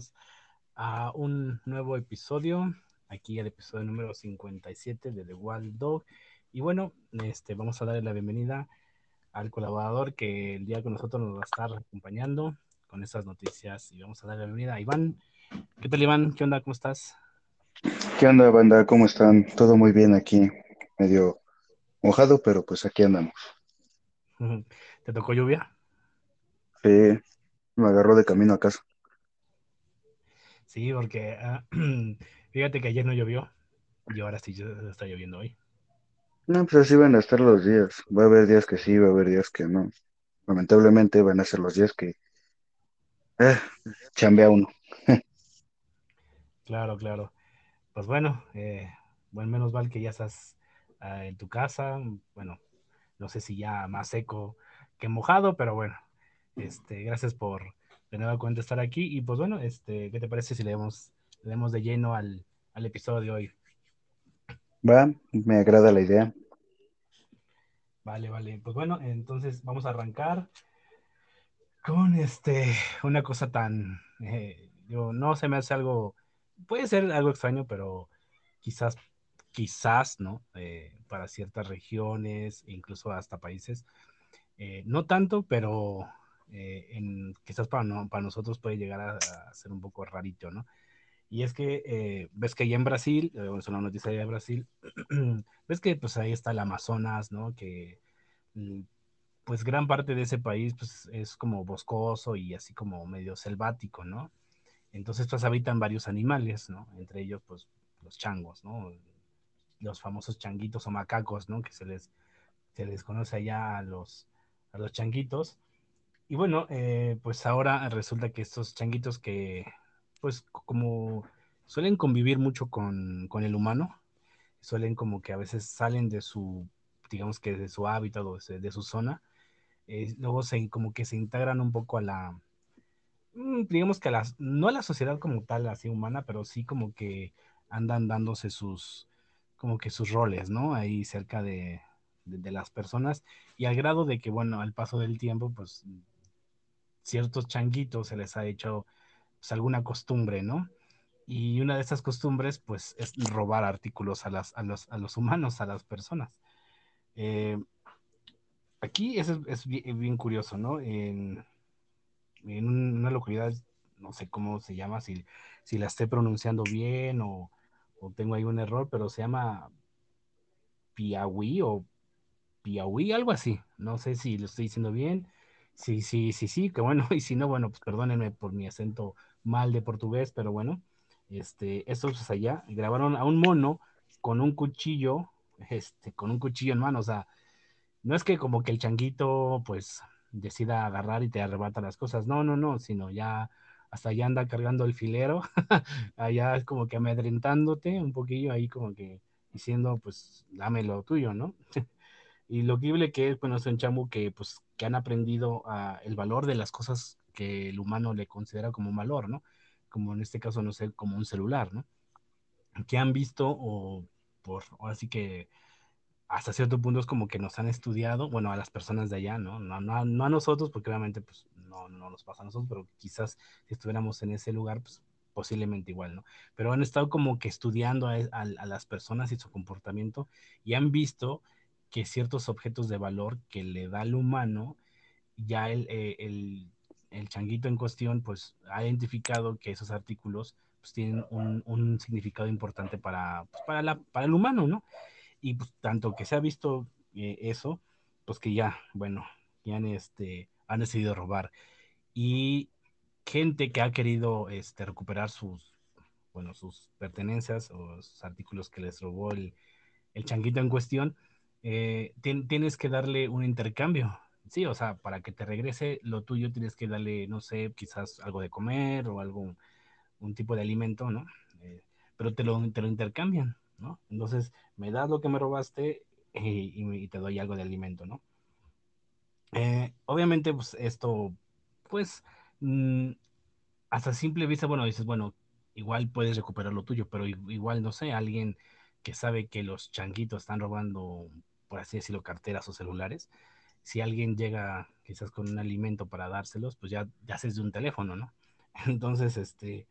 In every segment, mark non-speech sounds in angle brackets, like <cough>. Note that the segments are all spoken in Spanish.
bienvenidos a un nuevo episodio, aquí el episodio número 57 de The Wild Dog. Y bueno, este, vamos a darle la bienvenida al colaborador que el día con nosotros nos va a estar acompañando con estas noticias. Y vamos a darle la bienvenida a Iván. ¿Qué tal, Iván? ¿Qué onda? ¿Cómo estás? ¿Qué onda, banda? ¿Cómo están? Todo muy bien aquí, medio mojado, pero pues aquí andamos. <laughs> ¿Te tocó lluvia? Sí, me agarró de camino a casa. Sí, porque ah, <clears throat> fíjate que ayer no llovió y ahora sí está lloviendo hoy. No, pues así van a estar los días. Va a haber días que sí, va a haber días que no. Lamentablemente van a ser los días que eh, chambea uno. <laughs> claro, claro. Pues bueno, eh, bueno, menos mal que ya estás ah, en tu casa. Bueno, no sé si ya más seco que mojado, pero bueno, este, gracias por de nueva cuenta estar aquí. Y pues bueno, este, ¿qué te parece si le damos, le damos de lleno al, al episodio de hoy? Va, me agrada la idea. Vale, vale. Pues bueno, entonces vamos a arrancar con este, una cosa tan, eh, no se me hace algo, puede ser algo extraño, pero quizás, quizás, ¿no? Eh, para ciertas regiones, incluso hasta países, eh, no tanto, pero eh, en, quizás para, no, para nosotros puede llegar a, ser un poco rarito, ¿no? Y es que eh, ves que allá en Brasil, eh, es una noticia de Brasil, <clears throat> ves que pues ahí está el Amazonas, ¿no? Que mm, pues gran parte de ese país pues es como boscoso y así como medio selvático, ¿no? Entonces pues habitan varios animales, ¿no? Entre ellos pues los changos, ¿no? Los famosos changuitos o macacos, ¿no? Que se les, se les conoce allá a los, a los changuitos. Y bueno, eh, pues ahora resulta que estos changuitos que, pues como suelen convivir mucho con, el humano, suelen como que a veces salen de su, digamos que de su hábitat o de, su zona, eh, luego se, como que se integran un poco a la, mm, digamos que a las, no a la sociedad como tal, así humana, pero sí como que andan dándose sus, como que sus roles, ¿no? Ahí cerca de, de las personas y al grado de que, bueno, al paso del tiempo, pues ciertos changuitos se les ha hecho pues, alguna costumbre, ¿no? Y una de esas costumbres, pues, es robar artículos a, las, a, los, a los humanos, a las personas. Eh, aquí es, es bien, curioso, ¿no? En, en, una localidad, no sé cómo se llama, si, si la esté pronunciando bien o, o tengo ahí un error, pero se llama Piahui o Piahui, algo así. No sé si lo estoy diciendo bien. Sí, sí, sí, sí, que bueno, <laughs> y si no, bueno, pues perdónenme por mi acento mal de portugués, pero bueno, este, estos pues allá grabaron a un mono con un cuchillo, <laughs> este, con un cuchillo en mano, o sea, no es que como que el changuito pues decida agarrar y te arrebata las cosas, no, no, no, sino ya hasta allá anda cargando el filero, <laughs> allá como que amedrentándote un poquillo ahí como que diciendo pues dame lo tuyo, ¿no? Y lo increíble que es, bueno, es un chamo que, pues, que han aprendido a, el valor de las cosas que el humano le considera como valor, ¿no? Como en este caso, no sé, como un celular, ¿no? Que han visto o por, así que hasta cierto punto es como que nos han estudiado, bueno, a las personas de allá, ¿no? No, no, no a nosotros, porque obviamente, pues, no, no nos pasa a nosotros, pero quizás si estuviéramos en ese lugar, pues, posiblemente igual, ¿no? Pero han estado como que estudiando a, a, a las personas y su comportamiento y han visto que ciertos objetos de valor que le da al humano, ya el, eh, el, el changuito en cuestión, pues ha identificado que esos artículos pues, tienen un, un significado importante para, pues, para, la, para el humano, ¿no? Y pues tanto que se ha visto eh, eso, pues que ya, bueno, ya han, este, han decidido robar. Y gente que ha querido este, recuperar sus, bueno, sus pertenencias o sus artículos que les robó el, el changuito en cuestión, eh, tienes que darle un intercambio. Sí, o sea, para que te regrese lo tuyo tienes que darle, no sé, quizás algo de comer o algo, un tipo de alimento, ¿no? Eh, pero te lo, te lo intercambian, ¿no? Entonces, me das lo que me robaste <laughs> eh, y, te doy algo de alimento, ¿no? obviamente, pues esto, pues, mm, hasta simple vista, bueno, dices, bueno, igual puedes recuperar lo tuyo, pero igual, no sé, alguien que sabe que los changuitos están robando por así decirlo, carteras o celulares, si alguien llega quizás con un alimento para dárselos, pues ya, ya haces de un teléfono, ¿no? <laughs> Entonces, este,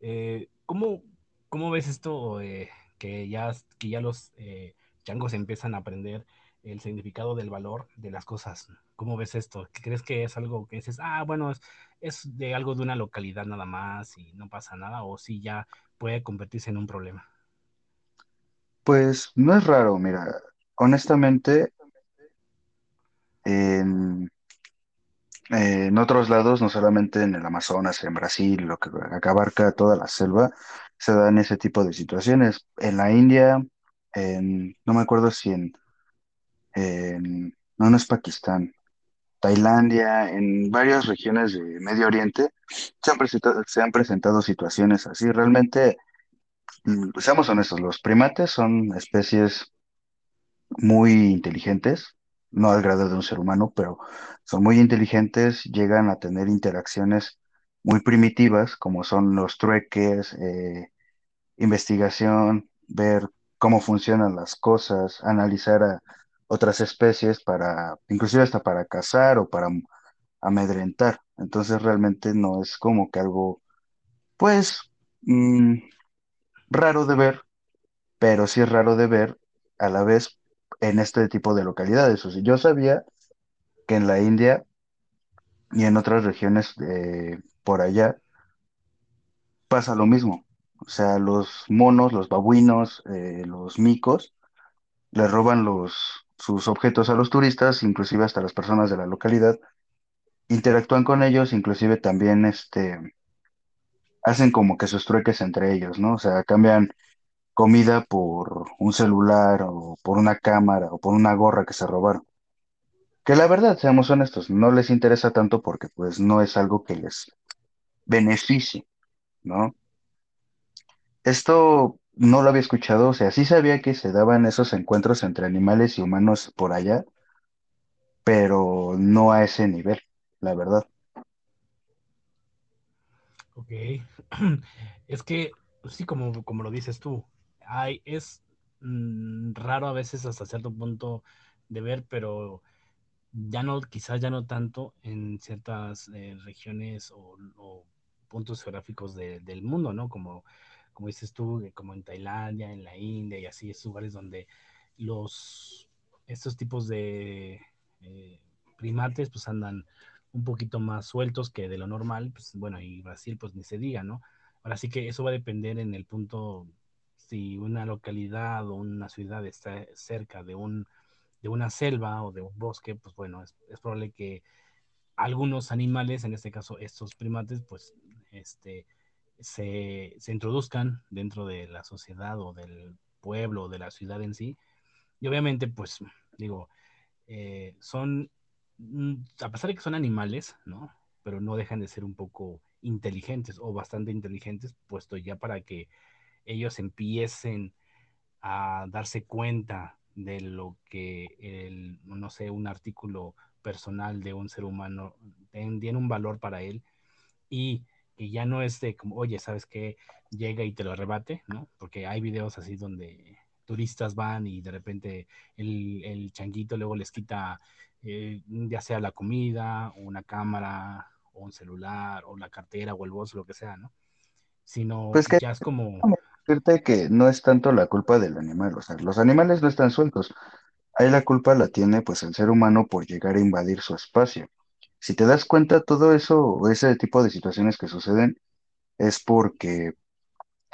eh, ¿cómo, cómo ves esto eh, que, ya, que ya los eh, changos empiezan a aprender el significado del valor de las cosas? ¿Cómo ves esto? ¿Crees que es algo que dices, ah, bueno, es, es de algo de una localidad nada más y no pasa nada? ¿O si ya puede convertirse en un problema? Pues no es raro, mira, honestamente, en, otros lados, no solamente en el Amazonas, en Brasil, lo que abarca toda la selva, se dan ese tipo de situaciones. En la India, en, no me acuerdo si en, en- no, no es Pakistán, Tailandia, en varias regiones de Medio Oriente, se han presentado, se han presentado situaciones así. Realmente, mm, seamos honestos, los primates son especies muy inteligentes, no al grado de un ser humano, pero son muy inteligentes, llegan a tener interacciones muy primitivas, como son los trueques, eh, investigación, ver cómo funcionan las cosas, analizar a otras especies para, inclusive hasta para cazar o para amedrentar. Entonces realmente no es como que algo, pues, mm, raro de ver pero sí es raro de ver a la vez en este tipo de localidades. O sea, yo sabía que en la India y en otras regiones de por allá pasa lo mismo. O sea, los monos, los babuinos, eh, los micos, le roban los, sus objetos a los turistas, inclusive hasta las personas de la localidad, interactúan con ellos, inclusive también este, hacen como que sus trueques entre ellos, ¿no? O sea, cambian comida por un celular o por una cámara o por una gorra que se robaron. Que la verdad, seamos honestos, no les interesa tanto porque pues no es algo que les beneficie, ¿no? Esto no lo había escuchado, o sea, sí sabía que se daban esos encuentros entre animales y humanos por allá, pero no a ese nivel, la verdad. Ok. <clears throat> Es que, sí, como, como lo dices tú, hay, es mm, raro a veces hasta cierto punto de ver, pero ya no, quizás ya no tanto en ciertas eh, regiones o, puntos geográficos de- del mundo, ¿no? Como, como dices tú, de- como en Tailandia, en la India y así, esos lugares donde los, estos tipos de eh, primates pues andan un poquito más sueltos que de lo normal, pues bueno, y Brasil pues ni se diga, ¿no? Ahora sí que eso va a depender en el punto si una localidad o una ciudad está cerca de un de una selva o de un bosque, pues bueno, es, es probable que algunos animales, en este caso estos primates, pues este, se, se introduzcan dentro de la sociedad o del pueblo o de la ciudad en sí. Y obviamente, pues digo, eh, son, mm, a pesar de que son animales, ¿no? Pero no dejan de ser un poco inteligentes o bastante inteligentes, puesto ya para que ellos empiecen a darse cuenta de lo que el, no sé, un artículo personal de un ser humano tiene un valor para él y que ya no es de como, oye, ¿sabes qué? Llega y te lo arrebate, ¿no? Porque hay videos así donde turistas van y de repente el, el changuito luego les quita eh, ya sea la comida, o una cámara, o un celular, o la cartera, o el bolso, lo que sea, ¿no? Sino Pues que ya es como, decirte que no es tanto la culpa del animal, o sea, los animales no están sueltos. Ahí la culpa la tiene pues el ser humano por llegar a invadir su espacio. Si te das cuenta, todo eso, ese tipo de situaciones que suceden, es porque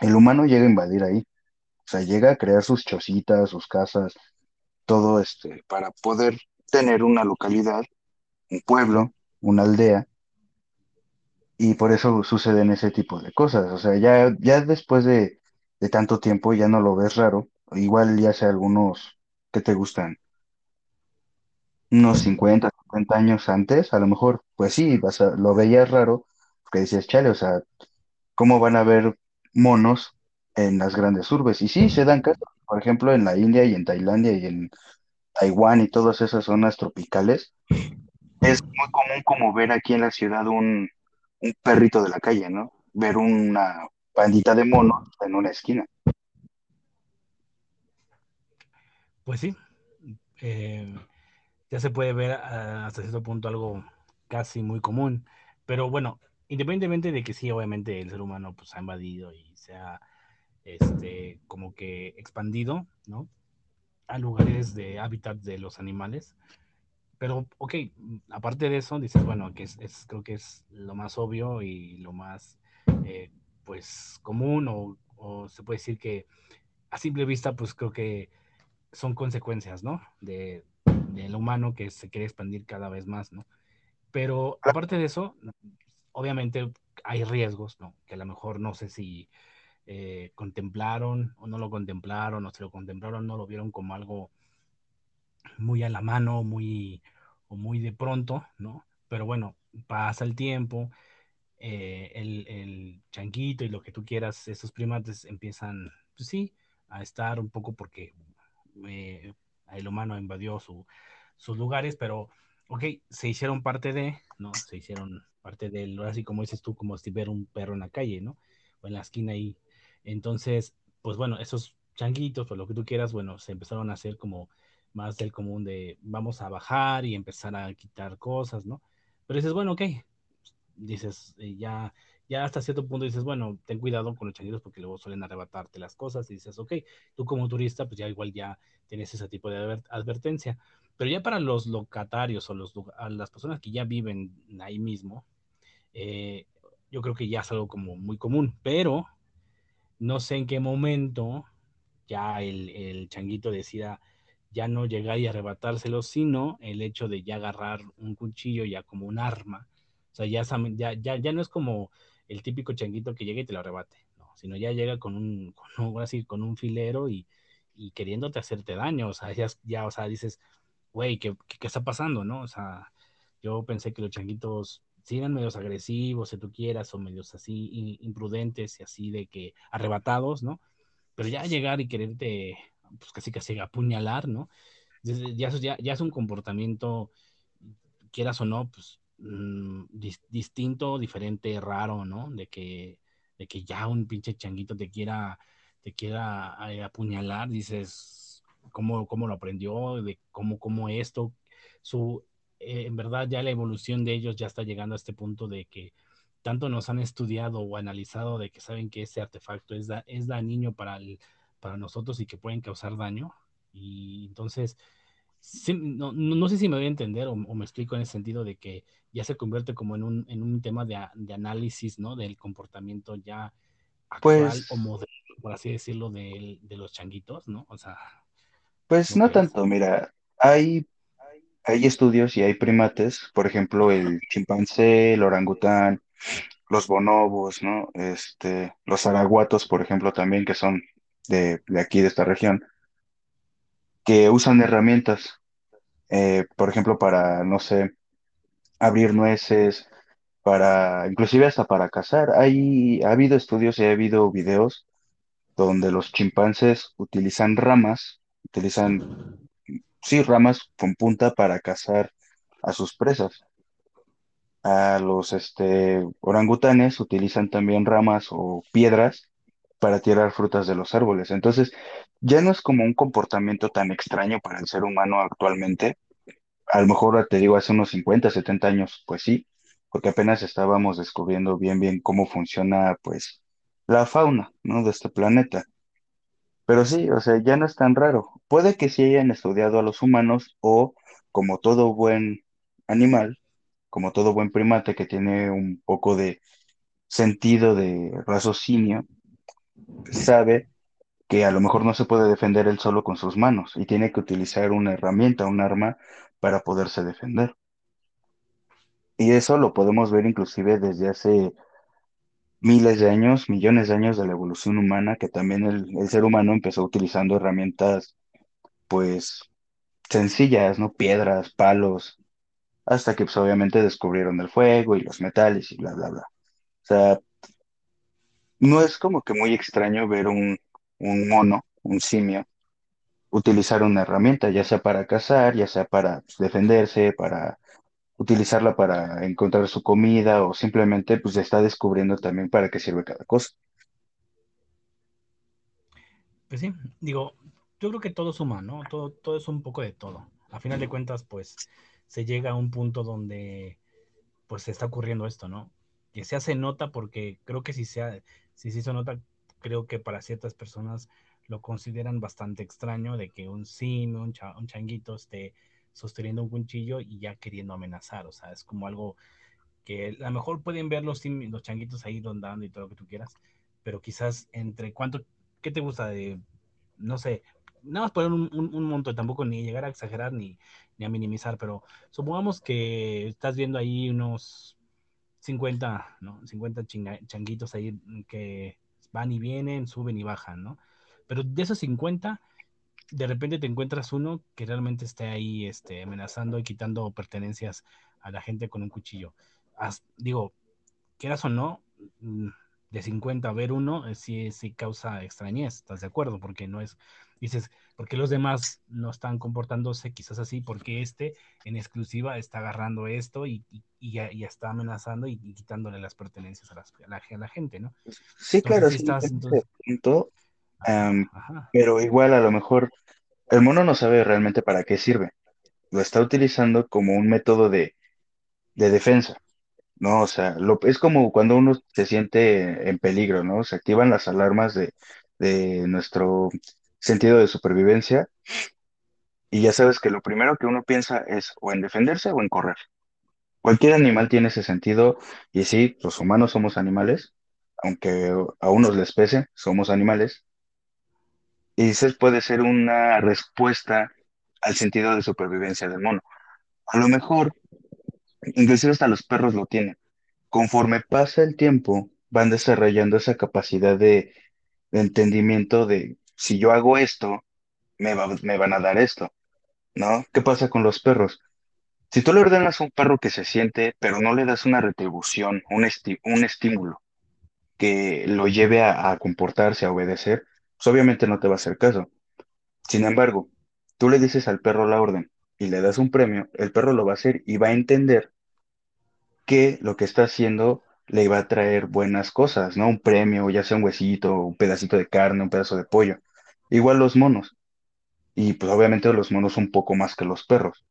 el humano llega a invadir ahí. O sea, llega a crear sus chocitas, sus casas, todo este, para poder tener una localidad, un pueblo, una aldea, y por eso suceden ese tipo de cosas. O sea, ya, ya después de, de tanto tiempo ya no lo ves raro. Igual ya sea algunos que te gustan unos 50 50 años antes, a lo mejor, pues sí, vas a- lo veías raro, porque decías, chale, o sea, ¿cómo van a haber monos en las grandes urbes? Y sí, se dan casos, por ejemplo, en la India y en Tailandia y en Taiwán y todas esas zonas tropicales, es muy común como ver aquí en la ciudad un, un perrito de la calle, ¿no? Ver una pandita de monos en una esquina. pues sí, eh, ya se puede ver uh, hasta cierto punto algo casi muy común. Pero bueno, independientemente de que sí, obviamente el ser humano pues ha invadido y se ha este, como que expandido, ¿no? A lugares de hábitat de los animales. Pero, ok, aparte de eso, dices, bueno, que es, es creo que es lo más obvio y lo más, eh, pues, común o, o, se puede decir que a simple vista, pues creo que son consecuencias, ¿no? De, del humano que se quiere expandir cada vez más, ¿no? Pero aparte de eso, obviamente hay riesgos, ¿no? Que a lo mejor no sé si eh, contemplaron o no lo contemplaron, o se lo contemplaron, no lo vieron como algo muy a la mano, muy o muy de pronto, ¿no? Pero bueno, pasa el tiempo, eh, el, el, chanquito y lo que tú quieras, esos primates empiezan, pues sí, a estar un poco porque eh, el humano invadió su, sus lugares, pero ok, se hicieron parte de, ¿no? Se hicieron parte del, así como dices tú, como si ver un perro en la calle, ¿no? O en la esquina ahí. Entonces, pues bueno, esos changuitos, o lo que tú quieras, bueno, se empezaron a hacer como más del común de vamos a bajar y empezar a quitar cosas, ¿no? Pero dices, bueno, ok, dices, eh, ya, ya hasta cierto punto dices, bueno, ten cuidado con los changuitos porque luego suelen arrebatarte las cosas y dices, ok, tú como turista, pues ya igual ya tienes ese tipo de advertencia. Pero ya para los locatarios o los, las personas que ya viven ahí mismo, eh, yo creo que ya es algo como muy común, pero no sé en qué momento ya el, el changuito decida ya no llegar y arrebatárselo, sino el hecho de ya agarrar un cuchillo ya como un arma. O sea, ya, ya, ya, ya no es como el típico changuito que llega y te lo arrebate, no, sino ya llega con un, <laughs> así, con un filero y, y queriéndote hacerte daño. O sea, ya, ya o sea, dices, güey, ¿qué, ¿qué, ¿qué, está pasando, no? O sea, yo pensé que los changuitos sí eran medios agresivos, si tú quieras, o medios así imprudentes y así de que arrebatados, ¿no? Pero ya llegar y quererte, pues casi casi apuñalar, ¿no? Ya, ya, ya es un comportamiento, quieras o no, pues dis, distinto, diferente, raro, ¿no? De que, de que ya un pinche changuito te quiera, te quiera eh, apuñalar, dices, ¿cómo, ¿cómo lo aprendió? De cómo, cómo esto, su eh, en verdad ya la evolución de ellos ya está llegando a este punto de que tanto nos han estudiado o analizado de que saben que ese artefacto es, da, es dañino para, el, para nosotros y que pueden causar daño. Y entonces, sí, no, no, no, sé si me voy a entender o, o, me explico en el sentido de que ya se convierte como en un, en un tema de, de análisis, ¿no? Del comportamiento ya actual pues, o moderno, por así decirlo, de, de los changuitos, ¿no? O sea. Pues no tanto, mira, hay hay estudios y hay primates, por ejemplo, el chimpancé, el orangután, los bonobos, ¿no? Este, los araguatos, por ejemplo, también, que son de, de aquí, de esta región, que usan herramientas, eh, por ejemplo, para, no sé, abrir nueces, para, inclusive hasta para cazar. Hay, ha habido estudios y ha habido videos donde los chimpancés utilizan ramas, utilizan sí, ramas con punta para cazar a sus presas. A los este, orangutanes utilizan también ramas o piedras para tirar frutas de los árboles. Entonces, ya no es como un comportamiento tan extraño para el ser humano actualmente. A lo mejor te digo hace unos 50, 70 años, pues sí, porque apenas estábamos descubriendo bien, bien cómo funciona, pues, la fauna, ¿no? De este planeta. Pero sí, o sea, ya no es tan raro. Puede que sí hayan estudiado a los humanos o, como todo buen animal, como todo buen primate que tiene un poco de sentido de raciocinio, sabe que a lo mejor no se puede defender él solo con sus manos y tiene que utilizar una herramienta, un arma para poderse defender. Y eso lo podemos ver inclusive desde hace miles de años, millones de años de la evolución humana, que también el, el, ser humano empezó utilizando herramientas, pues, sencillas, ¿no? Piedras, palos, hasta que pues, obviamente descubrieron el fuego y los metales y bla, bla, bla. O sea, no es como que muy extraño ver un, un mono, un simio, utilizar una herramienta, ya sea para cazar, ya sea para defenderse, para utilizarla para encontrar su comida o simplemente pues está descubriendo también para qué sirve cada cosa. Pues sí, digo, yo creo que todo suma, ¿no? Todo, todo es un poco de todo. A final de cuentas, pues se llega a un punto donde pues se está ocurriendo esto, ¿no? que se hace nota porque creo que si se, si se hizo nota, creo que para ciertas personas lo consideran bastante extraño de que un simio, un, cha, un changuito esté sosteniendo un cuchillo y ya queriendo amenazar, o sea, es como algo que a lo mejor pueden ver los, los changuitos ahí rondando y todo lo que tú quieras, pero quizás entre cuánto, ¿qué te gusta de, no sé, nada más poner un, un, un, monto, tampoco ni llegar a exagerar ni, ni a minimizar, pero supongamos que estás viendo ahí unos 50, ¿no? 50 chinga, changuitos ahí que van y vienen, suben y bajan, ¿no? Pero de esos 50, de repente te encuentras uno que realmente esté ahí este, amenazando y quitando pertenencias a la gente con un cuchillo. As, digo, quieras o no, mm, de 50 a ver uno, eh, sí, sí causa extrañez, ¿estás de acuerdo? Porque no es, dices, ¿por qué los demás no están comportándose quizás así? Porque este en exclusiva está agarrando esto y, y, y ya, ya, está amenazando y, y, quitándole las pertenencias a, las, a, la, a la, gente, ¿no? Sí, entonces, claro, sí, estás, entonces... punto, um, pero igual a lo mejor el mono no sabe realmente para qué sirve. Lo está utilizando como un método de, de defensa. ¿No? O sea, lo, es como cuando uno se siente en peligro, ¿no? Se activan las alarmas de, de nuestro sentido de supervivencia y ya sabes que lo primero que uno piensa es o en defenderse o en correr. Cualquier animal tiene ese sentido y sí, los humanos somos animales, aunque a unos les pese, somos animales. Y esa puede ser una respuesta al sentido de supervivencia del mono. A lo mejor inclusive hasta los perros lo tienen. Conforme pasa el tiempo, van desarrollando esa capacidad de, entendimiento de si yo hago esto, me, va, van a dar esto, ¿no? ¿Qué pasa con los perros? Si tú le ordenas a un perro que se siente, pero no le das una retribución, un estímulo que lo lleve a, a comportarse, a obedecer, pues obviamente no te va a hacer caso. Sin embargo, tú le dices al perro la orden y le das un premio, el perro lo va a hacer y va a entender que lo que está haciendo le va a traer buenas cosas, ¿no? Un premio, ya sea un huesito, un pedacito de carne, un pedazo de pollo. Igual los monos. Y pues obviamente los monos un poco más que los perros.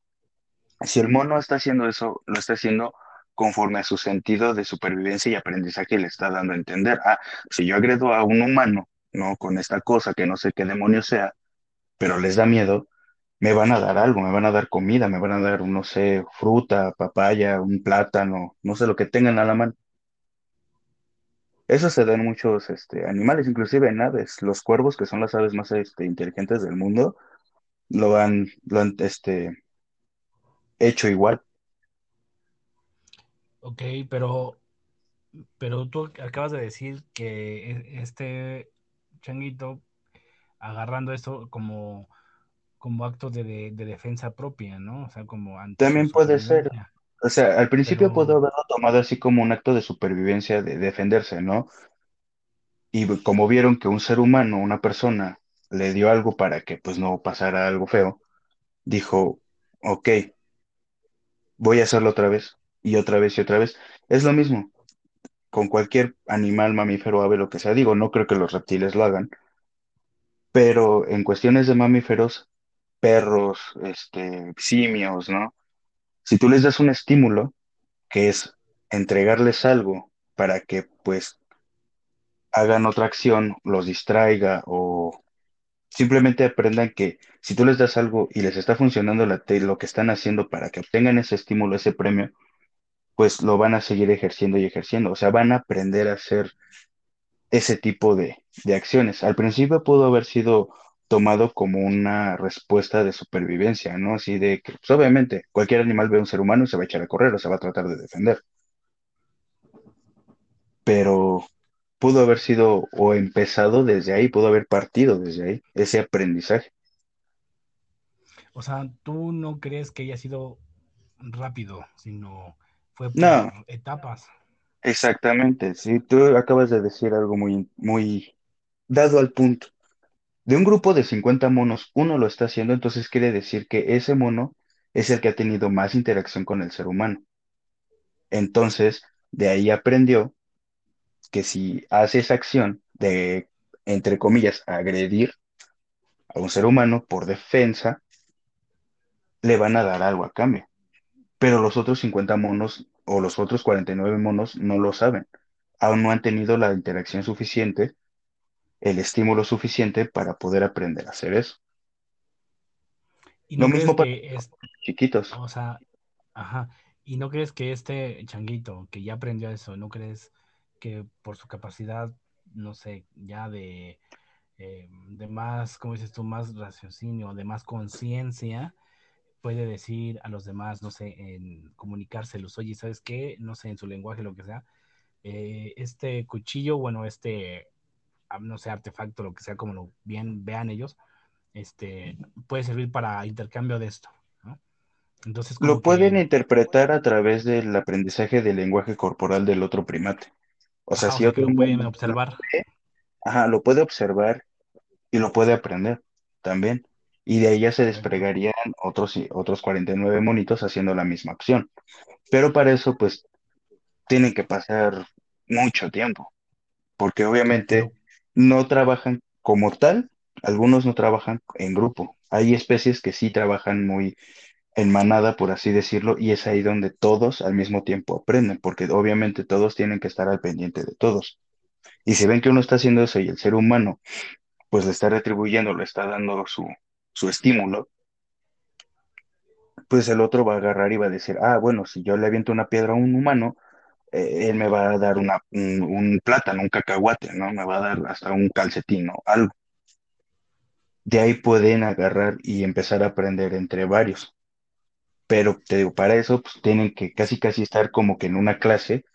Si el mono está haciendo eso, lo está haciendo conforme a su sentido de supervivencia y aprendizaje le está dando a entender. Ah, si yo agredo a un humano, ¿no? Con esta cosa que no sé qué demonio sea, pero les da miedo, me van a dar algo, me van a dar comida, me van a dar, no sé, fruta, papaya, un plátano, no sé, lo que tengan a la mano. Eso se da en muchos este, animales, inclusive en aves. Los cuervos, que son las aves más este, inteligentes del mundo, lo han, lo han este, hecho igual. Ok, pero, pero tú acabas de decir que este changuito, agarrando esto como como acto de, de, de, defensa propia, ¿no? O sea, como ante También puede ser. O sea, al principio Pero... puedo haberlo tomado así como un acto de supervivencia, de defenderse, ¿no? Y como vieron que un ser humano, una persona, le dio algo para que pues no pasara algo feo, dijo, ok, voy a hacerlo otra vez, y otra vez y otra vez. Es lo mismo con cualquier animal, mamífero, ave, lo que sea. Digo, no creo que los reptiles lo hagan, pero en cuestiones de mamíferos perros, este, simios, ¿no? Si tú les das un estímulo, que es entregarles algo para que pues hagan otra acción, los distraiga o simplemente aprendan que si tú les das algo y les está funcionando la lo que están haciendo para que obtengan ese estímulo, ese premio, pues lo van a seguir ejerciendo y ejerciendo. O sea, van a aprender a hacer ese tipo de, de acciones. Al principio pudo haber sido tomado como una respuesta de supervivencia, ¿no? Así de que, pues obviamente, cualquier animal ve a un ser humano y se va a echar a correr o se va a tratar de defender. Pero pudo haber sido o empezado desde ahí, pudo haber partido desde ahí, ese aprendizaje. O sea, tú no crees que haya sido rápido, sino fue por no, etapas. Exactamente, sí, tú acabas de decir algo muy, muy dado al punto de un grupo de 50 monos, uno lo está haciendo, entonces quiere decir que ese mono es el que ha tenido más interacción con el ser humano. Entonces, de ahí aprendió que si hace esa acción de, entre comillas, agredir a un ser humano por defensa, le van a dar algo a cambio. Pero los otros 50 monos o los otros 49 monos no lo saben. Aún no han tenido la interacción suficiente, el estímulo suficiente para poder aprender a hacer eso. ¿Y no mismo para que es, chiquitos. o sea, ajá, y no crees que este changuito que ya aprendió eso, no crees que por su capacidad, no sé, ya de, eh, de más, como dices tú, más raciocinio, de más conciencia, puede decir a los demás, no sé, en comunicárselos, oye, ¿sabes qué? No sé, en su lenguaje, lo que sea, eh, este cuchillo, bueno, este, no sé, artefacto, lo que sea, como lo bien vean ellos, este, puede servir para intercambio de esto, ¿no? Entonces, Lo pueden que, interpretar a través del aprendizaje del lenguaje corporal del otro primate. O sea, o si sea, otro lo pueden observar, ajá, lo puede observar y lo puede aprender también. Y de ahí ya se correcto. desplegarían otros, otros 49 monitos haciendo la misma acción. Pero para eso, pues, tienen que pasar mucho tiempo, porque obviamente no trabajan como tal, algunos no trabajan en grupo. Hay especies que sí trabajan muy en manada, por así decirlo, y es ahí donde todos al mismo tiempo aprenden, porque obviamente todos tienen que estar al pendiente de todos. Y si ven que uno está haciendo eso y el ser humano pues le está retribuyendo, le está dando su, su estímulo, pues el otro va a agarrar y va a decir, ah, bueno, si yo le aviento una piedra a un humano, eh, él me va a dar una, un, plátano, un cacahuate, ¿no? Me va a dar hasta un calcetín o algo. De ahí pueden agarrar y empezar a aprender entre varios. Pero te digo, para eso pues, tienen que casi casi estar como que en una clase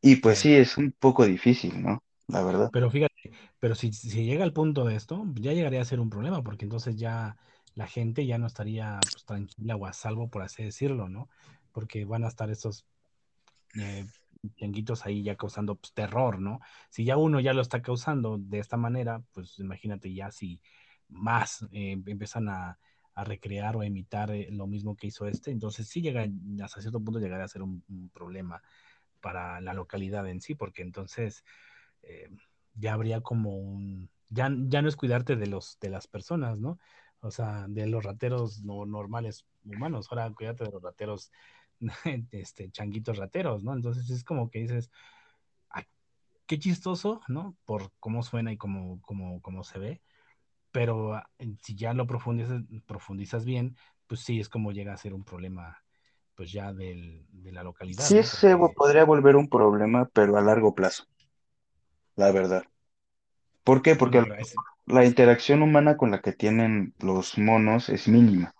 y pues sí. sí, es un poco difícil, ¿no? La verdad. Pero fíjate, pero si, si llega al punto de esto, ya llegaría a ser un problema, porque entonces ya la gente ya no estaría pues, tranquila o a salvo, por así decirlo, ¿no? Porque van a estar esos eh, changuitos ahí ya causando pues, terror, ¿no? Si ya uno ya lo está causando de esta manera, pues imagínate ya si más eh, empiezan a, a recrear o a imitar eh, lo mismo que hizo este, entonces sí llega, hasta cierto punto llegaría a ser un, problema para la localidad en sí, porque entonces ya habría como un, ya, ya no es cuidarte de los, de las personas, ¿no? O sea, de los rateros no, normales humanos, ahora cuídate de los rateros, <laughs> este, changuitos rateros, ¿no? Entonces es como que dices, "Ay, qué chistoso, ¿no? Por cómo suena y cómo, cómo, cómo se ve, pero ah, si ya lo profundizas, profundizas bien, pues sí, es como llega a ser un problema, pues ya del, de la localidad, Sí ¿no? se Porque, podría volver un problema, pero a largo plazo, la verdad. ¿Por qué? Porque es, la interacción humana con la que tienen los monos es mínima.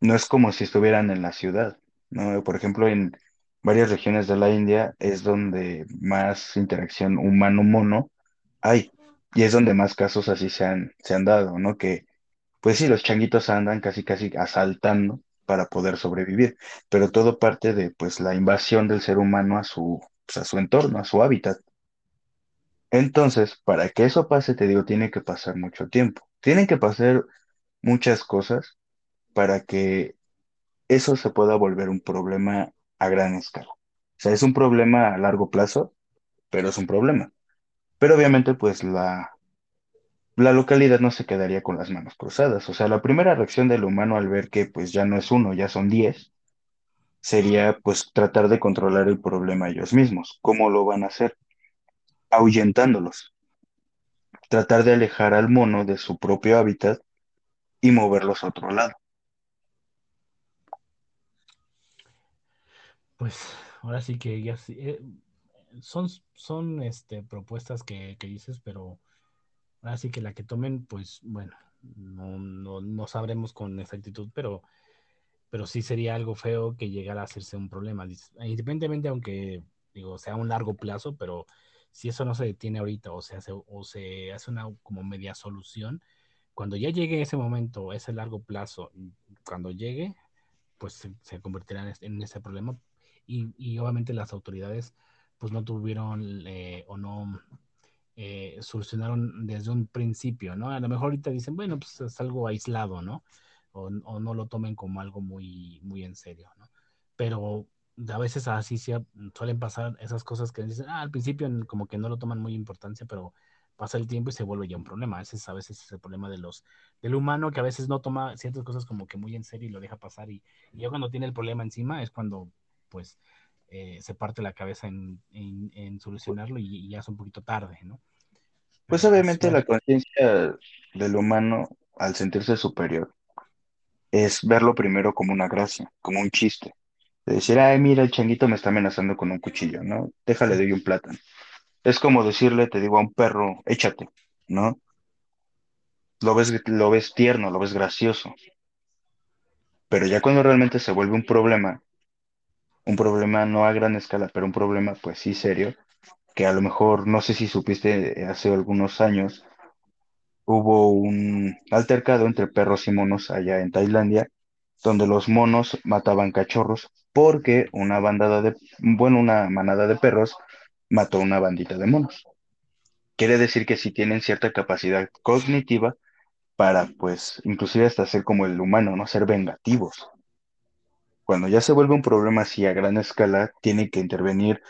No es como si estuvieran en la ciudad, ¿no? Por ejemplo, en varias regiones de la India es donde más interacción humano-mono hay. Y es donde más casos así se han, se han dado, ¿no? Que, pues sí, los changuitos andan casi casi asaltando para poder sobrevivir, pero todo parte de, pues, la invasión del ser humano a su, pues, a su entorno, a su hábitat. Entonces, para que eso pase, te digo, tiene que pasar mucho tiempo. Tienen que pasar muchas cosas para que eso se pueda volver un problema a gran escala. O sea, es un problema a largo plazo, pero es un problema. Pero obviamente, pues la, la localidad no se quedaría con las manos cruzadas. O sea, la primera reacción del humano al ver que pues ya no es uno, ya son diez, sería pues tratar de controlar el problema ellos mismos. ¿Cómo lo van a hacer? Ahuyentándolos. Tratar de alejar al mono de su propio hábitat y moverlos a otro lado. Pues ahora sí que ya sí, eh, son, son este, propuestas que, que dices, pero ahora sí que la que tomen, pues bueno, no, no, no sabremos con exactitud, pero, pero sí sería algo feo que llegara a hacerse un problema. Dices, Independientemente, aunque digo, sea un largo plazo, pero si eso no se detiene ahorita o se hace, o se hace una como media solución, cuando ya llegue ese momento, ese largo plazo, cuando llegue, pues se, convertirá en ese problema y, y obviamente las autoridades pues no tuvieron eh, o no eh, solucionaron desde un principio, ¿no? A lo mejor ahorita dicen, bueno, pues es algo aislado, ¿no? O, o no lo tomen como algo muy, muy en serio, ¿no? Pero a veces así sí, suelen pasar esas cosas que dicen, ah, al principio como que no lo toman muy importancia, pero pasa el tiempo y se vuelve ya un problema. A veces, a veces es el problema de los, del humano que a veces no toma ciertas cosas como que muy en serio y lo deja pasar y, y ya cuando tiene el problema encima es cuando pues eh, se parte la cabeza en, en, solucionarlo y, ya es un poquito tarde, ¿no? pues, pues obviamente la conciencia del humano al sentirse superior es verlo primero como una gracia, como un chiste. De decir, ay, mira, el changuito me está amenazando con un cuchillo, ¿no? Déjale, doy un plátano. Es como decirle, te digo a un perro, échate, ¿no? Lo ves, lo ves tierno, lo ves gracioso. Pero ya cuando realmente se vuelve un problema, un problema no a gran escala, pero un problema pues sí serio, que a lo mejor, no sé si supiste, hace algunos años hubo un altercado entre perros y monos allá en Tailandia, donde los monos mataban cachorros porque una bandada de, bueno, una manada de perros mató una bandita de monos. Quiere decir que si tienen cierta capacidad cognitiva para, pues, inclusive hasta ser como el humano, ¿no? Ser vengativos. Cuando ya se vuelve un problema así a gran escala, tiene que intervenir,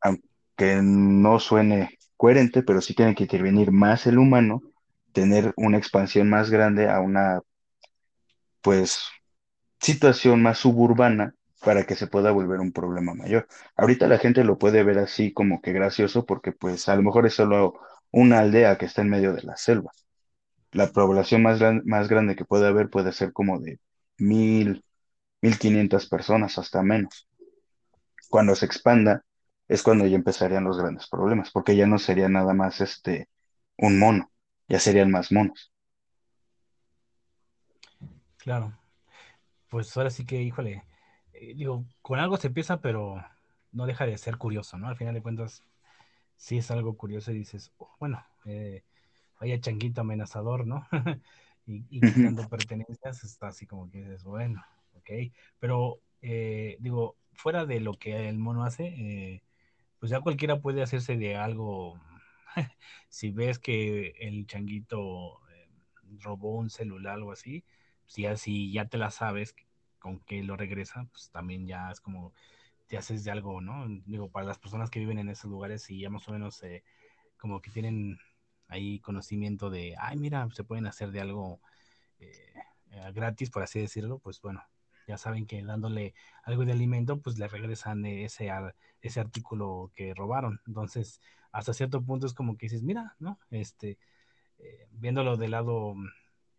aunque no suene coherente, pero sí tiene que intervenir más el humano, tener una expansión más grande a una, pues, situación más suburbana para que se pueda volver un problema mayor. Ahorita la gente lo puede ver así como que gracioso porque pues a lo mejor es solo una aldea que está en medio de la selva. La población más, más grande que puede haber puede ser como de mil, mil quinientas personas, hasta menos. Cuando se expanda es cuando ya empezarían los grandes problemas, porque ya no sería nada más este un mono, ya serían más monos. Claro. Pues ahora sí que, híjole, eh, digo, con algo se empieza, pero no deja de ser curioso, ¿no? Al final de cuentas, sí es algo curioso y dices, oh, bueno, eh, vaya changuito amenazador, ¿no? <laughs> y, y quitando pertenencias, está así como que dices, bueno, ok, pero eh, digo, fuera de lo que el mono hace, pues ya cualquiera puede hacerse de algo. <laughs> si ves que el changuito robó un celular o algo así, si así ya te la sabes, con que lo regresa, pues también ya es como te haces de algo, ¿no? Digo, para las personas que viven en esos lugares y ya más o menos eh, como que tienen ahí conocimiento de, ay, mira, se pueden hacer de algo eh, eh, gratis, por así decirlo, pues bueno, ya saben que dándole algo de alimento, pues le regresan ese, ese artículo que robaron. Entonces, hasta cierto punto es como que dices, mira, ¿no? Este, viéndolo de lado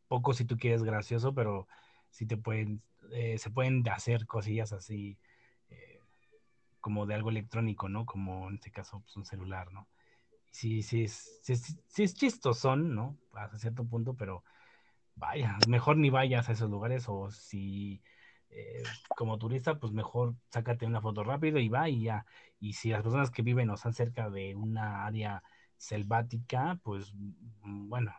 poco si tú quieres gracioso, pero si te pueden, eh, se pueden hacer cosillas así eh, como de algo electrónico, ¿no? Como en este caso, pues un celular, ¿no? Sí, sí, es, sí, sí es chistosón, ¿no? Hasta cierto punto, pero vaya, mejor ni vayas a esos lugares o si eh, como turista, pues mejor sácate una foto rápido y va y ya. Y si las personas que viven o están cerca de una área selvática, pues mm, bueno,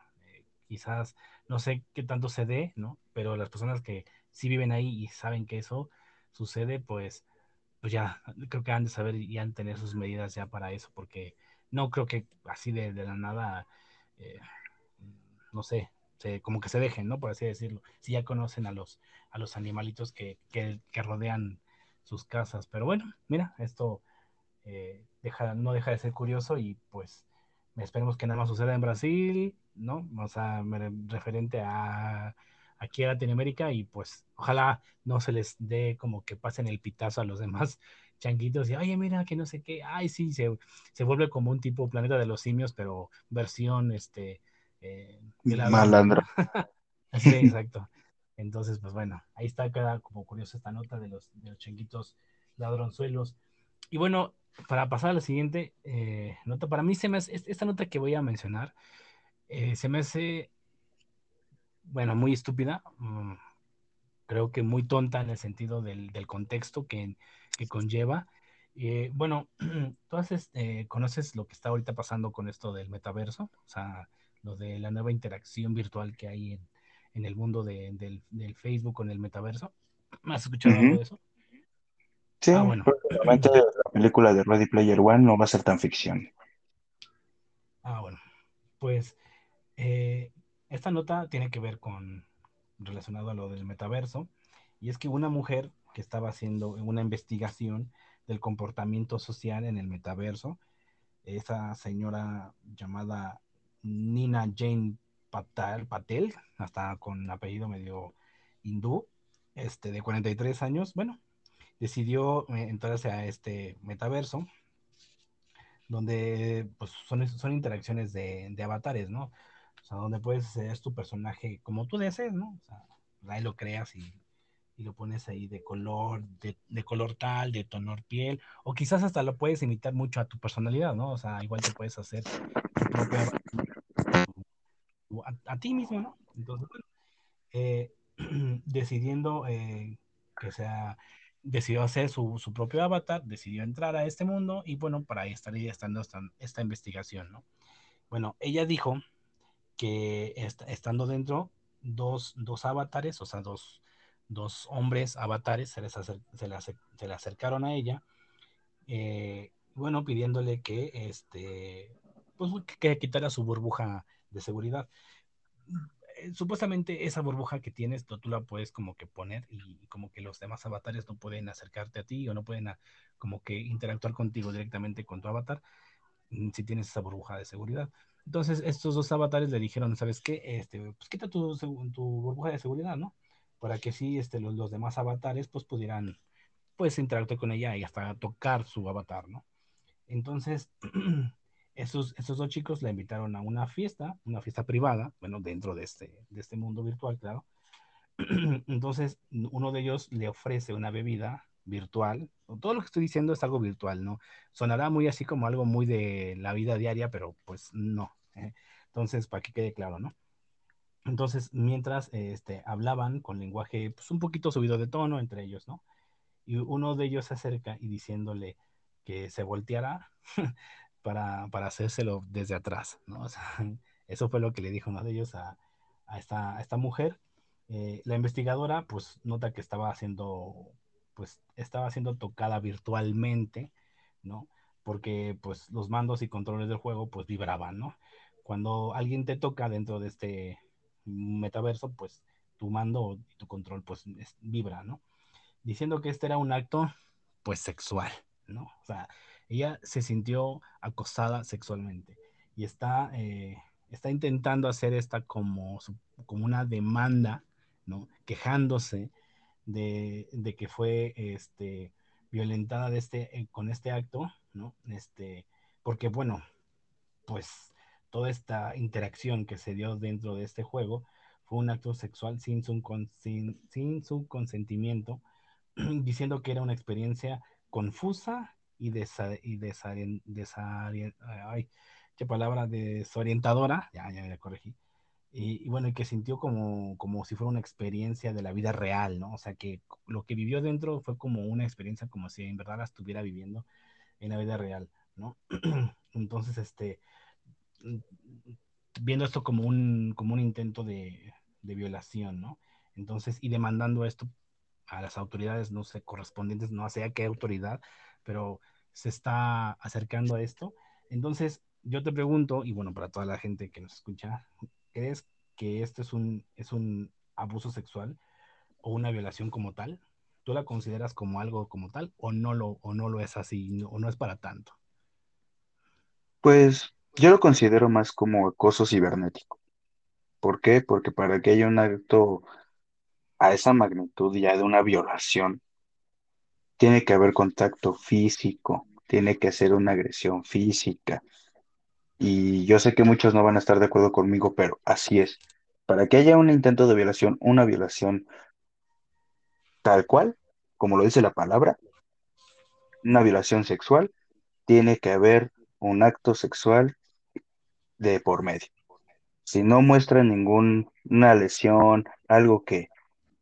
quizás no sé qué tanto se dé, ¿no? Pero las personas que sí viven ahí y saben que eso sucede, pues, pues ya creo que han de saber y han de tener sus medidas ya para eso, porque no creo que así de, la nada, eh, no sé, como que se dejen, ¿no? Por así decirlo. Si ya conocen a los, a los animalitos que, que, rodean sus casas. Pero bueno, mira, esto eh, deja, no deja de ser curioso y pues esperemos que nada más suceda en Brasil, ¿no? O sea, referente a aquí a Latinoamérica y pues ojalá no se les dé como que pasen el pitazo a los demás <laughs> changuitos y, oye, mira, que no sé qué, ay, sí, se, se vuelve como un tipo planeta de los simios, pero versión, este, eh, Malandro. <laughs> sí, <laughs> exacto. Entonces, pues bueno, ahí está, queda como curiosa esta nota de los, de los changuitos ladronzuelos. Y bueno, para pasar a la siguiente eh, nota, para mí se me hace, esta nota que voy a mencionar, eh, se me hace, bueno, muy estúpida, mm, creo que muy tonta en el sentido del, contexto que, conlleva. Eh, bueno, <clears throat> tú este, conoces lo que está ahorita pasando con esto del metaverso, o sea, lo de la nueva interacción virtual que hay en, el mundo del, del, Facebook con el metaverso. ¿Has escuchado algo de eso? Sí, ah, bueno. la película de Ready Player One no va a ser tan ficción. Ah, bueno. Pues eh, esta nota tiene que ver con relacionado a lo del metaverso, y es que una mujer que estaba haciendo una investigación del comportamiento social en el metaverso, esa señora llamada Nina Jane Patel, Patel hasta con apellido medio hindú, este, de 43 años, bueno, decidió eh, entrarse a este metaverso, donde pues, son, son interacciones de, de avatares, ¿no? O sea, donde puedes ser tu personaje como tú desees, ¿no? O sea, ahí lo creas y, y lo pones ahí de color, de, de, color tal, de tono piel, o quizás hasta lo puedes imitar mucho a tu personalidad, ¿no? O sea, igual te puedes hacer tu propia a, ti mismo, ¿no? Entonces, bueno, eh, <clears throat> decidiendo eh, que sea, decidió hacer su, su, propio avatar, decidió entrar a este mundo y bueno, para ahí estaría estando esta, esta investigación, ¿no? Bueno, ella dijo que est estando dentro, dos, dos avatares, o sea, dos, dos hombres avatares se, les se, le se, le acercaron a ella, eh, bueno, pidiéndole que, este, pues, que quitara su burbuja de seguridad. Eh, supuestamente esa burbuja que tienes, tú, tú, la puedes como que poner y como que los demás avatares no pueden acercarte a ti o no pueden a, como que interactuar contigo directamente con tu avatar mm, si tienes esa burbuja de seguridad. Entonces estos dos avatares le dijeron, ¿sabes qué? Este, pues quita tu, tu burbuja de seguridad, ¿no? Para que sí este, los, los demás avatares pues pudieran pues interactuar con ella y hasta tocar su avatar, ¿no? Entonces, <clears throat> esos, esos dos chicos la invitaron a una fiesta, una fiesta privada, bueno, dentro de este, de este mundo virtual, claro. <clears throat> Entonces, uno de ellos le ofrece una bebida virtual. Todo lo que estoy diciendo es algo virtual, ¿no? Sonará muy así como algo muy de la vida diaria, pero pues no. ¿eh? Entonces, para que quede claro, ¿no? Entonces, mientras este, hablaban con lenguaje pues, un poquito subido de tono entre ellos, ¿no? Y uno de ellos se acerca y diciéndole que se volteara <laughs> para, para hacérselo desde atrás, ¿no? O sea, <laughs> eso fue lo que le dijo uno de ellos a, a, esta, a esta mujer. Eh, la investigadora, pues, nota que estaba haciendo, pues, estaba siendo tocada virtualmente, ¿no? Porque, pues, los mandos y controles del juego, pues, vibraban, ¿no? Cuando alguien te toca dentro de este metaverso, pues, tu mando y tu control, pues, es, vibra, ¿no? Diciendo que este era un acto, pues, sexual, ¿no? O sea, ella se sintió acosada sexualmente y está, eh, está intentando hacer esta como, como una demanda, ¿no? Quejándose de, de que fue este, violentada de este, eh, con este acto, ¿no? Este, porque, bueno, pues toda esta interacción que se dio dentro de este juego fue un acto sexual sin su, sin, sin su consentimiento, <clears throat> diciendo que era una experiencia confusa y, desa, y desarien, desarien, ay, qué palabra, desorientadora, ya, ya me corregí, y, y, bueno, y que sintió como, como si fuera una experiencia de la vida real, ¿no? O sea, que lo que vivió dentro fue como una experiencia como si en verdad la estuviera viviendo en la vida real, ¿no? <clears throat> Entonces, este, viendo esto como un, como un intento de, de violación, ¿no? Entonces, y demandando esto a las autoridades, no sé, correspondientes, no sé a qué autoridad, pero se está acercando a esto. Entonces, yo te pregunto, y bueno, para toda la gente que nos escucha, ¿crees que esto es un, es un abuso sexual o una violación como tal? ¿Tú la consideras como algo como tal o no lo, o no lo es así o no es para tanto? Pues yo lo considero más como acoso cibernético. ¿Por qué? Porque para que haya un acto a esa magnitud ya de una violación, tiene que haber contacto físico, tiene que ser una agresión física. Y yo sé que muchos no van a estar de acuerdo conmigo, pero así es. Para que haya un intento de violación, una violación tal cual, como lo dice la palabra, una violación sexual, tiene que haber un acto sexual de por medio. Si no muestra ninguna lesión, algo que,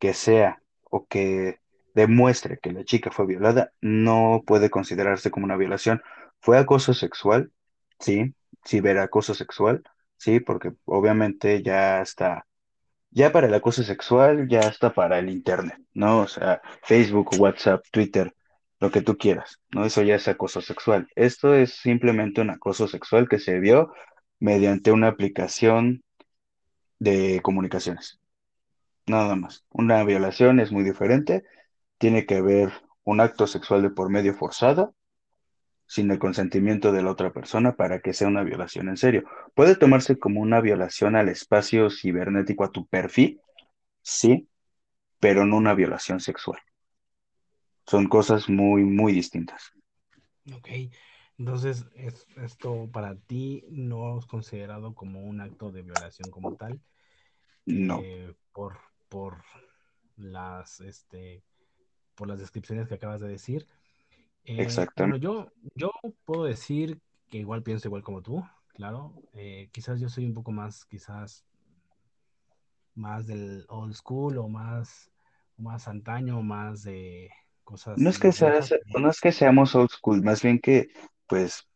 que sea o que demuestre que la chica fue violada, no puede considerarse como una violación. ¿Fue acoso sexual? Sí, ciberacoso sexual, sí, porque obviamente ya está, ya para el acoso sexual, ya está para el Internet, ¿no? O sea, Facebook, WhatsApp, Twitter, lo que tú quieras, ¿no? Eso ya es acoso sexual. Esto es simplemente un acoso sexual que se vio mediante una aplicación de comunicaciones. Nada más. Una violación es muy diferente tiene que haber un acto sexual de por medio forzado sin el consentimiento de la otra persona para que sea una violación en serio. Puede tomarse como una violación al espacio cibernético, a tu perfil, sí, pero no una violación sexual. Son cosas muy, muy distintas. Ok, entonces es- esto para ti no es considerado como un acto de violación como tal, No, eh, por, por las, este, por las descripciones que acabas de decir. Eh, bueno, yo, yo puedo decir que igual pienso igual como tú, claro. Eh, quizás yo soy un poco más, quizás más del old school o más, o más antaño, o más de No cosas es que seas- no es que seamos old school, más bien que, pues,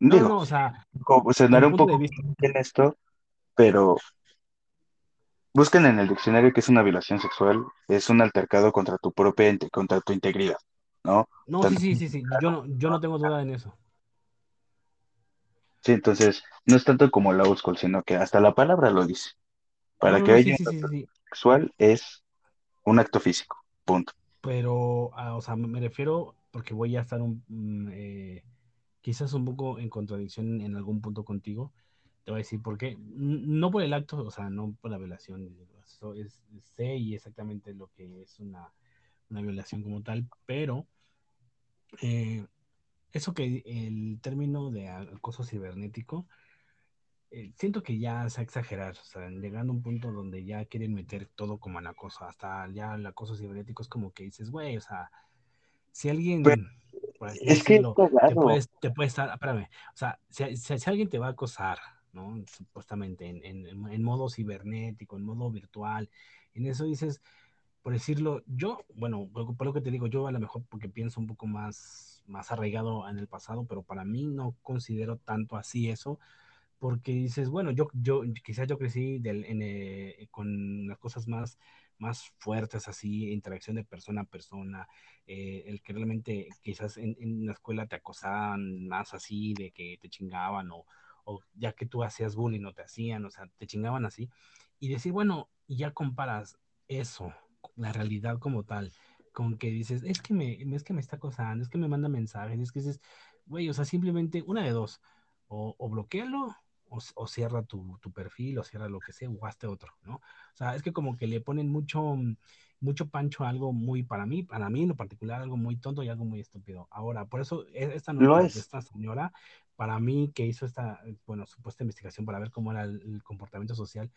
No, no, digo, no, o sea, como, como sonaré un punto de poco en esto, pero busquen en el diccionario que es una violación sexual, es un altercado contra tu propia, contra tu integridad, ¿no? No, sí, Tanto sí, sí, sí, yo no, yo no tengo duda en eso. Sí, entonces, no es tanto como la school, sino que hasta la palabra lo dice. Para no, que haya sí, un sí, sí, sexual es un acto físico, punto. Pero, ah, o sea, me me refiero porque voy a estar un, mm, eh, quizás un poco en contradicción en algún punto contigo. Te voy a decir por qué. No por el acto, o sea, no por la violación. Eso es, sé y exactamente lo que es una, una violación como tal, pero eh, eso que el término de acoso cibernético, eh, siento que ya se ha exagerado, o sea, llegando a un punto donde ya quieren meter todo como en acoso, hasta ya el acoso cibernético es como que dices, güey, o sea, si Pero alguien, por así es que te cagado. puedes, te puede estar, espérame, o sea, si, si- si alguien te va a acosar, ¿no? Supuestamente en, en, en modo cibernético, en modo virtual, en eso dices, por decirlo, yo, bueno, por, lo que te digo, yo a lo mejor porque pienso un poco más, más arraigado en el pasado, pero para mí no considero tanto así eso, porque dices, bueno, yo, yo quizás yo crecí del, eh, con las cosas más, más fuertes, así, interacción de persona a persona, eh, el que realmente quizás en, en la escuela te acosaban más así, de que te chingaban, o, o ya que tú hacías bullying no te hacían, o sea, te chingaban así, y decir, bueno, y ya comparas eso, la realidad como tal, con que dices, es que me, es que me está acosando, es que me manda mensajes, es que dices, güey, o sea, simplemente una de dos, o, o bloquealo o, o cierra tu, tu, perfil o cierra lo que sea o hazte otro, ¿no? O sea, es que como que le ponen mucho, mucho pancho algo muy, para mí, para mí en lo particular, algo muy tonto y algo muy estúpido. Ahora, por eso e, esta nota de es. esta señora, para mí que hizo esta, bueno, supuesta investigación para ver cómo era el, el comportamiento social,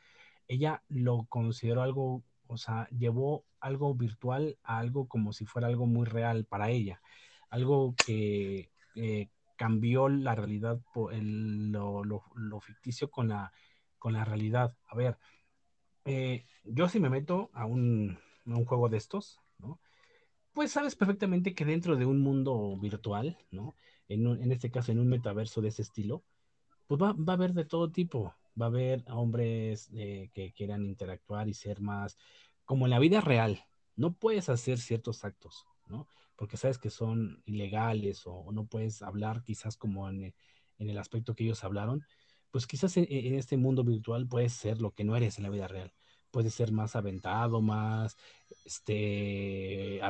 ella lo consideró algo, o sea, llevó algo virtual a algo como si fuera algo muy real para ella, algo que eh, cambió la realidad, el, lo, lo, lo, ficticio con la, con la realidad. A ver, eh, yo si me meto a un, un juego de estos, ¿no? Pues sabes perfectamente que dentro de un mundo virtual, ¿no? En, en este caso, en un metaverso de ese estilo, pues va, va a haber de todo tipo. Va a haber hombres eh, que quieran interactuar y ser más como en la vida real. No puedes hacer ciertos actos, ¿no? Porque sabes que son ilegales o, o no puedes hablar quizás como en, en, el aspecto que ellos hablaron. Pues quizás en, en este mundo virtual puedes ser lo que no eres en la vida real. Puedes ser más aventado, más, este,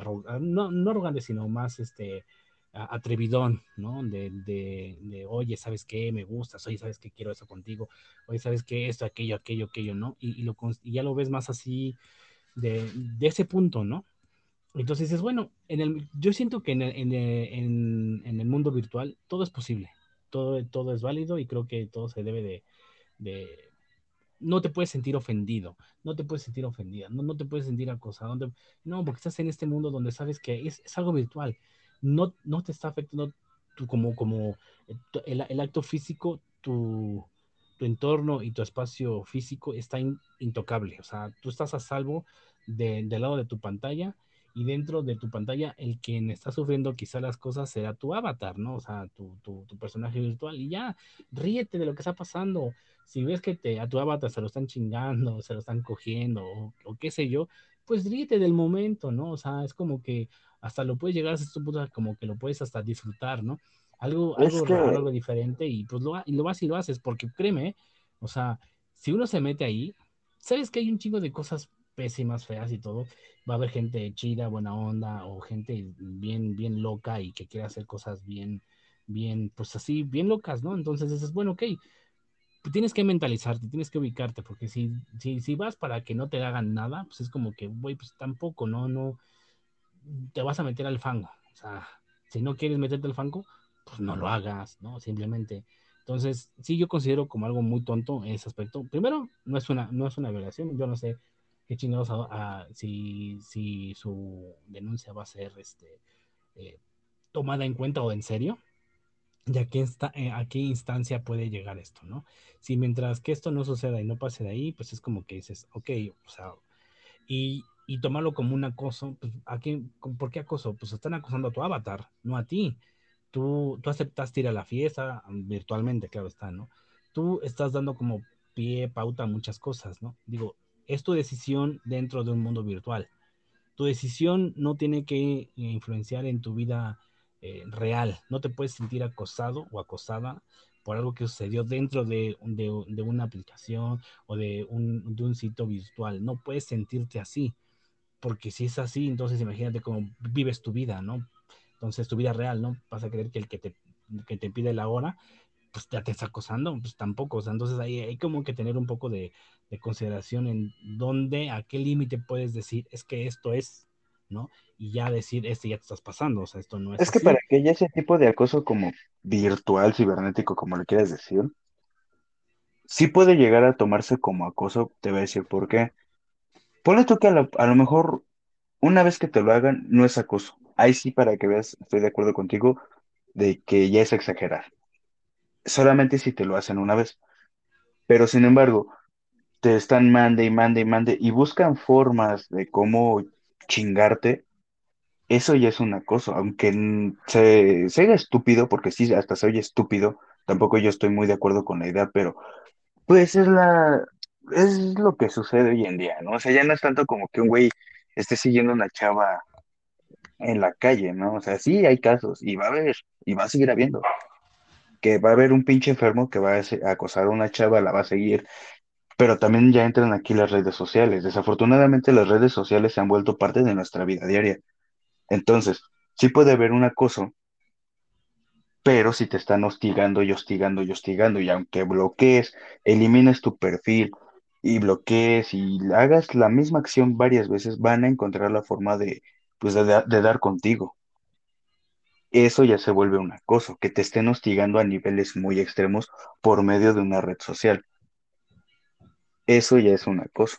no, no arrogante, sino más, este, atrevidón, ¿no? De, de, de, oye, ¿sabes qué? Me gustas, oye, ¿sabes qué? Quiero eso contigo, oye, ¿sabes qué? Esto, aquello, aquello, aquello, ¿no? Y, lo, y ya lo ves más así de, de, ese punto, ¿no? Entonces es bueno, en el, yo siento que en el, el, en, el mundo virtual todo es posible, todo, todo es válido y creo que todo se debe de, de no te puedes sentir ofendido, no te puedes sentir ofendida, no, no te puedes sentir acosado, no, no, porque estás en este mundo donde sabes que es, es algo virtual, no, no te está afectando tu, como, como el, el, acto físico, tu, tu entorno y tu espacio físico está in, intocable, o sea, tú estás a salvo de, del lado de tu pantalla y dentro de tu pantalla el quien está sufriendo quizá las cosas será tu avatar, ¿no? O sea, tu, tu, tu personaje virtual y ya, ríete de lo que está pasando, si ves que te, a tu avatar se lo están chingando, se lo están cogiendo o, o, qué sé yo, pues ríete del momento, ¿no? O sea, es como que hasta lo puedes llegar a este punto como que lo puedes hasta disfrutar, ¿no? Algo, algo raro, algo diferente y pues lo, y lo vas y lo haces, porque créeme, o sea, si uno se mete ahí, sabes que hay un chingo de cosas pésimas, feas y todo, va a haber gente chida, buena onda o gente bien, bien loca y que quiere hacer cosas bien, bien, pues así, bien locas, ¿no? Entonces dices, bueno, ok, tienes que mentalizarte, tienes que ubicarte, porque si, si, si vas para que no te hagan nada, pues es como que, güey, pues tampoco, no, no, te vas a meter al fango. O sea, si no quieres meterte al fango, pues no lo hagas, ¿no? Simplemente. Entonces, sí, yo considero como algo muy tonto ese aspecto. Primero, no es una, no es una violación. Yo no sé qué chingados a, si, si su denuncia va a ser este, eh, tomada en cuenta o en serio. ¿Y a qué, está, eh, a qué instancia puede llegar esto, no? Si mientras que esto no suceda y no pase de ahí, pues es como que dices, ok, o sea, y, y tomarlo como un acoso, pues, ¿a ¿por qué acoso? Pues están acosando a tu avatar, no a ti. Tú, tú aceptaste ir a la fiesta, virtualmente, claro está, ¿no? Tú estás dando como pie, pauta a muchas cosas, ¿no? Digo, es tu decisión dentro de un mundo virtual. Tu decisión no tiene que influenciar en tu vida eh, real. No te puedes sentir acosado o acosada por algo que sucedió dentro de, una aplicación o de un, sitio virtual. No puedes sentirte así, porque si es así, entonces imagínate cómo vives tu vida, ¿no? Entonces tu vida real, ¿no? Vas a creer que el te, que te pide la hora, pues ya te está acosando, pues tampoco. O sea, entonces ahí hay como que tener un poco de, de consideración en dónde, a qué límite puedes decir, es que esto es, ¿no? Y ya decir, este ya te estás pasando, o sea, esto no es. Es que para que haya ese tipo de acoso como virtual, cibernético, como le quieras decir, sí puede llegar a tomarse como acoso, te voy a decir por qué. Ponle tú que a lo, a lo mejor una vez que te lo hagan, no es acoso. Ahí sí, para que veas, estoy de acuerdo contigo, de que ya es exagerar. Solamente si te lo hacen una vez. Pero sin embargo, te están mande y mande y mande y buscan formas de cómo chingarte, eso ya es un acoso, aunque se, se estúpido, porque sí, hasta se oye estúpido, tampoco yo estoy muy de acuerdo con la idea, pero pues es la, es lo que sucede hoy en día, ¿no? O sea, ya no es tanto como que un güey esté siguiendo una chava en la calle, ¿no? O sea, sí hay casos, y va a haber, y va a seguir habiendo, que va a haber un pinche enfermo que va a acosar a una chava, la va a seguir, pero también ya entran aquí las redes sociales. Desafortunadamente las redes sociales se han vuelto parte de nuestra vida diaria. Entonces, sí puede haber un acoso, pero si te están hostigando y hostigando y hostigando, y aunque bloquees, elimines tu perfil y bloquees y hagas la misma acción varias veces, van a encontrar la forma de, pues, de, de dar contigo. Eso ya se vuelve un acoso, que te estén hostigando a niveles muy extremos por medio de una red social. Eso ya es un acoso.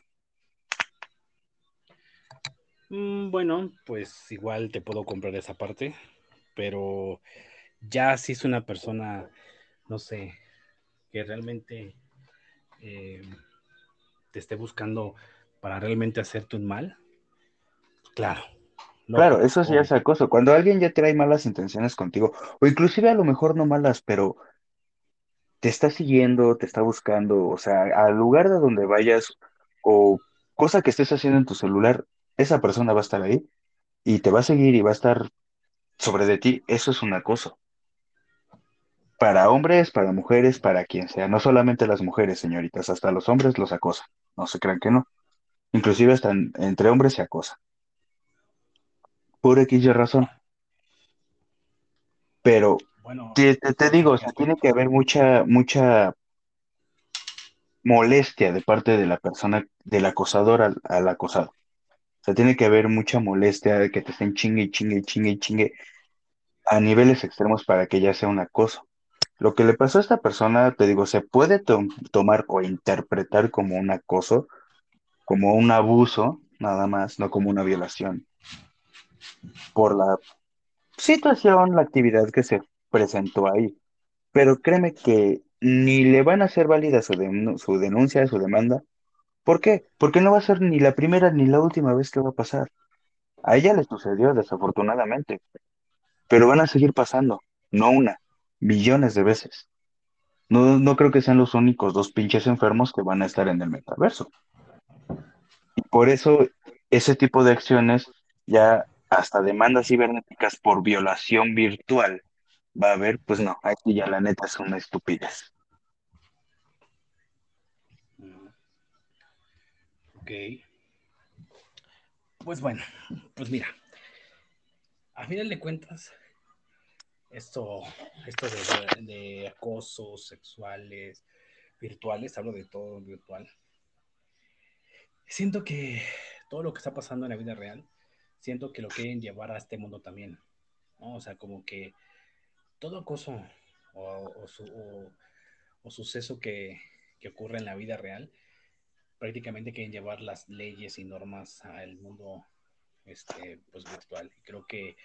Mm, bueno, pues igual te puedo comprar esa parte, pero ya si es una persona, no sé, que realmente eh, te esté buscando para realmente hacerte un mal, claro. Claro, eso sí es acoso. Cuando alguien ya trae malas intenciones contigo, o inclusive a lo mejor no malas, pero te está siguiendo, te está buscando, o sea, al lugar de donde vayas o cosa que estés haciendo en tu celular, esa persona va a estar ahí y te va a seguir y va a estar sobre de ti, eso es un acoso. Para hombres, para mujeres, para quien sea, no solamente las mujeres, señoritas, hasta los hombres los acosa, no se crean que no. Inclusive hasta entre hombres se acosa. Por X razón. Pero bueno, te, digo, o sea, tiene que haber mucha, mucha molestia de parte de la persona, del acosador al, al acosado. O sea, tiene que haber mucha molestia de que te estén chingue y chingue y chingue y chingue a niveles extremos para que ya sea un acoso. Lo que le pasó a esta persona, te digo, se puede tomar o interpretar como un acoso, como un abuso, nada más, no como una violación, por la situación, la actividad que se presentó ahí. Pero créeme que ni le van a hacer válida su, su denuncia, su demanda. ¿Por qué? Porque no va a ser ni la primera ni la última vez que va a pasar. A ella le sucedió desafortunadamente, pero van a seguir pasando, no una, billones de veces. No, no creo que sean los únicos dos pinches enfermos que van a estar en el metaverso. Y por eso ese tipo de acciones, ya hasta demandas cibernéticas por violación virtual, va a haber, pues no, aquí ya la neta es una estupidez. Ok. Pues bueno, pues mira, a final de cuentas, esto, esto de, acosos sexuales, virtuales, hablo de todo virtual. Siento que todo lo que está pasando en la vida real siento que lo quieren llevar a este mundo también. O sea, como que todo acoso o, su, o suceso que, que, ocurre en la vida real, prácticamente quieren llevar las leyes y normas al mundo este, pues, virtual. Y creo que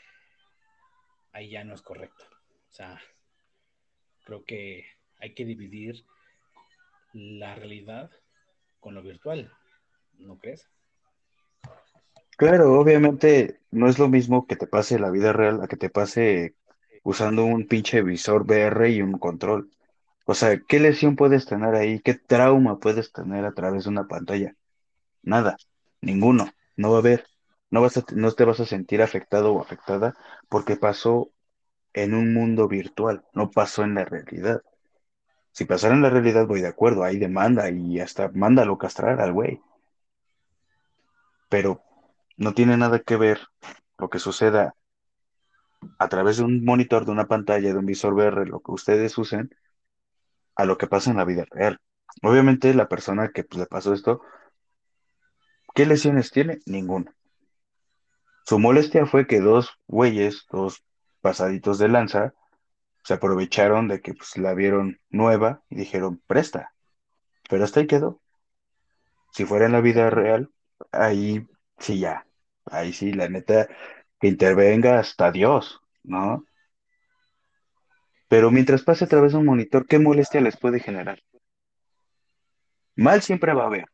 ahí ya no es correcto. O sea, creo que hay que dividir la realidad con lo virtual, ¿no crees? Claro, obviamente no es lo mismo que te pase la vida real a que te pase usando un pinche visor VR y un control. O sea, ¿qué lesión puedes tener ahí? ¿Qué trauma puedes tener a través de una pantalla? Nada, ninguno, no va a haber. No vas a, no te vas a sentir afectado o afectada porque pasó en un mundo virtual, no pasó en la realidad. Si pasara en la realidad, voy de acuerdo, hay demanda y hasta mándalo castrar al güey. Pero no tiene nada que ver lo que suceda a través de un monitor, de una pantalla, de un visor VR, lo que ustedes usen, a lo que pasa en la vida real. Obviamente la persona que pues, le pasó esto, ¿qué lesiones tiene? Ninguna. Su molestia fue que dos güeyes, dos pasaditos de lanza, se aprovecharon de que pues, la vieron nueva y dijeron, presta. Pero hasta ahí quedó. Si fuera en la vida real, ahí sí ya, ahí sí, la neta, que intervenga hasta Dios, ¿no? Pero mientras pase a través de un monitor, ¿qué molestia les puede generar? Mal siempre va a haber.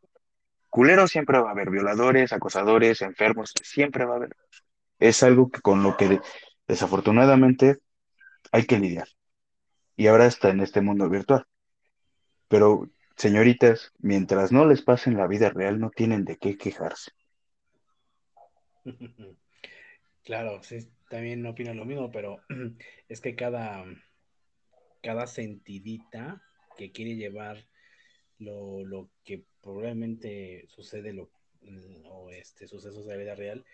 Culeros siempre va a haber. Violadores, acosadores, enfermos, siempre va a haber. Es algo que con lo que desafortunadamente hay que lidiar. Y ahora está en este mundo virtual. Pero, señoritas, mientras no les pase en la vida real, no tienen de qué quejarse. <laughs> Claro, sí, también opino lo mismo, pero <clears throat> es que cada, cada sentidita que quiere llevar lo, lo que probablemente sucede lo, o este, sucesos de la vida real,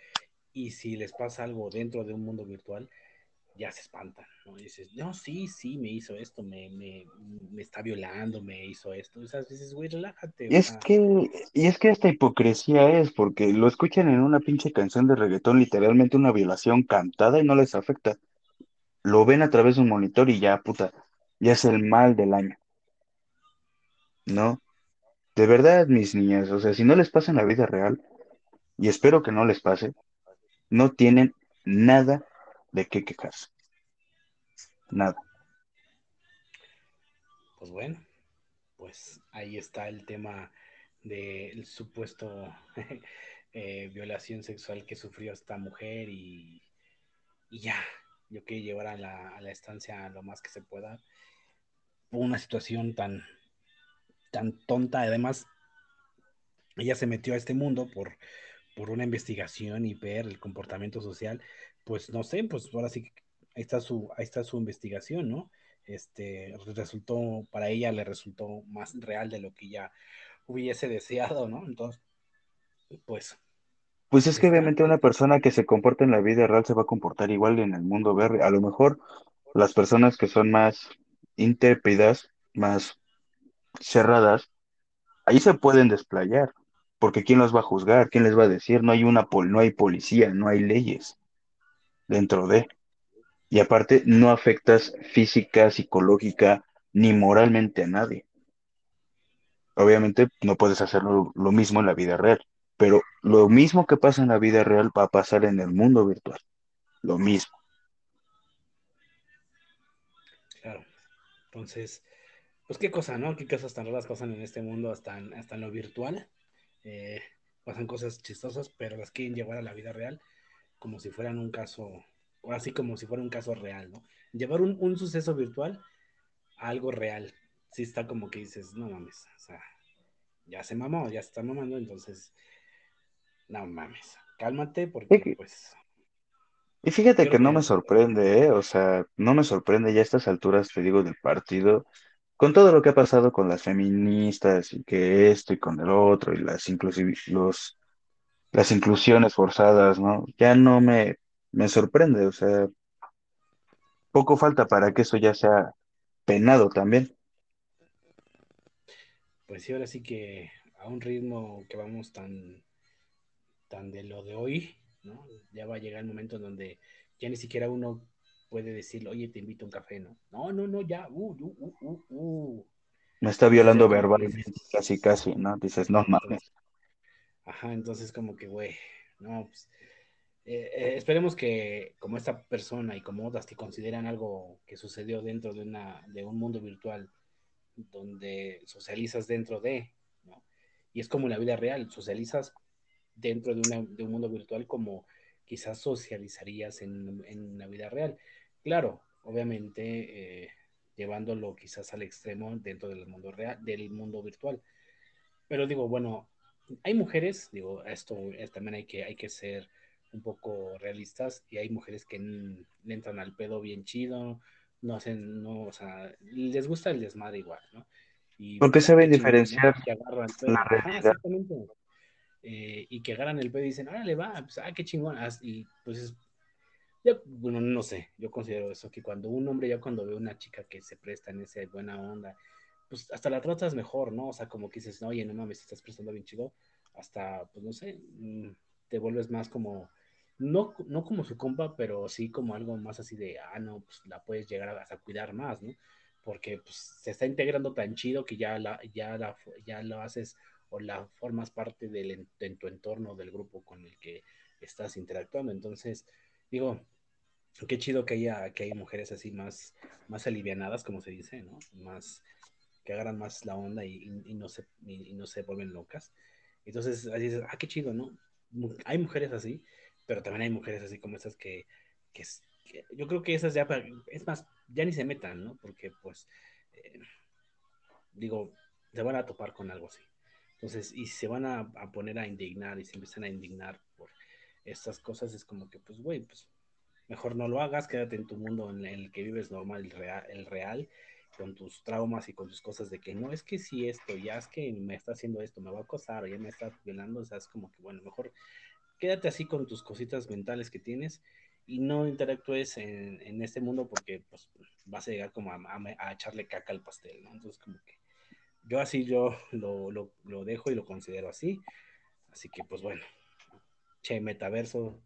y si les pasa algo dentro de un mundo virtual, ya se espantan, ¿no? Y dices, no, sí, sí, me hizo esto, me, me, me está violando, me hizo esto. O sea, dices, güey, relájate. Y es que, y es que esta hipocresía es porque lo escuchan en una pinche canción de reggaetón, literalmente una violación cantada y no les afecta. Lo ven a través de un monitor y ya, puta, ya es el mal del año. ¿No? De verdad, mis niñas, o sea, si no les pasa en la vida real, y espero que no les pase, no tienen nada de qué quejarse. Nada. Pues bueno, pues ahí está el tema del supuesto <laughs> eh, violación sexual que sufrió esta mujer y, y ya, yo quiero llevar a la, a la, estancia lo más que se pueda. Una situación tan, tan tonta, además, ella se metió a este mundo por, por una investigación y ver el comportamiento social, pues no sé, pues ahora sí ahí está su, ahí está su investigación, ¿no? Este resultó, para ella le resultó más real de lo que ella hubiese deseado, ¿no? Entonces, pues. Pues es que obviamente una persona que se comporta en la vida real se va a comportar igual en el mundo verde. A lo mejor las personas que son más intrépidas, más cerradas, ahí se pueden desplayar, porque ¿quién los va a juzgar? ¿Quién les va a decir? No hay una pol no hay policía, no hay leyes dentro de. Y aparte, no afectas física, psicológica ni moralmente a nadie. Obviamente no puedes hacer lo, mismo en la vida real, pero lo mismo que pasa en la vida real va a pasar en el mundo virtual. Lo mismo. Claro. Entonces, pues qué cosa, ¿no? Qué cosas tan raras pasan en este mundo hasta en, hasta en lo virtual. Eh, pasan cosas chistosas, pero las quieren llevar a la vida real como si fueran un caso, o así como si fuera un caso real, ¿no? Llevar un, un suceso virtual a algo real. Sí está como que dices, no mames, o sea, ya se mamó, ya se está mamando, entonces, no mames, cálmate porque pues... Y fíjate que no me sorprende, ¿eh? O sea, no me sorprende ya a estas alturas, te digo, del partido, con todo lo que ha pasado con las feministas y que esto y con el otro y las inclusiv los, las inclusiones forzadas, ¿no? Ya no me, me sorprende, o sea, poco falta para que eso ya sea penado también. Pues sí, ahora sí que a un ritmo que vamos tan, tan de lo de hoy, ¿no? Ya va a llegar el momento en donde ya ni siquiera uno puede decirle, oye, te invito a un café, ¿no? No, no, no, ya, uh, uh, uh, uh. Me está violando verbalmente, casi, casi, ¿no? Dices, no mames. Ajá, entonces como que, güey, no, pues, eh, eh, esperemos que como esta persona y como otras que consideran algo que sucedió dentro de, una, de un mundo virtual donde socializas dentro de, ¿no? Y es como la vida real, socializas dentro de, una, de un mundo virtual como quizás socializarías en, en la vida real. Claro, obviamente eh, llevándolo quizás al extremo dentro del mundo real, del mundo virtual. Pero digo, bueno, hay mujeres, digo, esto también hay que, hay que ser un poco realistas y hay mujeres que le entran al pedo bien chido, no hacen, no, o sea, les gusta el desmadre igual, ¿no? Y, Porque pues, saben diferenciar la realidad. Eh, y que agarran el pedo y dicen, órale, va, pues, ah, qué chingón. Y pues, bueno, no sé, yo considero eso, que cuando un hombre, ya cuando ve una chica que se presta en esa buena onda, pues hasta la tratas mejor, ¿no? O sea, como que dices, no, oye, no mames, estás prestando bien chido, hasta, pues no sé, mm, te vuelves más como no, no como su compa, pero sí como algo más así de, ah, no, pues la puedes llegar a, cuidar más, ¿no? Porque pues, se está integrando tan chido que ya, la, ya, la, ya lo haces o la formas parte del, de tu entorno, del grupo con el que estás interactuando. Entonces, digo, qué chido que haya, que haya mujeres así más, más alivianadas, como se dice, ¿no? Más, que agarran más la onda y, no, se, y, no se vuelven locas. Entonces, así dices, ah, qué chido, ¿no? Hay mujeres así pero también hay mujeres así como esas que, que, yo creo que esas ya, es más, ya ni se metan, ¿no? Porque pues, eh, digo, se van a topar con algo así. Entonces, y se van a, poner a indignar y se empiezan a indignar por estas cosas, es como que, pues, güey, pues, mejor no lo hagas, quédate en tu mundo en el que vives normal, el real, el real, con tus traumas y con tus cosas de que no es que si esto, ya es que me está haciendo esto, me va a acosar o ya me está violando, o sea, es como que, bueno, mejor quédate así con tus cositas mentales que tienes y no interactúes en, en este mundo porque pues, vas a llegar como a, echarle caca al pastel, ¿no? Entonces como que yo así yo lo, lo, lo, dejo y lo considero así. Así que pues bueno, che, metaverso,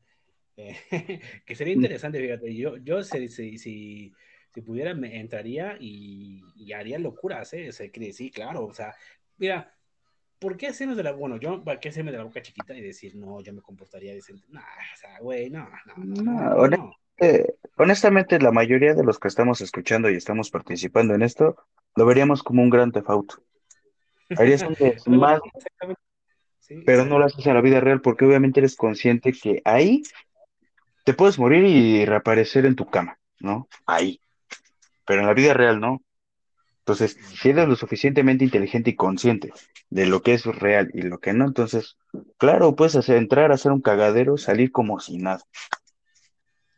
eh, <laughs> que sería mm. interesante, fíjate, yo, yo si, si, si, si pudiera me entraría y, y haría locuras, ¿eh? O sea, sí, claro, o sea, mira, ¿por qué hacernos de la, bueno, yo, ¿para qué hacerme de la boca chiquita y decir, no, yo me comportaría decente? No, o sea, güey, no, no, no. no, honestamente, la mayoría de los que estamos escuchando y estamos participando en esto, lo veríamos como un gran tefauto. Harías un más, pero no lo haces en la vida real porque obviamente eres consciente que ahí te puedes morir y reaparecer en tu cama, ¿no? Ahí. Pero en la vida real no. Entonces, si eres lo suficientemente inteligente y consciente de lo que es real y lo que no, entonces, claro, puedes hacer, entrar a hacer un cagadero, salir como si nada.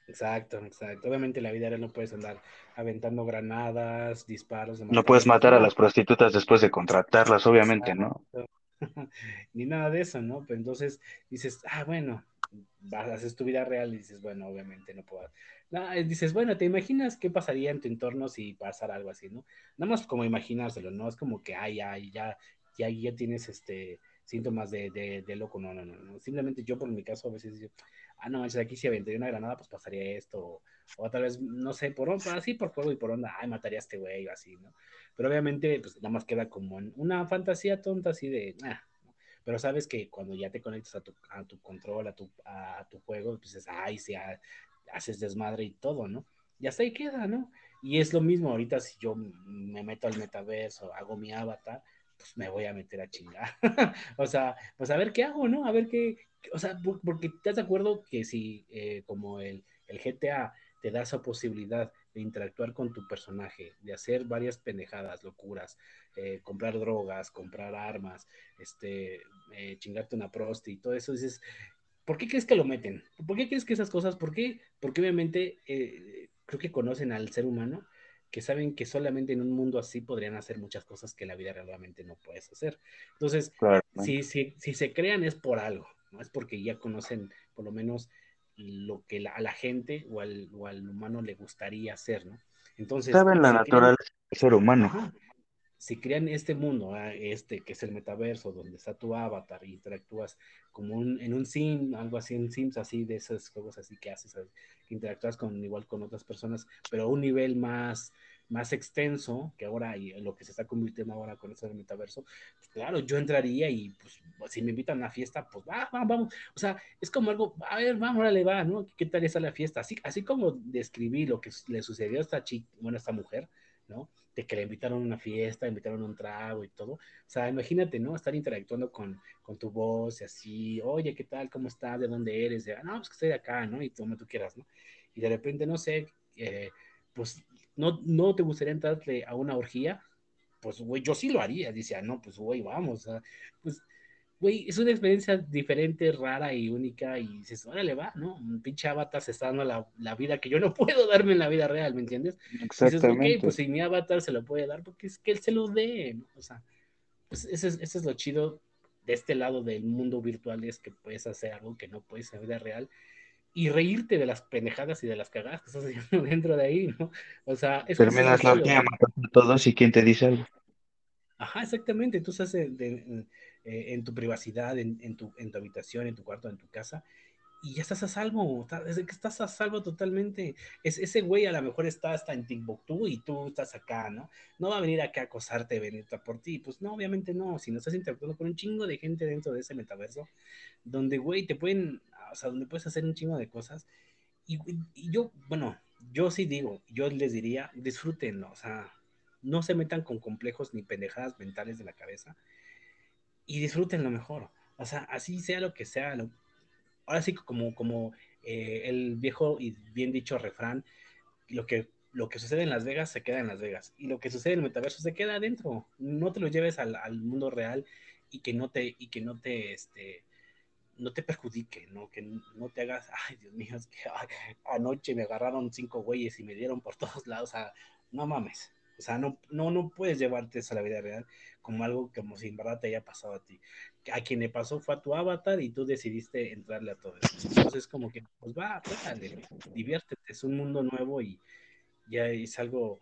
Exacto, exacto. Obviamente en la vida real no puedes andar aventando granadas, disparos. No puedes matar a las prostitutas después de contratarlas, obviamente, ¿no? <laughs> Ni nada de eso, ¿no? Pero entonces dices, ah, bueno, vas, haces tu vida real y dices, bueno, obviamente no puedo. Dices, bueno, ¿te imaginas qué pasaría en tu entorno si pasara algo así, no? Nada más como imaginárselo, ¿no? Es como que, ay, ay, ya, ya, ya tienes este síntomas de, de, loco, no, no, no, Simplemente yo, por mi caso, a veces digo, ah, no, aquí si aventaría una granada, pues pasaría esto, o, tal vez, no sé, por así por fuego y por onda, ay, mataría a este güey, o así, ¿no? Pero obviamente, pues nada más queda como una fantasía tonta así de, ah, pero sabes que cuando ya te conectas a tu, a tu control, a tu, a, tu juego, pues dices, ay, sí, haces desmadre y todo, ¿no? Y hasta ahí queda, ¿no? Y es lo mismo ahorita si yo me meto al metaverso, hago mi avatar, pues me voy a meter a chingar. <laughs> o sea, pues a ver qué hago, ¿no? A ver qué, o sea, porque te de acuerdo que si eh, como el, el GTA te da esa posibilidad de interactuar con tu personaje, de hacer varias pendejadas, locuras, eh, comprar drogas, comprar armas, este, eh, chingarte una prosti y todo eso, dices, ¿por qué crees que lo meten? ¿Por qué crees que esas cosas, por qué? Porque obviamente eh, creo que conocen al ser humano, que saben que solamente en un mundo así podrían hacer muchas cosas que en la vida realmente no puedes hacer. Entonces, si, si, si se crean es por algo, ¿no? Es porque ya conocen por lo menos lo que a la gente o al, o al, humano le gustaría hacer, ¿no? Entonces... Saben la naturaleza del ser humano. Si crean este mundo, ah, este que es el metaverso, donde está tu avatar y interactúas como un, en un sim, algo así en Sims, así de esos juegos así que haces, que interactúas con igual con otras personas, pero a un nivel más, más extenso que ahora y lo que se está convirtiendo ahora con esto del metaverso, pues claro, yo entraría y pues si me invitan a una fiesta, pues va, va, vamos, o sea, es como algo, a ver, vamos, órale, va, ¿no? ¿Qué tal está la fiesta? Así, así como describí lo que le sucedió a esta chica, bueno, a esta mujer, ¿no? Que le invitaron a una fiesta, invitaron a un trago y todo. O sea, imagínate, ¿no? Estar interactuando con, con tu voz y así, oye, ¿qué tal? ¿Cómo estás? ¿De dónde eres? De, no, pues que estoy de acá, ¿no? Y como tú quieras, ¿no? Y de repente, no sé, eh, pues no, no te gustaría entrarle a una orgía, pues, güey, yo sí lo haría. Dice, ah, no, pues, güey, vamos, o sea, pues güey, es una experiencia diferente, rara y única, y dices, órale, va, ¿no? Un pinche avatar se está dando la, la, vida que yo no <laughs> puedo darme en la vida real, ¿me entiendes? Exactamente. dices, ok, pues si mi avatar se lo puede dar, porque es que él se lo dé, ¿no? O sea, pues ese es, ese es lo chido de este lado del mundo virtual, es que puedes hacer algo que no puedes en la vida real, y reírte de las pendejadas y de las cagadas que estás <laughs> haciendo dentro de ahí, ¿no? O sea, es Terminas la última matando a todos y quién te dice algo. Ajá, exactamente. Tú estás en, eh, en tu privacidad, en, tu, en tu habitación, en tu cuarto, en tu casa, y ya estás a salvo, estás a salvo totalmente. Es, ese güey a lo mejor está hasta en Timbuktu y tú estás acá, ¿no? No va a venir acá a acosarte, venir por ti. Pues no, obviamente no. Si no estás interactuando con un chingo de gente dentro de ese metaverso, donde, güey, te pueden, o sea, donde puedes hacer un chingo de cosas. Y, y yo, bueno, yo sí digo, yo les diría, disfrútenlo, o sea, no se metan con complejos ni pendejadas mentales de la cabeza y disfruten lo mejor. O sea, así sea lo que sea. ahora sí, como, como eh, el viejo y bien dicho refrán, lo que, lo que sucede en Las Vegas se queda en Las Vegas. Y lo que sucede en el metaverso se queda adentro. No te lo lleves al, mundo real y que no te, y que no te, este, no te perjudique, ¿no? Que no te hagas, ay, Dios mío, es que anoche me agarraron cinco güeyes y me dieron por todos lados. No mames. O sea, no, no, no puedes llevarte eso a la vida real como algo como si en verdad te haya pasado a ti. A quien le pasó fue a tu avatar y tú decidiste entrarle a todo eso. Entonces, como que, pues va, dale, diviértete, es un mundo nuevo y ya es algo,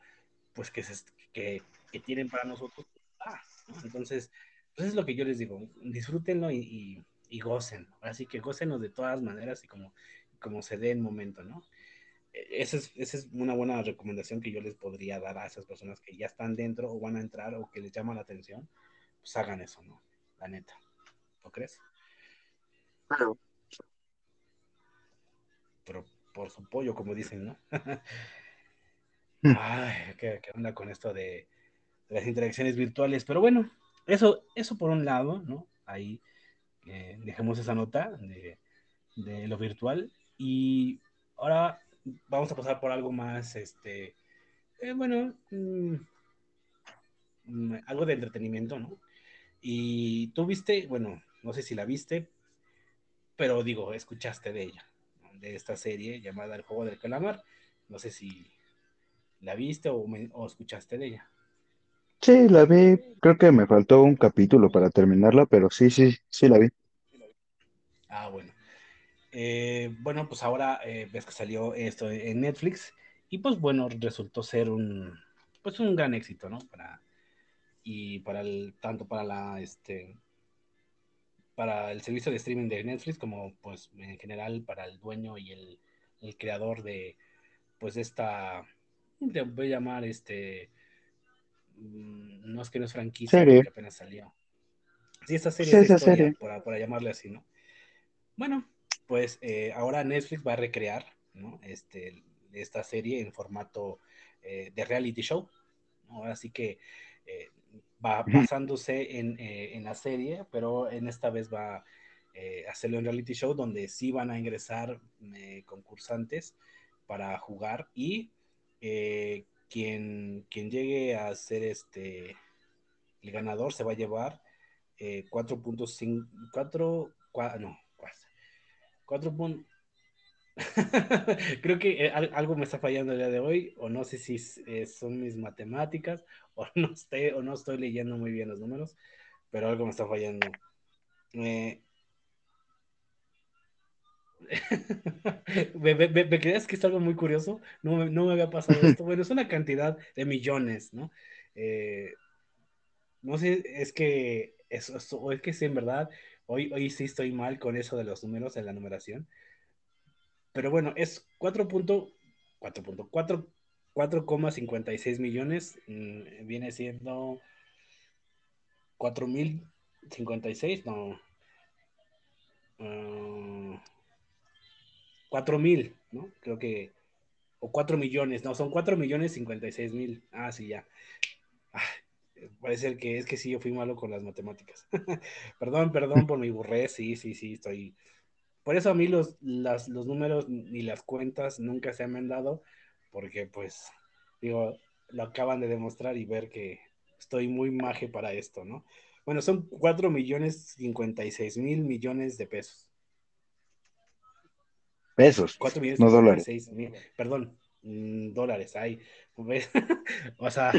pues, que, se, que, que tienen para nosotros. Ah, Entonces, pues es lo que yo les digo, disfrútenlo y, y, y gocen. Así que gócenlo de todas maneras y como, como se dé el momento, ¿no? Esa es, esa es una buena recomendación que yo les podría dar a esas personas que ya están dentro o van a entrar o que les llama la atención, pues hagan eso, ¿no? La neta. ¿Lo crees? Claro. Pero por su pollo, como dicen, ¿no? Hmm. Ay, ¿qué, onda con esto de, las interacciones virtuales? Pero bueno, eso, eso por un lado, ¿no? Ahí eh, dejemos esa nota de, de lo virtual. Y ahora vamos a pasar por algo más, este, eh, bueno, mm, mm, algo de entretenimiento, ¿no? Y tú viste, bueno, no sé si la viste, pero digo, escuchaste de ella, de esta serie llamada El Juego del Calamar. No sé si la viste o, o escuchaste de ella. Sí, la vi. Creo que me faltó un capítulo para terminarla, pero sí, sí, sí la vi. Bueno. Eh, bueno, pues ahora eh, ves que salió esto en Netflix y pues bueno, resultó ser un, pues un gran éxito, ¿no? Para, y para el, tanto para la, este, para el servicio de streaming de Netflix como pues en general para el dueño y el, creador de, pues esta, te voy a llamar este, mm, no es que no es franquicia, que apenas salió. Sí, esta serie es historia, Por, por llamarle así, ¿no? Bueno, pues eh, ahora Netflix va a recrear este, esta serie en formato eh, de reality show. Ahora sí que eh, va basándose en, la serie, pero en esta vez va a hacerlo en reality show donde sí van a ingresar concursantes para jugar y quien, quien llegue a ser este el ganador se va a llevar 4.5 4, no Cuatro puntos. <laughs> Creo que eh, algo me está fallando el día de hoy, o no sé si eh, son mis matemáticas, <laughs> o no, estoy, o no estoy leyendo muy bien los números, pero algo me está fallando. Eh, <laughs> ¿Me, me, crees que es algo muy curioso? No, no, me había pasado esto. Bueno, es una cantidad de millones, ¿no? no sé, es que eso, o es que sí, en verdad, hoy, hoy sí estoy mal con eso de los números en la numeración. Pero bueno, es 4.4.4,56 millones. Mm, viene siendo 4.056, no. Uh, ah, 4.000, ¿no? Creo que. O 4 millones, no, son 4 millones 56 mil. Ah, sí, ya. Ah, parece que es que sí, yo fui malo con las matemáticas. <laughs> perdón, perdón por mi burré, sí, sí, sí, estoy. Por eso a mí los, los números ni las cuentas nunca se han dado, porque pues, digo, lo acaban de demostrar y ver que estoy muy maje para esto, ¿no? Bueno, son 4 millones 56 mil millones de pesos. Pesos, 4 millones no dólares. Mil, perdón, mm, dólares, ay. <laughs> o sea,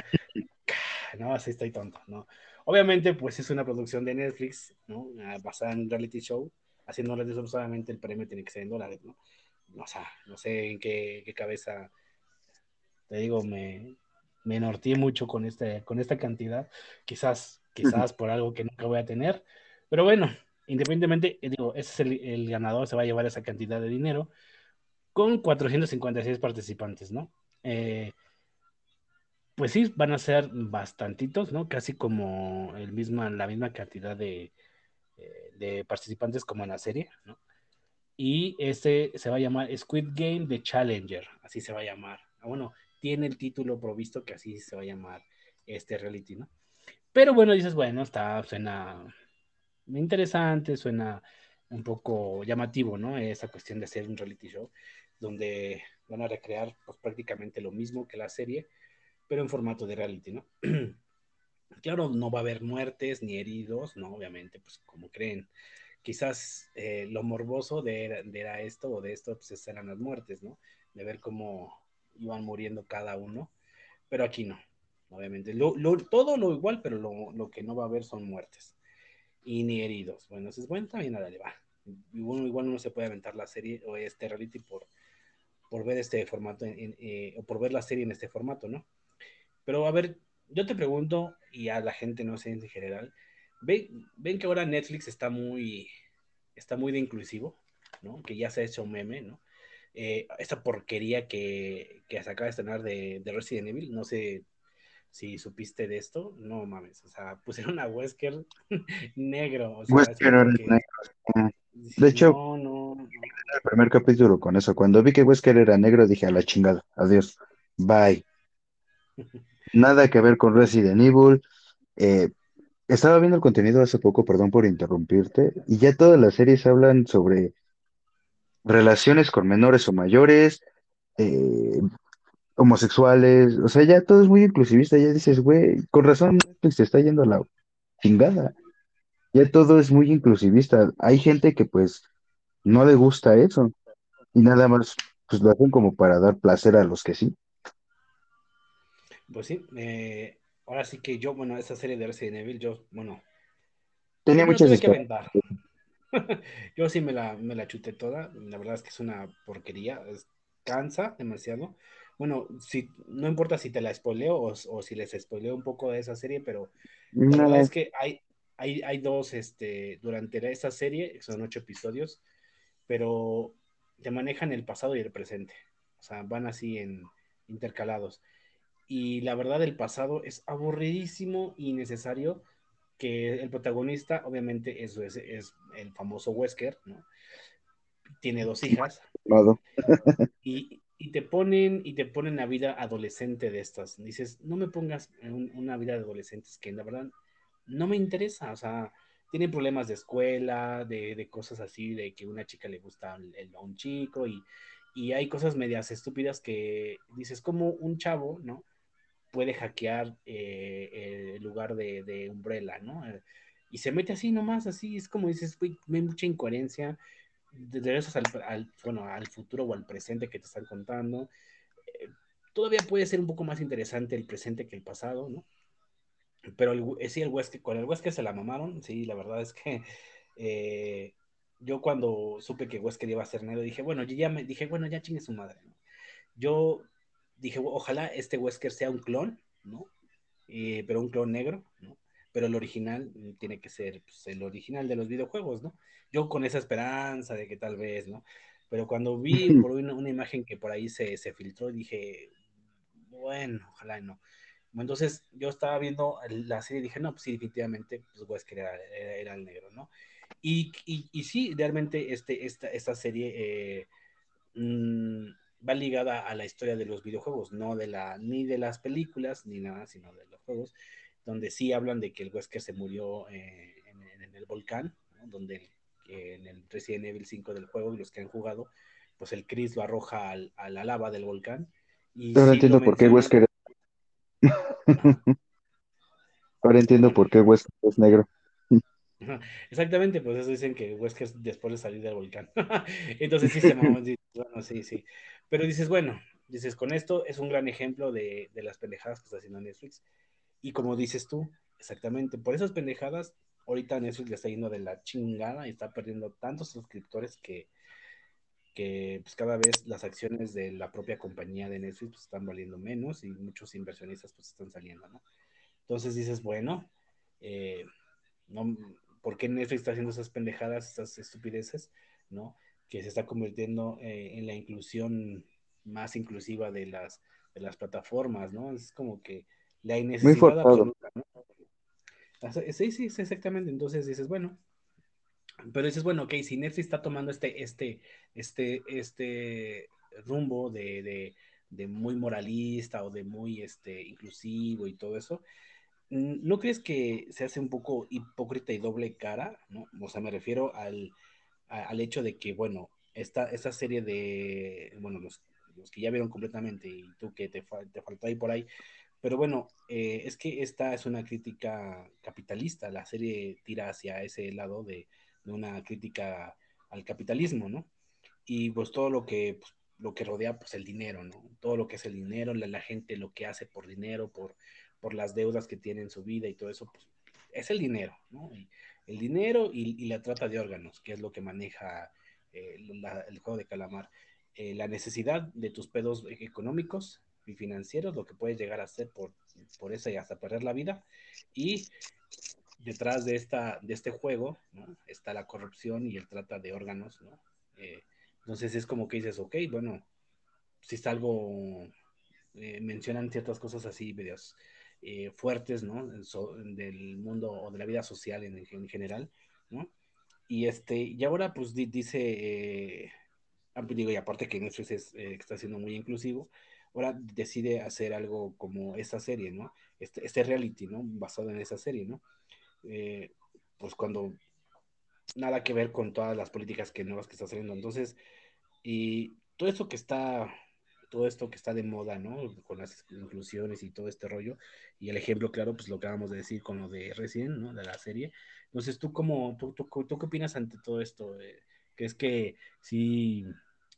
no, así estoy tonto, ¿no? Obviamente, pues es una producción de Netflix, ¿no? Ah, basada en reality show, haciendo reality show solamente el premio tiene que ser en dólares, ¿no? O sea, no sé en qué, qué cabeza, te digo, me, me enortí mucho con, este, con esta cantidad, quizás, quizás por algo que nunca voy a tener, pero bueno, independientemente, eh, digo, ese es el, ganador, se va a llevar esa cantidad de dinero con 456 participantes, ¿no? Eh, pues sí, van a ser bastantitos, ¿no? Casi como el misma, la misma cantidad de, eh, de participantes como en la serie, ¿no? Y este se va a llamar Squid Game The Challenger, así se va a llamar. Ah, bueno, tiene el título provisto que así se va a llamar este reality, ¿no? Pero bueno, dices, bueno, está, suena interesante, suena un poco llamativo, ¿no? Esa cuestión de hacer un reality show donde van a recrear pues, prácticamente lo mismo que la serie, pero en formato de reality, ¿no? <clears throat> claro, no va a haber muertes ni heridos, ¿no? Obviamente, pues como creen. Quizás eh, lo morboso de, de, esto o de esto, pues eran las muertes, ¿no? De ver cómo iban muriendo cada uno, pero aquí no, obviamente. todo lo igual, pero lo, que no va a haber son muertes y ni heridos. Bueno, si es bueno, también nada le va. Igual, igual uno se puede aventar la serie o este reality por, por ver este formato eh, o por ver la serie en este formato, ¿no? Pero a ver, yo te pregunto, y a la gente, no sé, en general, ¿ven, ven que ahora Netflix está muy, está muy de inclusivo, ¿no? Que ya se ha hecho un meme, ¿no? Eh, esta porquería que, que, se acaba de estrenar de, de, Resident Evil, no sé si supiste de esto, no mames, o sea, pusieron a Wesker <laughs> negro. O sea, Wesker era negro. De hecho, no, no, el primer capítulo con eso, cuando vi que Wesker era negro, dije a la chingada, adiós, bye. <laughs> Nada que ver con Resident Evil. Eh, estaba viendo el contenido hace poco, perdón por interrumpirte, y ya todas las series hablan sobre relaciones con menores o mayores, eh, homosexuales, o sea, ya todo es muy inclusivista, ya dices, güey, con razón se está yendo a la chingada, ya todo es muy inclusivista, hay gente que pues no le gusta eso, y nada más, pues lo hacen como para dar placer a los que sí. Pues sí, eh, ahora sí que yo, bueno, esa serie de Resident Evil, yo, bueno, tenía muchas <laughs> Yo sí me la, me la chuté toda. La verdad es que es una porquería. cansa demasiado. Bueno, si, no importa si te la spoileo o, si les spoileo un poco de esa serie, pero la verdad es que hay, hay, hay dos este, durante esta serie, son ocho episodios, pero te manejan el pasado y el presente. O sea, van así en intercalados. Y la verdad, el pasado es aburridísimo y necesario que el protagonista, obviamente, eso es, es el famoso Wesker, ¿no? Tiene dos hijas. <laughs> y, y, te ponen, y te ponen la vida adolescente de estas. Dices, no me pongas en una vida de adolescentes que la verdad no me interesa. O sea, tienen problemas de escuela, de, de cosas así, de que una chica le gusta el, a un chico y, y hay cosas medias estúpidas que dices, como un chavo, ¿no? Puede hackear eh, el lugar de, de, Umbrella, ¿no? Y se mete así nomás, así, es como dices, güey, hay mucha incoherencia, de eso al, bueno, al futuro o al presente que te están contando. Eh, todavía puede ser un poco más interesante el presente que el pasado, ¿no? Pero el, eh, sí, el Wesker, con el Wesker se la mamaron, sí, la verdad es que yo cuando supe que Wesker iba a ser negro, dije, bueno, ya me dije, bueno, ya chingue su madre, ¿no? Yo dije, ojalá este Wesker sea un clon, ¿no? pero un clon negro, ¿no? pero el original mm, tiene que ser pues, el original de los videojuegos, ¿no? Yo con esa esperanza de que tal vez, ¿no? Pero cuando vi <clears throat> por una, una imagen que por ahí se, se, filtró, dije, bueno, ojalá no. Entonces yo estaba viendo la serie y dije, no, pues sí, definitivamente, pues Wesker era, era, era el negro, ¿no? Y, y, y, sí, realmente este, esta, esta serie eh, mmm, va ligada a la historia de los videojuegos, no de la, ni de las películas, ni nada, sino de los juegos, donde sí hablan de que el Wesker se murió eh, en, en, el volcán, ¿no? donde eh, en el Resident Evil 5 del juego, y los que han jugado, pues el Chris lo arroja al, a la lava del volcán. Y Ahora sí entiendo por qué Wesker. <laughs> Ahora entiendo por qué Wesker es negro. Exactamente, pues eso dicen que Wesker después de salir del volcán. <laughs> Entonces sí se mamó, <laughs> bueno, sí, sí. Pero dices, bueno, dices, con esto es un gran ejemplo de, de, las pendejadas que está haciendo Netflix. Y como dices tú, exactamente, por esas pendejadas, ahorita Netflix le está yendo de la chingada y está perdiendo tantos suscriptores que, que pues cada vez las acciones de la propia compañía de Netflix pues, están valiendo menos y muchos inversionistas pues están saliendo, ¿no? Entonces dices, bueno, eh, no, ¿por qué Netflix está haciendo esas pendejadas, esas estupideces, ¿no? Que se está convirtiendo eh, en la inclusión más inclusiva de las, de las plataformas, ¿no? Es como que la necesidad absoluta, ¿no? Sí, sí, sí, exactamente. Entonces dices, bueno, pero dices, bueno, ok, si Netflix está tomando este, este, este, este rumbo de, de, de muy moralista o de muy este, inclusivo y todo eso, ¿no crees que se hace un poco hipócrita y doble cara? ¿no? O sea, me refiero al, al hecho de que, bueno, esta, serie de, bueno, los, los, que ya vieron completamente y tú que te, te faltó ahí por ahí, pero bueno, eh, es que esta es una crítica capitalista, la serie tira hacia ese lado de, de una crítica al capitalismo, ¿no? Y pues todo lo que, pues, lo que rodea, pues el dinero, ¿no? Todo lo que es el dinero, la gente lo que hace por dinero, por, por las deudas que tiene en su vida y todo eso, pues es el dinero, ¿no? El dinero y, la trata de órganos, que es lo que maneja eh, el juego de calamar. Eh, la necesidad de tus pedos económicos y financieros, lo que puedes llegar a hacer por, por eso y hasta perder la vida. Y detrás de, esta, de este juego ¿no? está la corrupción y el trata de órganos, ¿no? Eh, entonces es como que dices, ok, bueno, si es algo, mencionan ciertas cosas así, medios eh, fuertes, ¿no? So, del mundo o de la vida social en, en, general, ¿no? Y este, y ahora pues di, dice, eh, digo, y aparte que Netflix es, eh, está siendo muy inclusivo, ahora decide hacer algo como esta serie, ¿no? Este, este reality, ¿no? Basado en esa serie, ¿no? Eh, pues cuando nada que ver con todas las políticas que nuevas que está saliendo. Entonces, y todo esto que está, todo esto que está de moda, ¿no? Con las inclusiones y todo este rollo. Y el ejemplo, claro, pues lo acabamos de decir con lo de recién, ¿no? De la serie. Entonces, ¿tú cómo, tú, tú, tú qué opinas ante todo esto? Eh, ¿Crees que sí,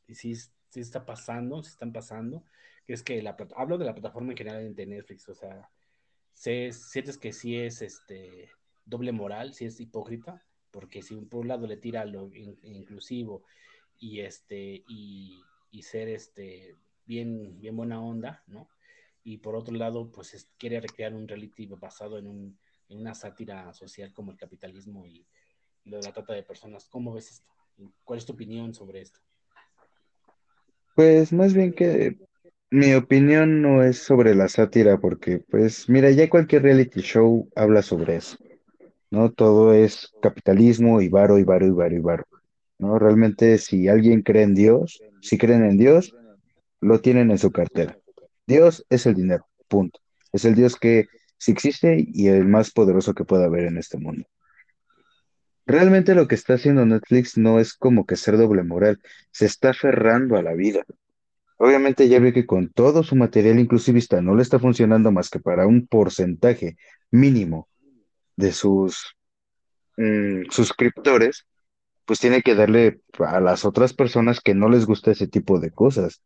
sí, sí está pasando, sí están pasando? ¿Crees que la, hablo de la plataforma en general de Netflix, o sea, ¿sientes que sí es este doble moral, si es hipócrita, porque si por un lado le tira lo in, inclusivo y este y, ser este bien bien buena onda, ¿no? Y por otro lado, pues es, quiere recrear un reality basado en, un, en, una sátira social como el capitalismo y, de la trata de personas. ¿Cómo ves esto? ¿Cuál es tu opinión sobre esto? Pues más bien que mi opinión no es sobre la sátira, porque pues mira, ya cualquier reality show habla sobre eso. ¿no? Todo es capitalismo y varo y varo y varo y varo, ¿no? Realmente si alguien cree en Dios, si creen en Dios, lo tienen en su cartera. Dios es el dinero, punto. Es el Dios que sí existe y el más poderoso que pueda haber en este mundo. Realmente lo que está haciendo Netflix no es como que ser doble moral, se está aferrando a la vida. Obviamente ya ve que con todo su material inclusivista no le está funcionando más que para un porcentaje mínimo de sus mmm, suscriptores, pues tiene que darle a las otras personas que no les gusta ese tipo de cosas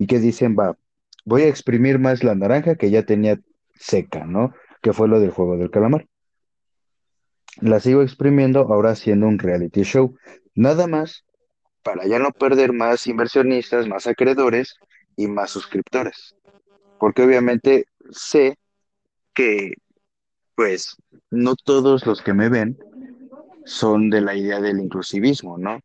y que dicen, va, voy a exprimir más la naranja que ya tenía seca, ¿no? Que fue lo del juego del calamar. La sigo exprimiendo ahora haciendo un reality show, nada más para ya no perder más inversionistas, más acreedores y más suscriptores. Porque obviamente sé que pues no todos los que me ven son de la idea del inclusivismo, ¿no?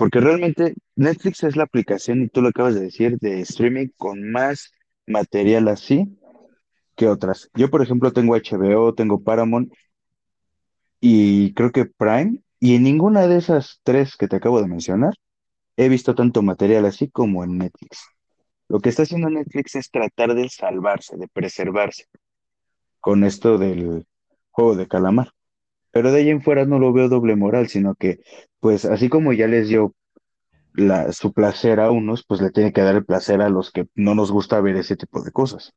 Porque realmente Netflix es la aplicación, y tú lo acabas de decir, de streaming con más material así que otras. Yo, por ejemplo, tengo HBO, tengo Paramount y creo que Prime, y en ninguna de esas tres que te acabo de mencionar he visto tanto material así como en Netflix. Lo que está haciendo Netflix es tratar de salvarse, de preservarse con esto del juego de calamar. Pero de ahí en fuera no lo veo doble moral, sino que, pues así como ya les dio la, su placer a unos, pues le tiene que dar el placer a los que no nos gusta ver ese tipo de cosas.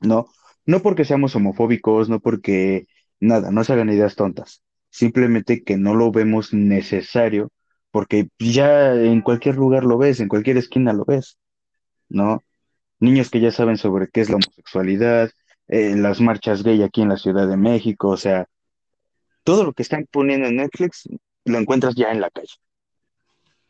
No, no porque seamos homofóbicos, no porque nada, no se hagan ideas tontas. Simplemente que no lo vemos necesario, porque ya en cualquier lugar lo ves, en cualquier esquina lo ves, ¿no? Niños que ya saben sobre qué es la homosexualidad, eh, las marchas gay aquí en la Ciudad de México, o sea, todo lo que están poniendo en Netflix lo encuentras ya en la calle,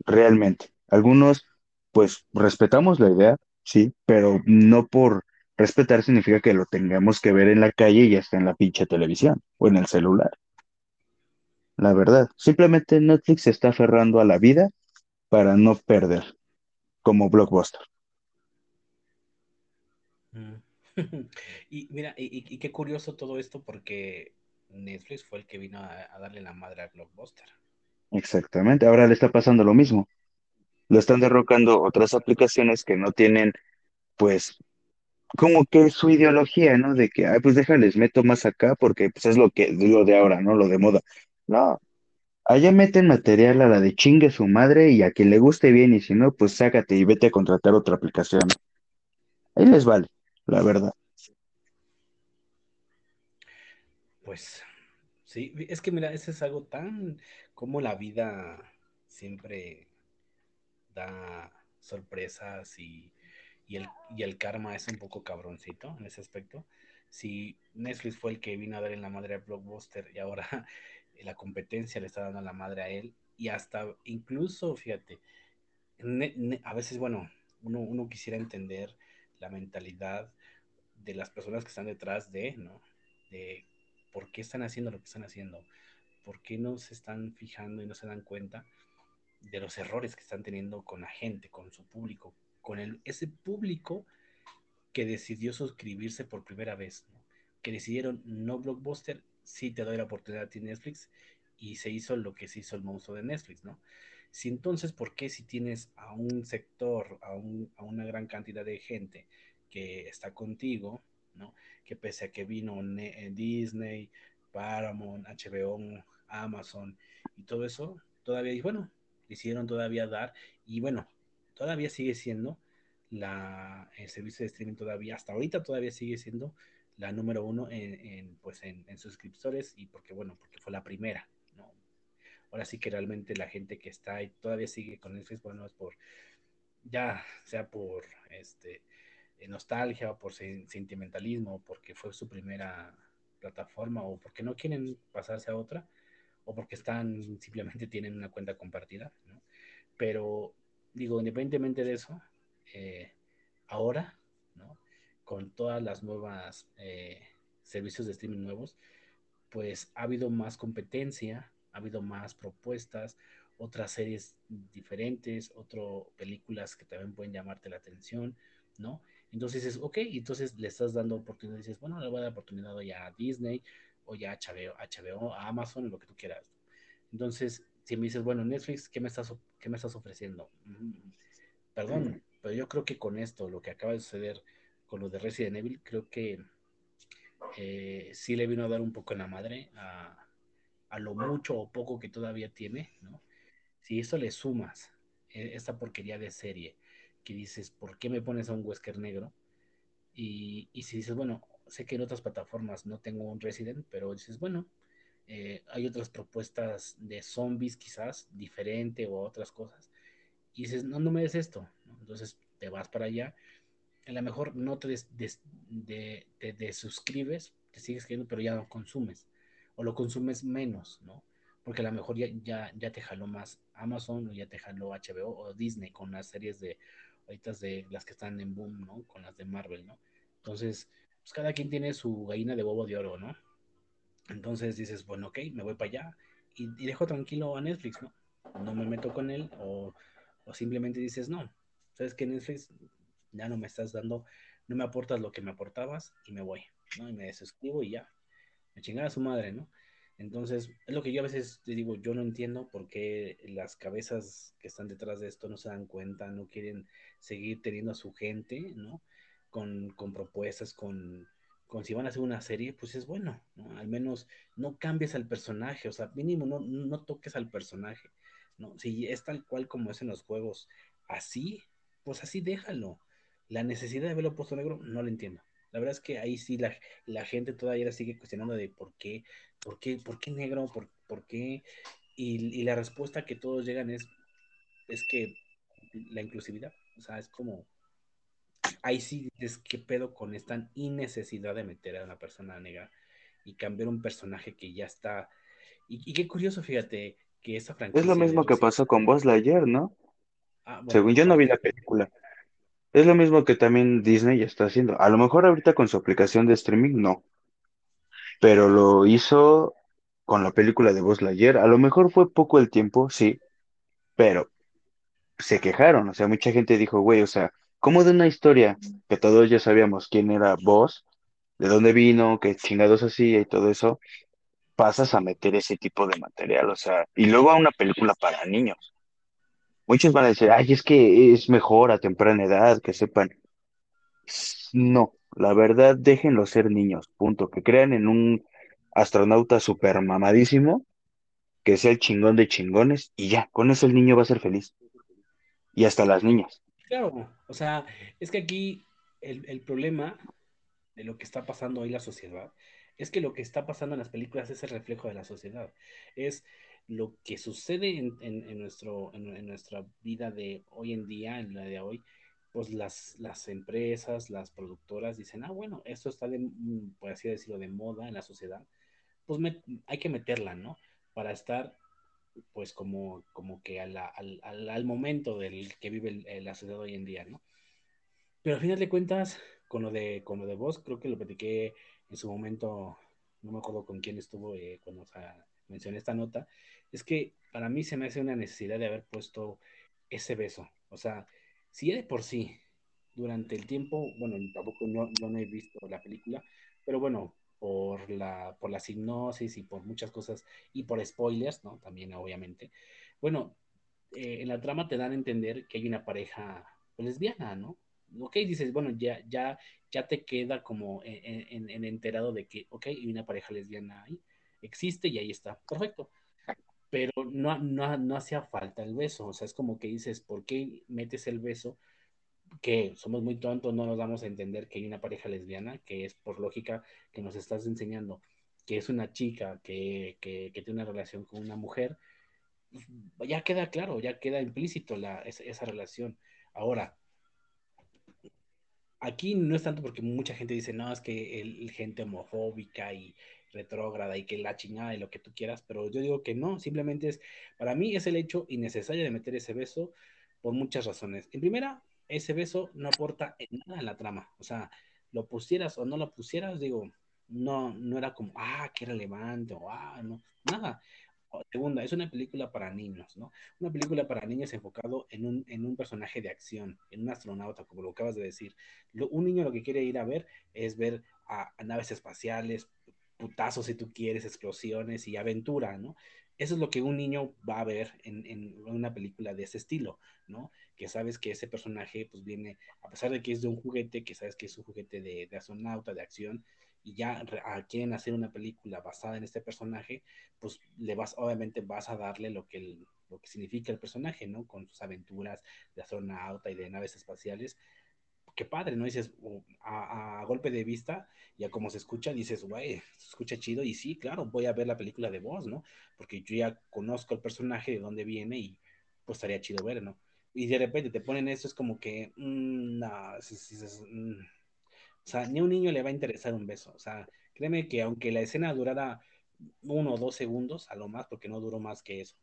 realmente. Algunos, pues, respetamos la idea, sí, pero no por respetar significa que lo tengamos que ver en la calle y hasta en la pinche televisión o en el celular. La verdad, simplemente Netflix se está aferrando a la vida para no perder, como Blockbuster. Mm. <laughs> Y mira, y, y qué curioso todo esto porque Netflix fue el que vino a, darle la madre a Blockbuster. Exactamente, ahora le está pasando lo mismo. Lo están derrocando otras aplicaciones que no tienen, pues, como que su ideología, ¿no? De que, ay, pues déjales, meto más acá porque pues es lo que, lo de ahora, ¿no? Lo de moda. No, allá meten material a la de chingue su madre y a quien le guste bien y si no, pues sácate y vete a contratar otra aplicación. Ahí les vale, la verdad. Pues sí, es que mira, eso es algo tan como la vida siempre da sorpresas y, y el, y el karma es un poco cabroncito en ese aspecto. Si Netflix fue el que vino a dar en la madre a Blockbuster y ahora <laughs> la competencia le está dando la madre a él y hasta incluso, fíjate, a veces, bueno, uno, uno quisiera entender la mentalidad de las personas que están detrás de, ¿no? De por qué están haciendo lo que están haciendo, por qué no se están fijando y no se dan cuenta de los errores que están teniendo con la gente, con su público, con el, ese público que decidió suscribirse por primera vez, que decidieron no blockbuster, sí te doy la oportunidad a ti Netflix y se hizo lo que se hizo el monstruo de Netflix, ¿no? Si entonces, ¿por qué si tienes a un sector, a, un, a una gran cantidad de gente que está contigo, ¿no? Que pese a que vino Ne- Disney, Paramount, HBO, Amazon y todo eso, todavía, y bueno, decidieron todavía dar, y bueno, todavía sigue siendo la, el servicio de streaming todavía, hasta ahorita todavía sigue siendo la número uno en, pues en, en, suscriptores y porque, bueno, porque fue la primera, ¿no? Ahora sí que realmente la gente que está ahí todavía sigue con Netflix, bueno, es por, ya sea por este nostalgia o por sentimentalismo, porque fue su primera plataforma o porque no quieren pasarse a otra o porque están simplemente tienen una cuenta compartida, ¿no? Pero digo, independientemente de eso, eh, ahora. Con todas las nuevas eh, servicios de streaming nuevos, pues ha habido más competencia, ha habido más propuestas, otras series diferentes, otras películas que también pueden llamarte la atención, ¿no? Entonces dices, ok, entonces le estás dando oportunidad, dices, bueno, le voy a dar oportunidad ya a Disney o ya a HBO, HBO, a Amazon, lo que tú quieras. Entonces, si me dices, bueno, Netflix, ¿qué me estás, qué me estás ofreciendo? Mm, perdón, pero yo creo que con esto, lo que acaba de suceder con lo de Resident Evil, creo que eh, sí le vino a dar un poco en la madre a, a, lo mucho o poco que todavía tiene, ¿no? Si eso le sumas eh, esta porquería de serie, dices, ¿por qué me pones a un Wesker negro? Y, y, si dices, bueno, sé que en otras plataformas no tengo un Resident, pero dices, bueno, eh, hay otras propuestas de zombies quizás diferente o otras cosas. Y dices, no, no me des esto. Entonces te vas para allá. A lo mejor no te, des, des, de, te desuscribes, te sigues queriendo, pero ya no consumes. O lo consumes menos, ¿no? Porque a lo mejor ya, ya, ya te jaló más Amazon o ya te jaló HBO o Disney con las series de ahorita de las que están en boom, ¿no? Con las de Marvel, ¿no? Entonces, pues cada quien tiene su gallina de huevo de oro, ¿no? Entonces dices, bueno, ok, me voy para allá y, dejo tranquilo a Netflix, ¿no? No me meto con él o, o simplemente dices, no, sabes que Netflix ya no me estás dando, no me aportas lo que me aportabas y me voy, ¿no? Y me desescribo y ya, me chingara a su madre, ¿no? Entonces, es lo que yo a veces te digo, yo no entiendo por qué las cabezas que están detrás de esto no se dan cuenta, no quieren seguir teniendo a su gente, ¿no? Con, con propuestas, con, con, si van a hacer una serie, pues es bueno, ¿no? Al menos no cambies al personaje, o sea, mínimo no, no toques al personaje, ¿no? Si es tal cual como es en los juegos, así, pues así déjalo. La necesidad de verlo puesto negro, no lo entiendo. La verdad es que ahí sí la, la gente todavía sigue cuestionando de por qué, por qué, por qué negro, por, por qué. Y, y, la respuesta que todos llegan es, es que la inclusividad, o sea, es como, ahí sí es que pedo con esta innecesidad de meter a una persona negra y cambiar un personaje que ya está. Y, y qué curioso, fíjate, que esa franquicia. Es lo mismo que pasó con Buzz Lightyear, ¿no? Ah, bueno, Según yo no vi la película. Es lo mismo que también Disney ya está haciendo. A lo mejor ahorita con su aplicación de streaming no. Pero lo hizo con la película de Buzz Lightyear. A lo mejor fue poco el tiempo, sí. Pero se quejaron. O sea, mucha gente dijo, güey, o sea, ¿cómo de una historia que todos ya sabíamos quién era Buzz, de dónde vino, qué chingados hacía y todo eso, pasas a meter ese tipo de material? O sea, y luego a una película para niños. Muchos van a decir, ay, es que es mejor a temprana edad que sepan. No, la verdad, déjenlo ser niños, punto. Que crean en un astronauta super mamadísimo, que sea el chingón de chingones, y ya, con eso el niño va a ser feliz. Y hasta las niñas. Claro, o sea, es que aquí el, el problema de lo que está pasando hoy la sociedad es que lo que está pasando en las películas es el reflejo de la sociedad. Es lo que sucede en, en, nuestro, en, nuestra vida de hoy en día, en la de hoy, pues las, las empresas, las productoras dicen, ah, bueno, esto está, de, por así decirlo, de moda en la sociedad, pues hay que meterla, ¿no? Para estar, pues como, como que al, al, al, momento del que vive la sociedad hoy en día, ¿no? Pero al final de cuentas, con lo de, con lo de vos, creo que lo platiqué en su momento, no me acuerdo con quién estuvo eh, cuando o sea, mencioné esta nota, es que para mí se me hace una necesidad de haber puesto ese beso. O sea, si ya de por sí, durante el tiempo, bueno, tampoco yo, no he visto la película, pero bueno, por la, por la hipnosis y por muchas cosas, y por spoilers, ¿no? También, obviamente. Bueno, eh, en la trama te dan a entender que hay una pareja lesbiana, ¿no? Ok, dices, bueno, ya, ya, ya te queda como en, en, en enterado de que, ok, hay una pareja lesbiana ahí, existe y ahí está, perfecto pero no, no, no hacía falta el beso, o sea, es como que dices, ¿por qué metes el beso? Que somos muy tontos, no nos damos a entender que hay una pareja lesbiana, que es por lógica que nos estás enseñando que es una chica que, que, tiene una relación con una mujer, ya queda claro, ya queda implícito la, esa, esa relación. Ahora, aquí no es tanto porque mucha gente dice, no, es que el gente homofóbica y retrógrada y que la chingada y lo que tú quieras, pero yo digo que no, simplemente es, para mí es el hecho innecesario de meter ese beso por muchas razones. En primera, ese beso no aporta en nada en la trama, o sea, lo pusieras o no lo pusieras, digo, no, no era como, ah, qué relevante, o ah, no, nada. Segunda, es una película para niños, ¿no? Una película para niños enfocado en un, en un personaje de acción, en un astronauta, como lo acabas de decir. Un niño lo que quiere ir a ver es ver a naves espaciales, putazos si tú quieres, explosiones y aventura, ¿no? Eso es lo que un niño va a ver en, en, una película de ese estilo, ¿no? Que sabes que ese personaje, pues viene, a pesar de que es de un juguete, que sabes que es un juguete de, de astronauta, de acción, y ya quieren hacer una película basada en este personaje, pues le vas, obviamente vas a darle lo que, el, lo que significa el personaje, ¿no? Con sus aventuras de astronauta y de naves espaciales, qué padre, ¿no? Dices, a, golpe de vista, ya como se escucha, dices, güey, se escucha chido, y sí, claro, voy a ver la película de voz, ¿no? Porque yo ya conozco el personaje, de dónde viene, y pues estaría chido ver, ¿no? Y de repente te ponen eso, es como que, mmm, no, es, es, es, o sea, ni a un niño le va a interesar un beso, o sea, créeme que aunque la escena durara uno o dos segundos, a lo más, porque no duró más que eso,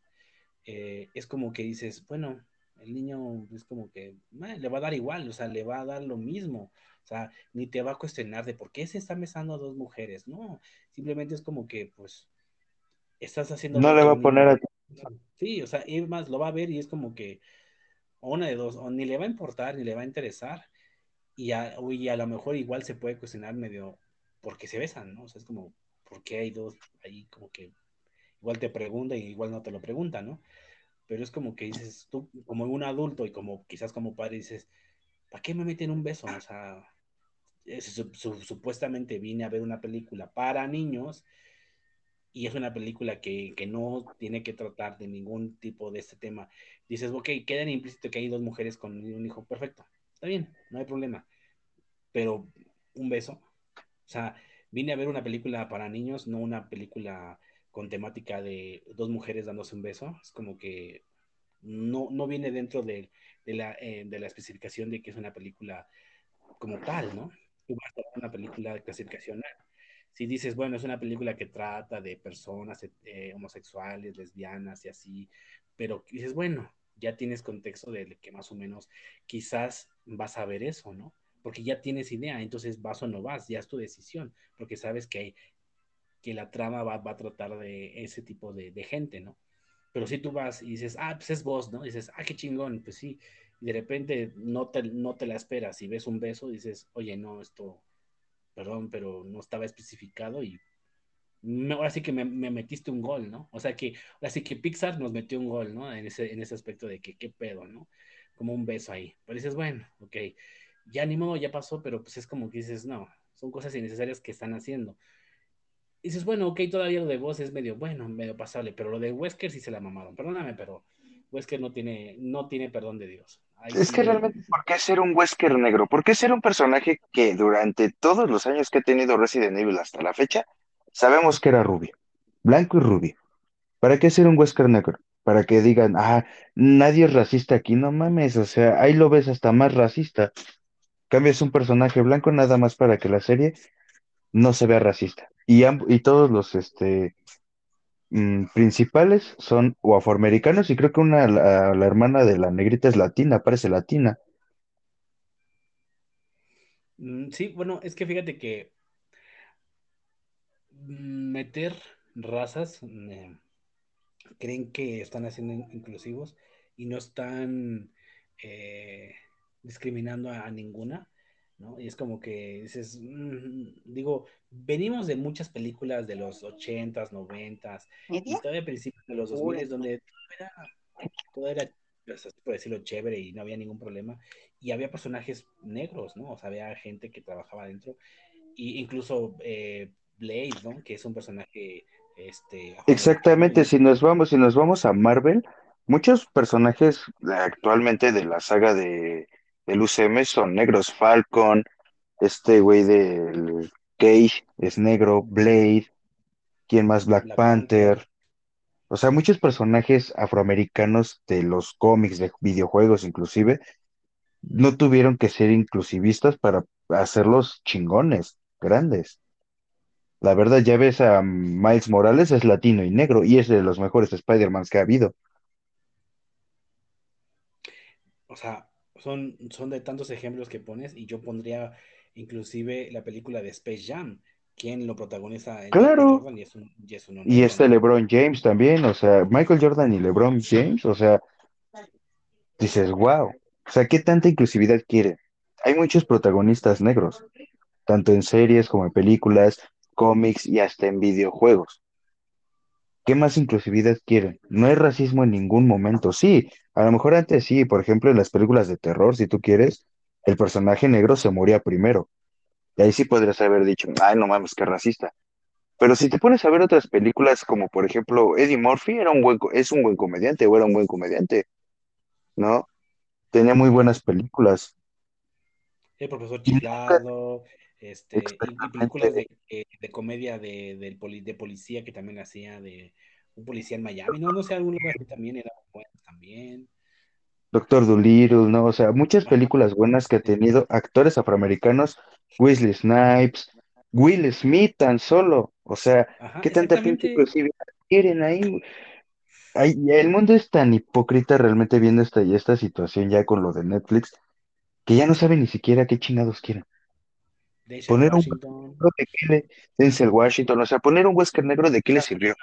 eh, es como que dices, bueno, El niño es como que le va a dar igual, o sea, le va a dar lo mismo. O sea, ni te va a cuestionar de por qué se está besando a dos mujeres. No, simplemente es como que, pues, estás haciendo No le va a poner a... Sí, o sea, y más lo va a ver y es como que, o una de dos, o ni le va a importar, ni le va a interesar, y a, y a lo mejor igual se puede cuestionar medio por qué se besan, ¿no? O sea, es como, ¿por qué hay dos ahí como que igual te pregunta y igual no te lo pregunta, ¿no? Pero es como que dices, tú como un adulto y como quizás como padre dices, ¿para qué me meten un beso? O sea, su, supuestamente vine a ver una película para niños y es una película que, que, no tiene que tratar de ningún tipo de este tema. Dices, ok, queda implícito que hay dos mujeres con un hijo perfecto. Está bien, no hay problema. Pero un beso, o sea, vine a ver una película para niños, no una película con temática de dos mujeres dándose un beso. Es como que no, no viene dentro de, la, eh, de la especificación de que es una película como tal, ¿no? Tú vas a ver una película de clasificación si dices, bueno, es una película que trata de personas eh, homosexuales, lesbianas y así, pero dices, bueno, ya tienes contexto de que más o menos quizás vas a ver eso, ¿no? Porque ya tienes idea, entonces vas o no vas, ya es tu decisión, porque sabes que, hay, que la trama va, va, a tratar de ese tipo de, de, gente, ¿no? Pero si tú vas y dices, ah, pues es vos, ¿no? Y dices, ah, qué chingón, pues sí, y de repente no te, no te la esperas y ves un beso y dices, oye, no, esto perdón, pero no estaba especificado y me, ahora sí que me, me, metiste un gol, ¿no? O sea que ahora sí que Pixar nos metió un gol, ¿no? En ese, en ese aspecto de que qué pedo, ¿no? Como un beso ahí. Pero dices, bueno, ok, ya ni modo, ya pasó, pero pues es como que dices, no, son cosas innecesarias que están haciendo. Y dices, bueno, ok, todavía lo de vos es medio bueno, medio pasable, pero lo de Wesker sí se la mamaron. Perdóname, pero Wesker no tiene, no tiene perdón de Dios. Ahí es sí... que realmente, ¿por qué ser un Wesker negro? ¿Por qué ser un personaje que durante todos los años que ha tenido Resident Evil hasta la fecha, sabemos que era rubio, blanco y rubio? ¿Para qué ser un Wesker negro? Para que digan, ah, nadie es racista aquí, no mames, o sea, ahí lo ves hasta más racista. Cambias un personaje blanco nada más para que la serie no se vea racista. Y, y todos los, este, mmm, principales son o afroamericanos y creo que una, la, la, hermana de la negrita es latina, parece latina. Mm, sí, bueno, es que fíjate que meter razas eh, creen que están haciendo inclusivos y no están eh, discriminando a ninguna. ¿No? Y es como que dices, mmm, digo, venimos de muchas películas de los 80s, 90s, y todavía a principios de los 2000 donde todo era, todo era por decirlo, chévere y no había ningún problema. Y había personajes negros, ¿no? O sea, había gente que trabajaba adentro. Y incluso eh, Blade, ¿no? Que es un personaje, este... Exactamente, si nos vamos, si nos vamos a Marvel, muchos personajes actualmente de la saga de del UCM son negros. Falcon, este güey del Cage es negro, Blade, ¿quién más? Black, Black Panther. Panther. O sea, muchos personajes afroamericanos de los cómics, de videojuegos inclusive, no tuvieron que ser inclusivistas para hacerlos chingones, grandes. La verdad, ya ves a Miles Morales, es latino y negro, y es de los mejores Spider-Mans que ha habido. O sea, son, son de tantos ejemplos que pones y yo pondría inclusive la película de Space Jam, quien lo protagoniza claro. Jordan y, es un, y, es un y este LeBron James también, o sea, Michael Jordan y LeBron James, o sea, dices, wow, o sea, ¿qué tanta inclusividad quiere? Hay muchos protagonistas negros, tanto en series como en películas, cómics y hasta en videojuegos. ¿Qué más inclusividad quieren? No hay racismo en ningún momento. Sí, a lo mejor antes sí, por ejemplo, en las películas de terror, si tú quieres, el personaje negro se moría primero. Y ahí sí podrías haber dicho, ay, no mames, qué racista. Pero si te pones a ver otras películas, como por ejemplo Eddie Murphy, era un buen, es un buen comediante o era un buen comediante, ¿no? Tenía muy buenas películas. El profesor chiflado, este, y, películas de, de comedia de, de, poli, de, policía que también hacía de un policía en Miami, no, no sé, algún lugar que también era bueno también. Doctor Dolittle, ¿no? O sea, muchas películas buenas que ha tenido actores afroamericanos, Wesley Snipes, Will Smith tan solo, o sea, Ajá, ¿qué tanta gente inclusive quieren ahí? ay, el mundo es tan hipócrita realmente viendo esta, esta situación ya con lo de Netflix, que ya no sabe ni siquiera qué chingados quieren. Denzel Poner un Washington. negro de qué le, Denzel Washington, o sea, poner un Wesker negro de qué le sirvió.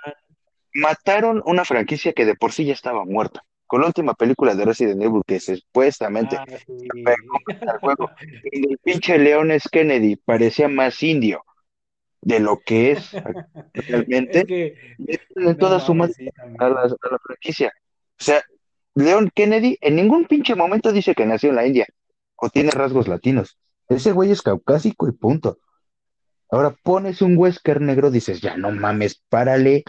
Mataron una franquicia que de por sí ya estaba muerta. Con la última película de Resident Evil, que supuestamente Ah, sí. al juego, <laughs> y el pinche León S. Kennedy parecía más indio de lo que es <laughs> Es realmente, que, de no toda su madre mames, sí, a la, también. a la franquicia. O sea, León Kennedy en ningún pinche momento dice que nació en la India o tiene rasgos latinos. Ese güey es caucásico y punto. Ahora pones un Wesker negro, dices, ya no mames, párale.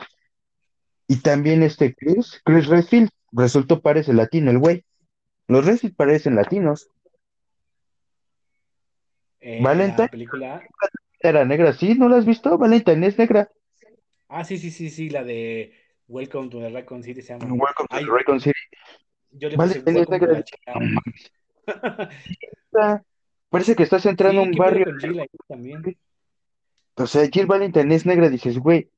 Y también este Chris, Chris Redfield, resultó parece latino el güey. Los Redfield parecen latinos. Eh, en Valentine la película. era negra, ¿sí? ¿No la has visto? Valentine es negra. Ah, sí, sí, sí, sí, la de Welcome to the Raccoon City se llama. Welcome to the Raccoon City. yo le puse Valentine es negra. <laughs> Parece que estás entrando a Sí, un ¿qué pedo barrio. ahí también? O sea, Jill Valentine es negra, dices, güey,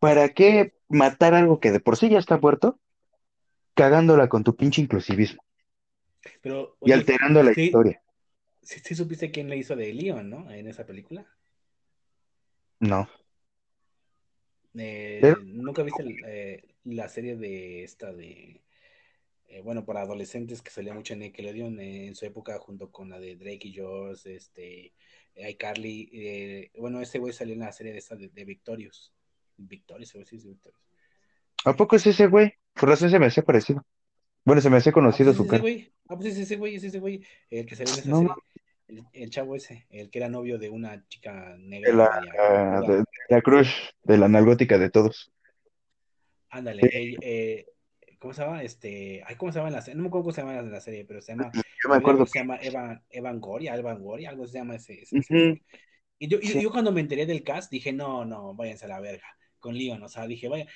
¿para qué matar algo que de por sí ya está muerto? Cagándola con tu pinche inclusivismo Pero, y alterando la sí, historia. sí, sí supiste quién le hizo de Leon, ¿no? En esa película. No. Eh, ¿nunca viste eh, la serie de esta de, eh, bueno, para adolescentes que salía mucho en Nickelodeon eh, en su época junto con la de Drake y Josh, este, iCarly, eh, bueno, ese güey salió en la serie de esta de, de Victorious. Victorious, ver si es Victorious. ¿a poco es ese güey? Por razón se me hacía parecido. Bueno, se me hacía Ah, pues conocido es su cara. güey, ah, pues es ese güey, es ese güey, el que salió en esa No, serie, el, el chavo ese, el que era novio de una chica de negra la, media de, de la crush, de la nalgótica de todos. Ándale, Sí, eh, ¿cómo se llama? Este, ay, ¿cómo se llama la serie? No me acuerdo cómo se llama la serie, pero se llama, <laughs> yo me acuerdo se llama Evan, Evan Goria, Evan Goria, algo se llama ese, ese, ese Ujú, actor. Y yo, y sí, yo cuando me enteré del cast dije, no, no, váyanse a la verga, con Leon, o sea, dije, vaya,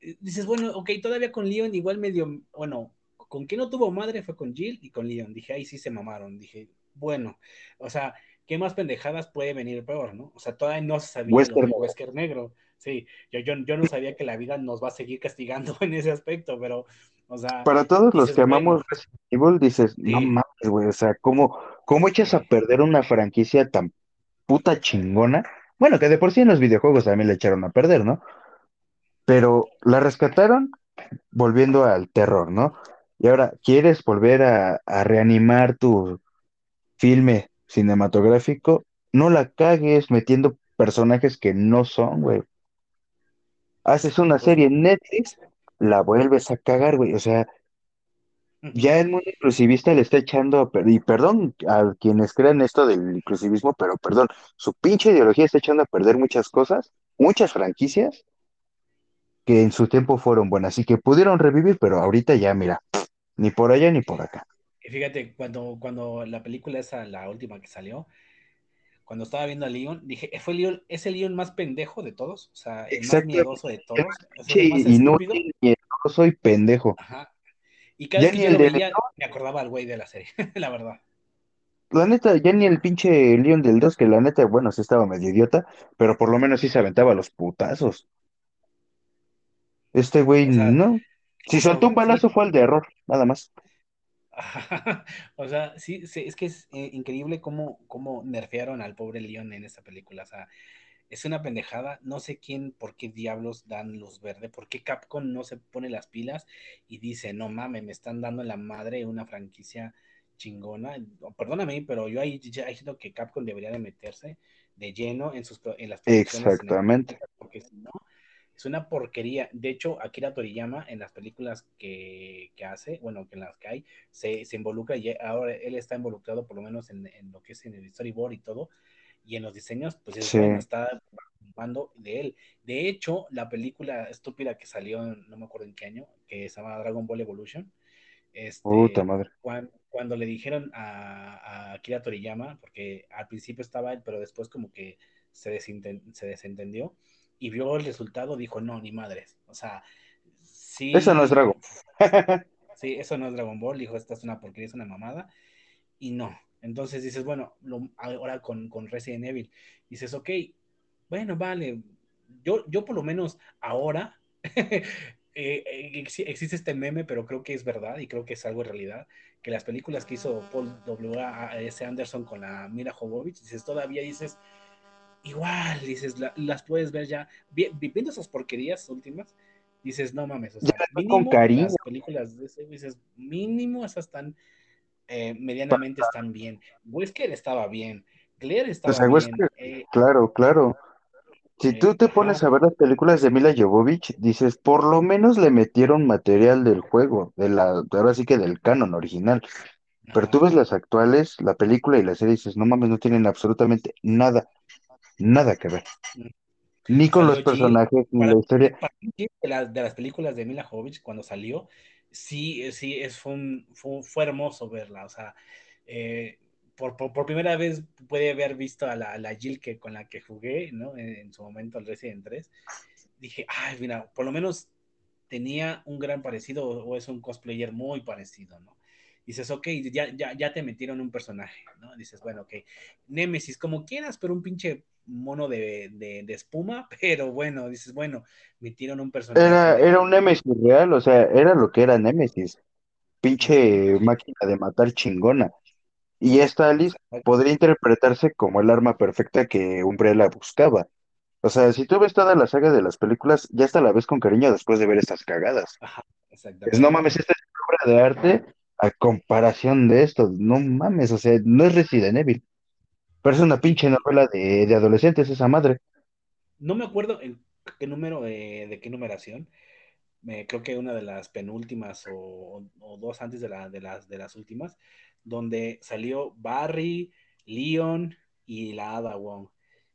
eh, dices, bueno, ok, todavía con Leon igual medio, bueno, con quien no tuvo madre fue con Jill y con Leon, dije, ahí sí se mamaron, dije, bueno, o sea, ¿qué más pendejadas puede venir peor, no? O sea, todavía no se sabía lo Wesker, del Wesker negro, sí, yo, yo, yo no sabía que la vida nos va a seguir castigando <laughs> en ese aspecto, pero, o sea, para todos los que amamos Resident Evil, dices, no mames, güey, o sea, ¿cómo, cómo echas a perder una franquicia tan puta chingona? Bueno, que de por sí en los videojuegos también le echaron a perder, ¿no? Pero la rescataron volviendo al terror, ¿no? Y ahora, ¿quieres volver a, a reanimar tu filme cinematográfico? No la cagues metiendo personajes que no son, güey. Haces una serie en Netflix, la vuelves a cagar, güey. O sea, ya el mundo inclusivista le está echando, y perdón a quienes crean esto del inclusivismo, pero perdón, su pinche ideología está echando a perder muchas cosas, muchas franquicias que en su tiempo fueron buenas y que pudieron revivir, pero ahorita ya, mira, ni por allá ni por acá. Y fíjate, cuando, cuando la película esa, la última que salió, cuando estaba viendo a Leon, dije, fue Leon, es el Leon más pendejo de todos, o sea, el más miedoso de todos, más inútil y no soy pendejo. Ajá. Y cada Ya vez que yo el lo veía, me acordaba al güey de la serie, <laughs> la verdad. La neta, ya ni el pinche Leon del 2, que la neta, bueno, sí estaba medio idiota, pero por lo menos sí se aventaba los putazos. Este güey, O sea, no. Si soltó un sí. balazo fue el de error, nada más. <laughs> o sea, sí, sí, es que es eh, increíble cómo, cómo nerfearon al pobre Leon en esta película. O sea, es una pendejada. No sé quién, por qué diablos dan luz verde, por qué Capcom no se pone las pilas y dice, no mames, me están dando la madre una franquicia chingona. Perdóname, pero yo ahí ya siento que Capcom debería de meterse de lleno en, sus, en las Exactamente. porque si no, es una porquería. De hecho, Akira Toriyama en las películas que, que hace, bueno, que en las que hay, se, se involucra y ahora él está involucrado por lo menos en, en, lo que es en el storyboard y todo, y en los diseños, pues es Sí, está participando de él. De hecho, la película estúpida que salió, no me acuerdo en qué año, que se llama Dragon Ball Evolution, puta este, madre. cuando, cuando le dijeron a, a, Akira Toriyama, porque al principio estaba él, pero después como que se, desinten, se desentendió y vio el resultado, dijo, no, ni madres. O sea, Eso no es sí, Dragon. <laughs> sí, eso no es Dragon Ball, dijo, esta es una porquería, es una mamada, y no. Entonces dices, bueno, lo, ahora con, con, Resident Evil, dices, ok, bueno, vale, yo, yo por lo menos ahora <laughs> eh, existe este meme, pero creo que es verdad y creo que es algo en realidad, que las películas que hizo Paul W. S. Anderson con la Mira Jovovich, dices, todavía dices, igual, dices, las puedes ver ya, viendo esas porquerías últimas, dices, no mames, o sea, mínimo con cariño. las películas de ese, dices, mínimo esas están, eh, medianamente están bien. Wesker estaba bien, Claire estaba bien. Eh, claro, claro. Si tú eh, te pones a ver las películas de Mila Jovovich, dices, por lo menos le metieron material del juego, de la, ahora sí que del canon original. Pero tú ves las actuales, la película y la serie, dices, no mames, no tienen absolutamente nada, nada que ver. Mm. Ni con los personajes, ni la historia. de, de, las películas de Mila Jovovich, cuando salió, sí, sí, es, fue, fue, hermoso verla. O sea, eh, por, por, primera vez puede haber visto a la, la Jill que, con la que jugué, ¿no? En, su momento al Resident 3. Dije, ay, mira, por lo menos tenía un gran parecido o es un cosplayer muy parecido, ¿no? Dices, ok, ya, ya, ya te metieron un personaje, ¿no? Dices, bueno, ok, Nemesis, como quieras, pero un pinche mono de, de, de espuma, <laughs> pero bueno, dices, bueno, metieron un personaje. Era, era un Nemesis real, o sea, era lo que era Nemesis, pinche máquina de matar chingona. Y esta Alice podría interpretarse como el arma perfecta que Umbrella buscaba. O sea, si tú ves toda la saga de las películas, ya hasta la ves con cariño después de ver estas cagadas. Ajá, Es, no mames, esta es una obra de arte a comparación de esto. No mames, o sea, no es Resident Evil. Pero es una pinche novela de, de adolescentes esa madre. No me acuerdo en qué número, de qué numeración. creo que una de las penúltimas o, o dos antes de, la, de, las, de las últimas, donde salió Barry, Leon y la Ada Wong.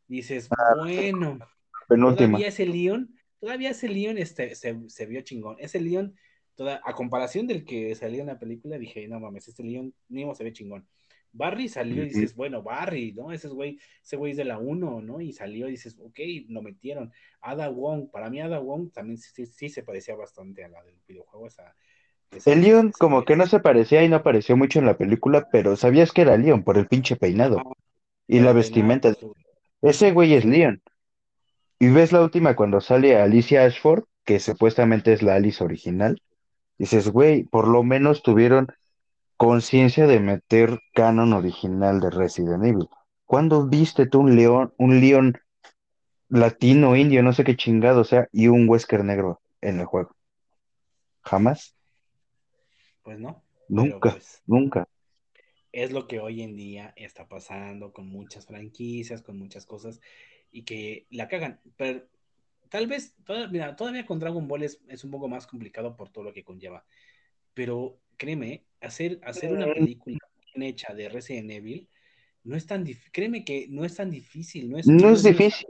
Dices, ah, bueno, todavía ese Leon, todavía ese Leon este, se, vio chingón. Ese Leon, toda, a comparación del que salió en la película, dije, no mames, este Leon mismo se ve chingón. Barry salió y dices, bueno, Barry, ¿no? Ese güey, ese güey es de la 1, ¿no? Y salió y dices, ok, lo metieron. Ada Wong, para mí Ada Wong también sí, sí se parecía bastante a la del videojuego, esa, el Leon como que no se parecía y no apareció mucho en la película, pero sabías que era Leon por el pinche peinado y la vestimenta. Ese güey es Leon. Y ves la última cuando sale Alicia Ashford, que supuestamente es la Alice original. Dices, güey, por lo menos tuvieron conciencia de meter canon original de Resident Evil. ¿Cuándo viste tú un león, un león latino, indio, no sé qué chingado sea, y un Wesker negro en el juego? ¿Jamás? Pues no. Nunca, pues, nunca. Es lo que hoy en día está pasando con muchas franquicias, con muchas cosas, y que la cagan. Pero tal vez, todavía, todavía con Dragon Ball es, un poco más complicado por todo lo que conlleva. Pero créeme, hacer, hacer una película bien hecha de Resident Evil no es tan difícil. Créeme que no es tan difícil. No es, no es difícil.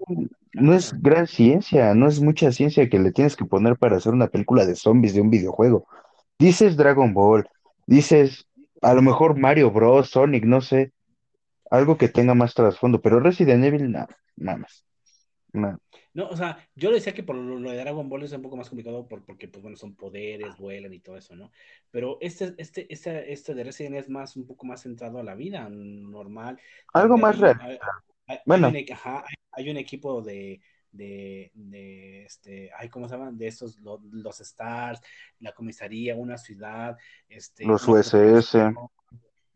No es gran ciencia, no es mucha ciencia que le tienes que poner para hacer una película de zombies de un videojuego. Dices Dragon Ball, dices a lo mejor Mario Bros, Sonic, no sé, algo que tenga más trasfondo, pero Resident Evil, nada, nada más. No, o sea, yo decía que por lo, de Dragon Ball es un poco más complicado porque, pues bueno, son poderes, vuelan y todo eso, ¿no? Pero este, este, este, este de Resident es más, un poco más centrado a la vida normal. Algo más real. bueno. hay un equipo de, de, de este, ay, ¿cómo se llaman? De estos, los Stars, la comisaría, una ciudad, este, los USS.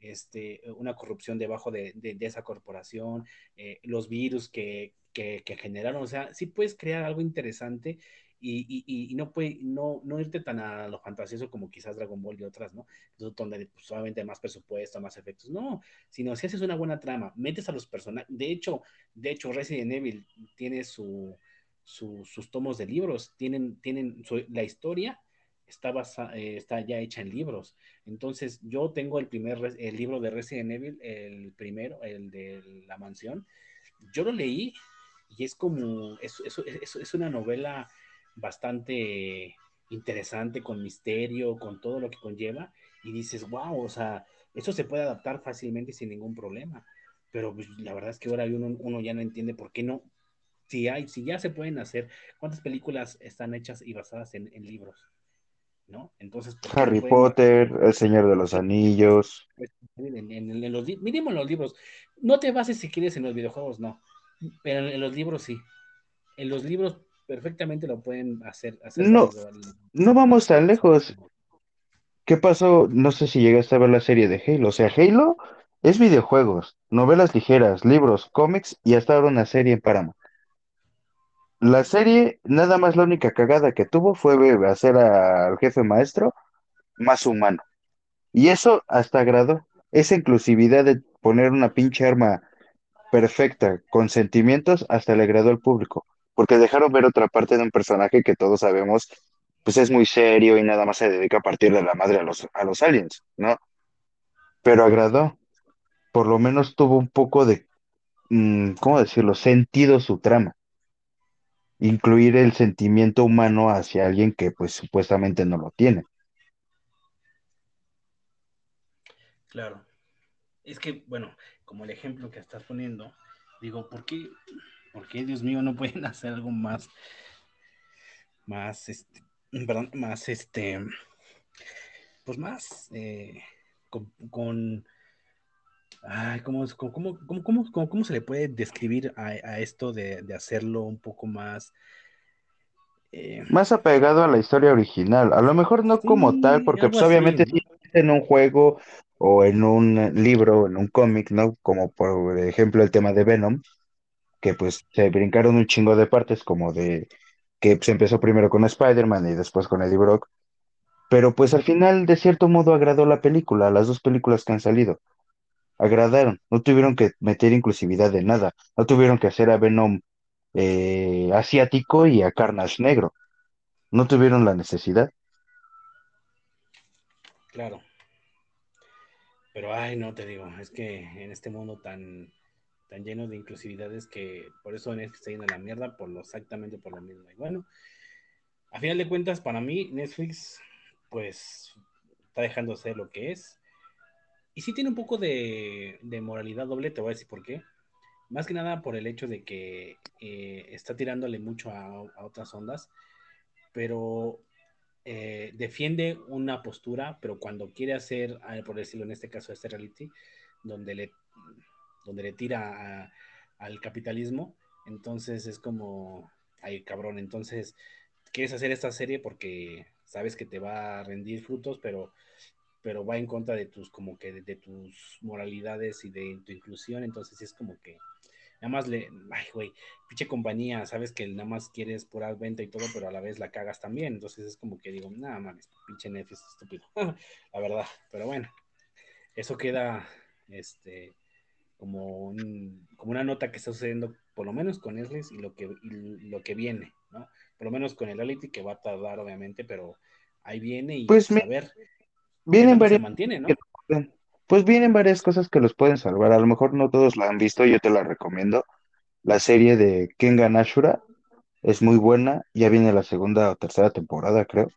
Este, una corrupción debajo de, de, esa corporación, eh, los virus que, que, generaron, o sea, sí puedes crear algo interesante y, y, no, puede, no, no irte tan a lo fantasioso como quizás Dragon Ball y otras, ¿no? Donde pues, solamente más presupuesto, más efectos. No, sino si haces una buena trama, metes a los personajes. De hecho, de hecho, Resident Evil tiene su, sus tomos de libros, tienen, tienen la historia está, eh, está ya hecha en libros. Entonces, yo tengo el primer el libro de Resident Evil, el primero, el de la mansión. Yo lo leí y es como, es, es, es una novela bastante interesante, con misterio, con todo lo que conlleva, y dices, wow, o sea, eso se puede adaptar fácilmente sin ningún problema. Pero pues, la verdad es que ahora uno, uno, ya no entiende por qué no. Si, hay, si ya se pueden hacer, ¿cuántas películas están hechas y basadas en, libros? ¿No? Entonces, Harry Potter, El Señor de los Anillos. En, los, mínimo en los libros. No te bases si quieres en los videojuegos, no. Pero en los libros sí. En los libros perfectamente lo pueden hacer, hacer No, al- no vamos tan lejos. ¿Qué pasó? No sé si llegaste a ver la serie de Halo. O sea, Halo es videojuegos, novelas ligeras, libros, cómics y hasta ahora una serie en Paramount. La serie, nada más la única cagada que tuvo fue hacer al jefe maestro más humano. Y eso hasta agradó. Esa inclusividad de poner una pinche arma perfecta, con sentimientos, hasta le agradó al público. Porque dejaron ver otra parte de un personaje que todos sabemos, pues es muy serio y nada más se dedica a partir de la madre a los, a los aliens, ¿no? Pero agradó. Por lo menos tuvo un poco de, mm, ¿cómo decirlo?, sentido su trama. Incluir el sentimiento humano hacia alguien que pues supuestamente no lo tiene. Claro. Es que, bueno, como el ejemplo que estás poniendo, digo, ¿por qué, por qué, Dios mío, no pueden <laughs> hacer algo más, más, este, perdón, más, este, pues más, eh, con, con ay, ¿cómo, cómo, cómo, cómo, se le puede describir a, a esto de, de hacerlo un poco más, eh, Más apegado a la historia original. A lo mejor no como tal, porque pues obviamente sí en un juego o en un libro, en un cómic, ¿no? Como por ejemplo el tema de Venom, que pues se brincaron un chingo de partes, como de que se empezó primero con Spider-Man y después con Eddie Brock. Pero pues al final, de cierto modo, agradó la película, las dos películas que han salido. Agradaron, no tuvieron que meter inclusividad de nada, no tuvieron que hacer a Venom eh, asiático y a Carnage negro, no tuvieron la necesidad. Claro. Pero, ay, no te digo, es que en este mundo tan, tan lleno de inclusividades que por eso Netflix está yendo a la mierda, por lo, exactamente por lo mismo. Y bueno, a final de cuentas, para mí, Netflix, pues, está dejando de ser lo que es. Y sí tiene un poco de, moralidad doble, te voy a decir por qué. Más que nada por el hecho de que eh, está tirándole mucho a, otras ondas, pero eh, defiende una postura, pero cuando quiere hacer, ah, por decirlo en este caso, este reality, donde le, donde le tira al capitalismo, entonces es como, ay cabrón, entonces quieres hacer esta serie porque sabes que te va a rendir frutos, pero, pero va en contra de tus, como que de, de tus moralidades y de tu inclusión, entonces es como que nada más le, ay, güey, pinche compañía, sabes que nada más quieres pura venta y todo, pero a la vez la cagas también. Entonces es como que digo, nada mames, pinche Netflix estúpido, <laughs> la verdad. Pero bueno, eso queda este como, un, como una nota que está sucediendo, por lo menos con Netflix y lo que, y lo que viene, ¿no? Por lo menos con el reality, que va a tardar, obviamente, pero ahí viene y Pues pues a ver vienen se varias pues vienen varias cosas que los pueden salvar. A lo mejor no todos la han visto, yo te la recomiendo. La serie de Kengan Ashura es muy buena, ya viene la segunda o tercera temporada, creo.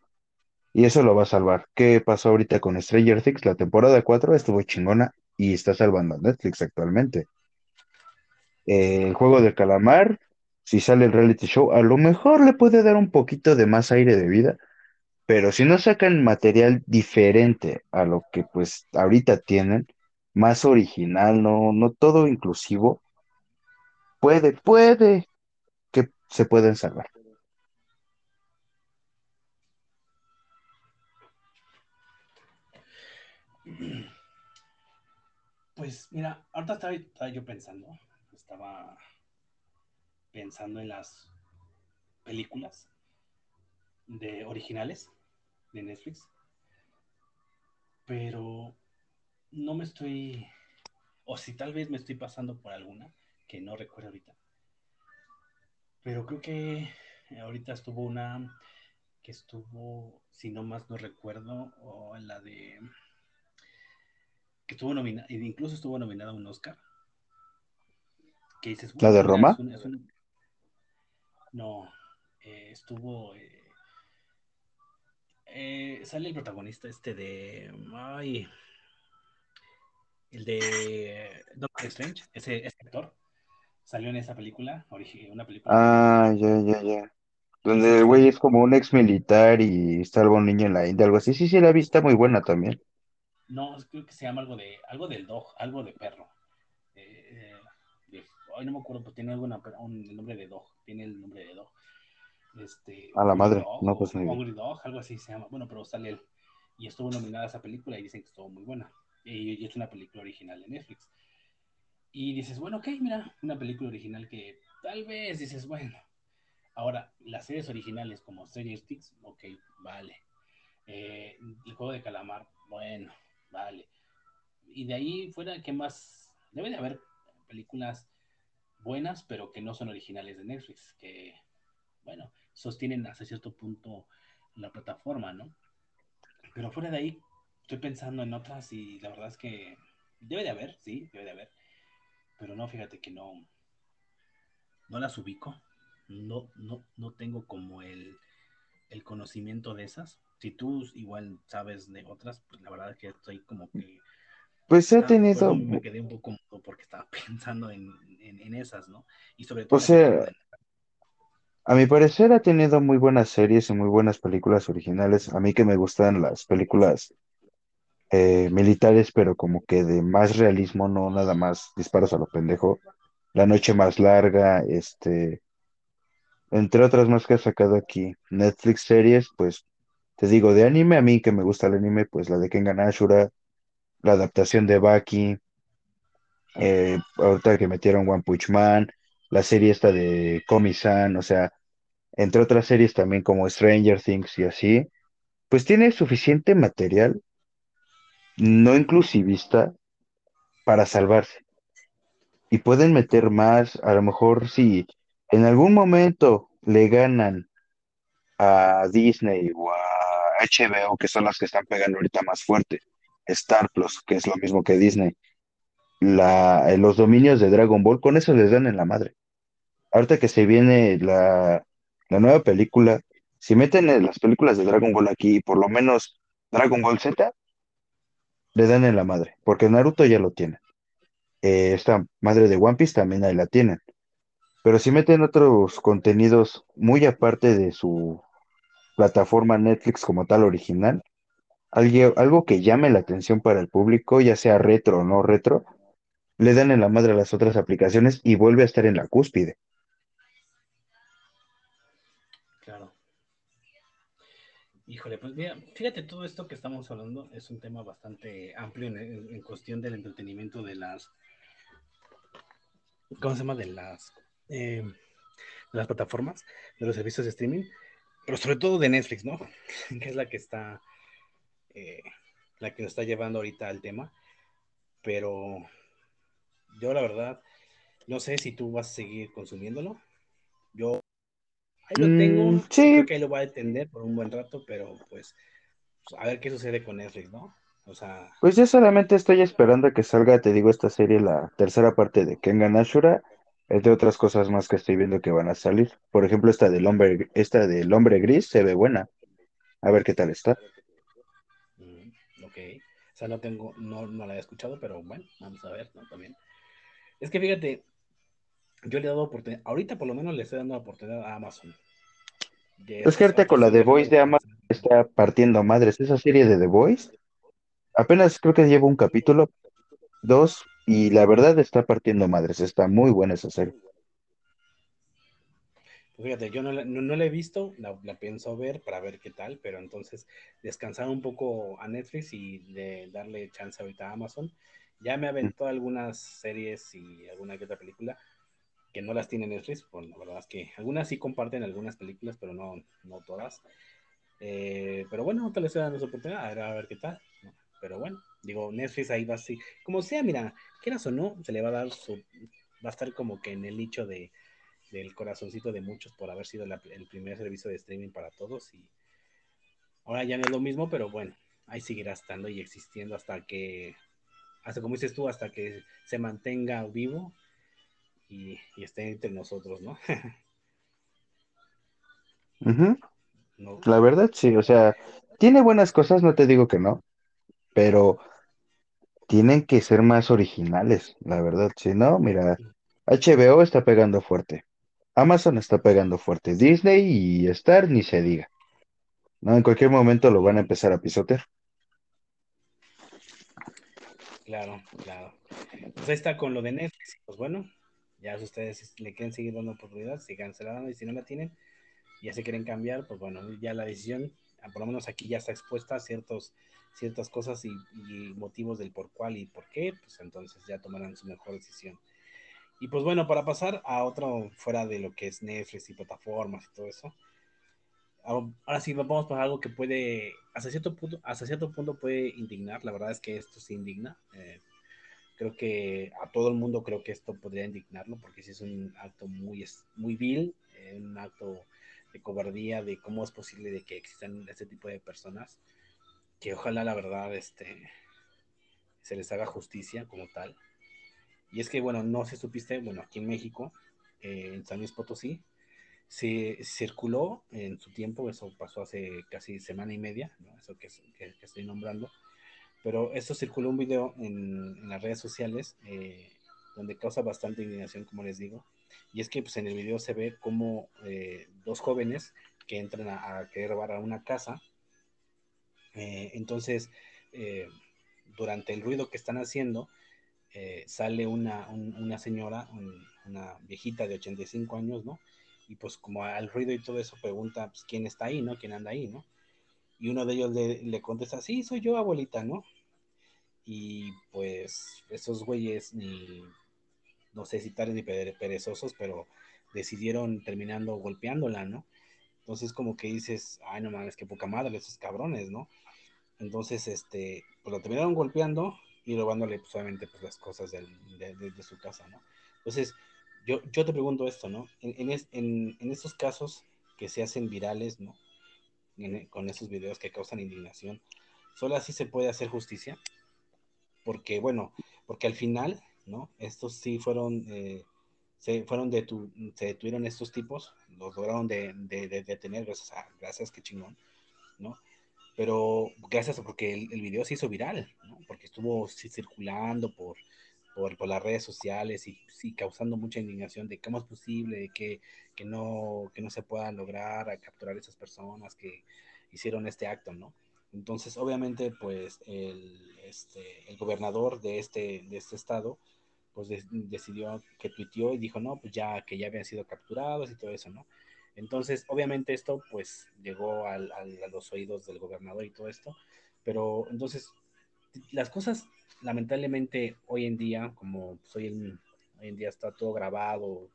Y eso lo va a salvar. ¿Qué pasó ahorita con Stranger Things? La temporada 4 estuvo chingona y está salvando a Netflix actualmente. Eh, el juego del calamar, si sale el reality show, a lo mejor le puede dar un poquito de más aire de vida, pero si no sacan material diferente a lo que pues ahorita tienen, más original, no, no todo inclusivo, puede, puede que se pueden salvar. Pues mira, ahorita estaba, estaba yo pensando, estaba pensando en las películas de originales de Netflix, pero no me estoy, o si tal vez me estoy pasando por alguna que no recuerdo ahorita, pero creo que ahorita estuvo una que estuvo, si no más no recuerdo, o en la de que estuvo nominada, incluso estuvo nominada a un Oscar, que dices, La de es Roma, es no, eh, estuvo, eh, eh, sale el protagonista este de, ay, el de Doctor Strange, ese, ese actor, salió en esa película, una película ah, ya, ya, ya. Donde el güey es como un ex militar y salva a un niño en la India, algo así. Sí, sí, la vi, está muy buena también. No, creo que se llama algo de algo del dog, algo de perro. Eh, de, ay, no me acuerdo, pero tiene alguna, un, el nombre de dog, tiene el nombre de dog. Este, A la madre, Dog, no, o pues. Hungry Dog, algo así se llama. Bueno, pero sale él. Y estuvo nominada a esa película y dicen que estuvo muy buena. Y, y es una película original de Netflix. Y dices, bueno, ok, mira, una película original que tal vez dices, bueno. Ahora, las series originales como Stranger Things, ok, vale. Eh, el juego de calamar, bueno, vale. Y de ahí fuera, ¿qué más? Debe de haber películas buenas, pero que no son originales de Netflix, que, bueno, sostienen hasta cierto punto la plataforma, ¿no? Pero fuera de ahí, estoy pensando en otras y la verdad es que debe de haber, sí, debe de haber, pero no, fíjate que no, no las ubico, no, no, no tengo como el, el conocimiento de esas. Si tú igual sabes de otras, pues la verdad es que estoy como que Pues por eso tenido, me quedé un poco porque estaba <laughs> pensando en, en, en esas, ¿no? Y sobre todo la película sea, de... a mi parecer ha tenido muy buenas series y muy buenas películas originales. A mí que me gustan las películas eh, militares, pero como que de más realismo, no nada más disparos a lo pendejo. La noche más larga, este, entre otras más que ha sacado aquí. Netflix series, pues te digo, de anime, a mí que me gusta el anime, pues la de Kengan Ashura, la adaptación de Baki, eh, ahorita que metieron One Punch Man, la serie esta de Komi-san, o sea, entre otras series también como Stranger Things y así, pues tiene suficiente material no inclusivista para salvarse. Y pueden meter más, a lo mejor si en algún momento le ganan a Disney o a HBO, que son las que están pegando ahorita más fuerte, Star Plus, que es lo mismo que Disney, los dominios de Dragon Ball, con eso les dan en la madre. Ahorita que se viene la, la nueva película, si meten las películas de Dragon Ball aquí, por lo menos Dragon Ball Z, le dan en la madre, porque Naruto ya lo tiene. Eh, esta madre de One Piece también ahí la tienen. Pero si meten otros contenidos muy aparte de su plataforma Netflix como tal original, algo, algo que llame la atención para el público, ya sea retro o no retro, le dan en la madre a las otras aplicaciones y vuelve a estar en la cúspide. Híjole, pues mira, fíjate, todo esto que estamos hablando es un tema bastante amplio en, cuestión del entretenimiento de las, ¿cómo se llama? De las, eh, de las plataformas, de los servicios de streaming, pero sobre todo de Netflix, ¿no? <laughs> Que es la que está, eh, la que nos está llevando ahorita al tema, pero yo la verdad, no sé si tú vas a seguir consumiéndolo. Yo ahí lo Mm, tengo, sí, creo que ahí lo voy a atender por un buen rato, pero pues a ver qué sucede con Netflix, ¿no? O sea, pues yo solamente estoy esperando que salga, te digo, esta serie, la tercera parte de Kengan Ashura, entre otras cosas más que estoy viendo que van a salir. Por ejemplo, esta del hombre, esta del hombre gris se ve buena. A ver qué tal está. mm, ok. O sea, no tengo, no, no la he escuchado, pero bueno, vamos a ver, ¿no? También. Es que fíjate, yo le he dado oportunidad, ahorita por lo menos le estoy dando oportunidad a Amazon. De Es que ahorita con la The Voice de Amazon está partiendo madres. Esa serie de The Voice, apenas creo que lleva un capítulo, dos, y la verdad está partiendo madres. Está muy buena esa serie. Pues fíjate, yo no la, no, no la he visto, la, la pienso ver para ver qué tal, pero entonces descansar un poco a Netflix y de darle chance ahorita a Amazon. Ya me aventó algunas series y alguna que otra película que no las tiene Netflix, pues la verdad es que algunas sí comparten algunas películas, pero no, no todas. Eh, pero bueno, te les estoy dando su oportunidad, a ver, qué tal. ¿no? Pero bueno, digo, Netflix ahí va así. Como sea, mira, quieras o no, se le va a dar su. Va a estar como que en el nicho de, del corazoncito de muchos por haber sido el primer servicio de streaming para todos. Y ahora ya no es lo mismo, pero bueno, ahí seguirá estando y existiendo hasta que. Hasta como dices tú, hasta que se mantenga vivo y, y esté entre nosotros, ¿no? <laughs> Ujú, no La verdad, sí, o sea, tiene buenas cosas, no te digo que no, pero tienen que ser más originales, la verdad. Si no, mira, HBO está pegando fuerte, Amazon está pegando fuerte, Disney y Star ni se diga. No, en cualquier momento lo van a empezar a pisotear. Claro, claro. Pues ahí está con lo de Netflix. Pues bueno, ya si ustedes le quieren seguir dando oportunidad, sigan dando y si no la tienen, ya se quieren cambiar, pues bueno, ya la decisión, por lo menos aquí ya está expuesta a ciertos, ciertas cosas y, y motivos del por cuál y por qué, pues entonces ya tomarán su mejor decisión. Y pues bueno, para pasar a otro fuera de lo que es Netflix y plataformas y todo eso, ahora sí vamos para algo que puede, hasta cierto punto, hasta cierto punto puede indignar, la verdad es que esto sí indigna. Eh, creo que a todo el mundo creo que esto podría indignarlo, porque sí es un acto muy, muy vil, eh, un acto de cobardía, de cómo es posible de que existan este tipo de personas, que ojalá la verdad este, se les haga justicia como tal. Y es que, bueno, no se supiste, bueno, aquí en México, eh, en San Luis Potosí, se circuló en su tiempo, eso pasó hace casi semana y media, ¿no? eso que, que, estoy nombrando, pero esto circuló un video en, las redes sociales eh, donde causa bastante indignación, como les digo, y es que pues, en el video se ve como eh, dos jóvenes que entran a, a, querer robar a una casa, eh, entonces, durante el ruido que están haciendo, sale una, un, una señora, un, una viejita de 85 años, ¿no? y pues como al ruido y todo eso pregunta, pues, quién está ahí, ¿no? ¿Quién anda ahí, ¿no? Y uno de ellos le, le contesta, sí, soy yo, abuelita, ¿no? Y pues esos güeyes ni, no sé si ni perezosos, pero decidieron terminando golpeándola, ¿no? Entonces como que dices, ay, no mames, qué poca madre, esos cabrones, ¿no? Entonces, este, pues lo terminaron golpeando y robándole, pues pues las cosas de, de su casa, ¿no? Entonces, yo, yo te pregunto esto, ¿no? En, en, en, en, estos casos que se hacen virales, ¿no? Con esos videos que causan indignación, solo así se puede hacer justicia. Porque, bueno, porque al final, ¿no? Estos sí fueron, eh, se fueron de tu, se detuvieron estos tipos, los lograron de, de, de detener, gracias gracias, qué chingón, ¿no? Pero gracias porque el, el video se hizo viral, ¿no? Porque estuvo sí, circulando por, por, por, las redes sociales y causando mucha indignación de cómo es posible que, que, no, que no se pueda lograr a capturar a esas personas que hicieron este acto, ¿no? Entonces, obviamente, pues el, este, el gobernador de este, de este estado, pues de, decidió que tuiteó y dijo, no, pues ya que ya habían sido capturados y todo eso, ¿no? Entonces, obviamente esto, pues llegó al, al, a los oídos del gobernador y todo esto, pero entonces las cosas lamentablemente hoy en día, como pues, hoy, en, día está todo grabado,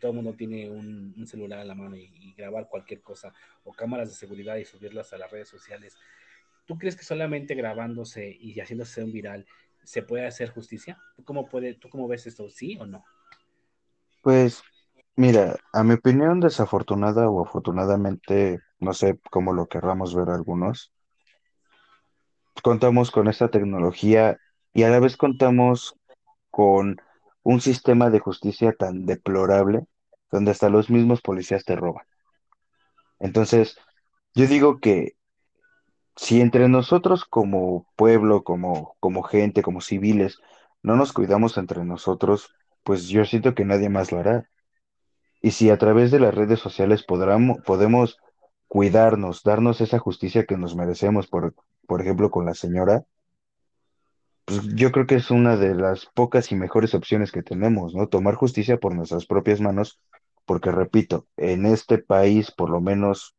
todo el mundo tiene un, celular en la mano y, grabar cualquier cosa, o cámaras de seguridad y subirlas a las redes sociales, ¿tú crees que solamente grabándose y haciéndose un viral se puede hacer justicia? ¿Tú cómo, puede, ¿Tú cómo ves esto? ¿Sí o no? Pues mira, a mi opinión desafortunada o afortunadamente, no sé cómo lo querramos ver algunos, contamos con esta tecnología y a la vez contamos con un sistema de justicia tan deplorable donde hasta los mismos policías te roban. Entonces, yo digo que si entre nosotros como pueblo, como, como gente, como civiles, no nos cuidamos entre nosotros, pues yo siento que nadie más lo hará. Y si a través de las redes sociales podemos cuidarnos, darnos esa justicia que nos merecemos, por, por ejemplo, con la señora, pues yo creo que es una de las pocas y mejores opciones que tenemos, ¿no? Tomar justicia por nuestras propias manos, porque repito, en este país, por lo menos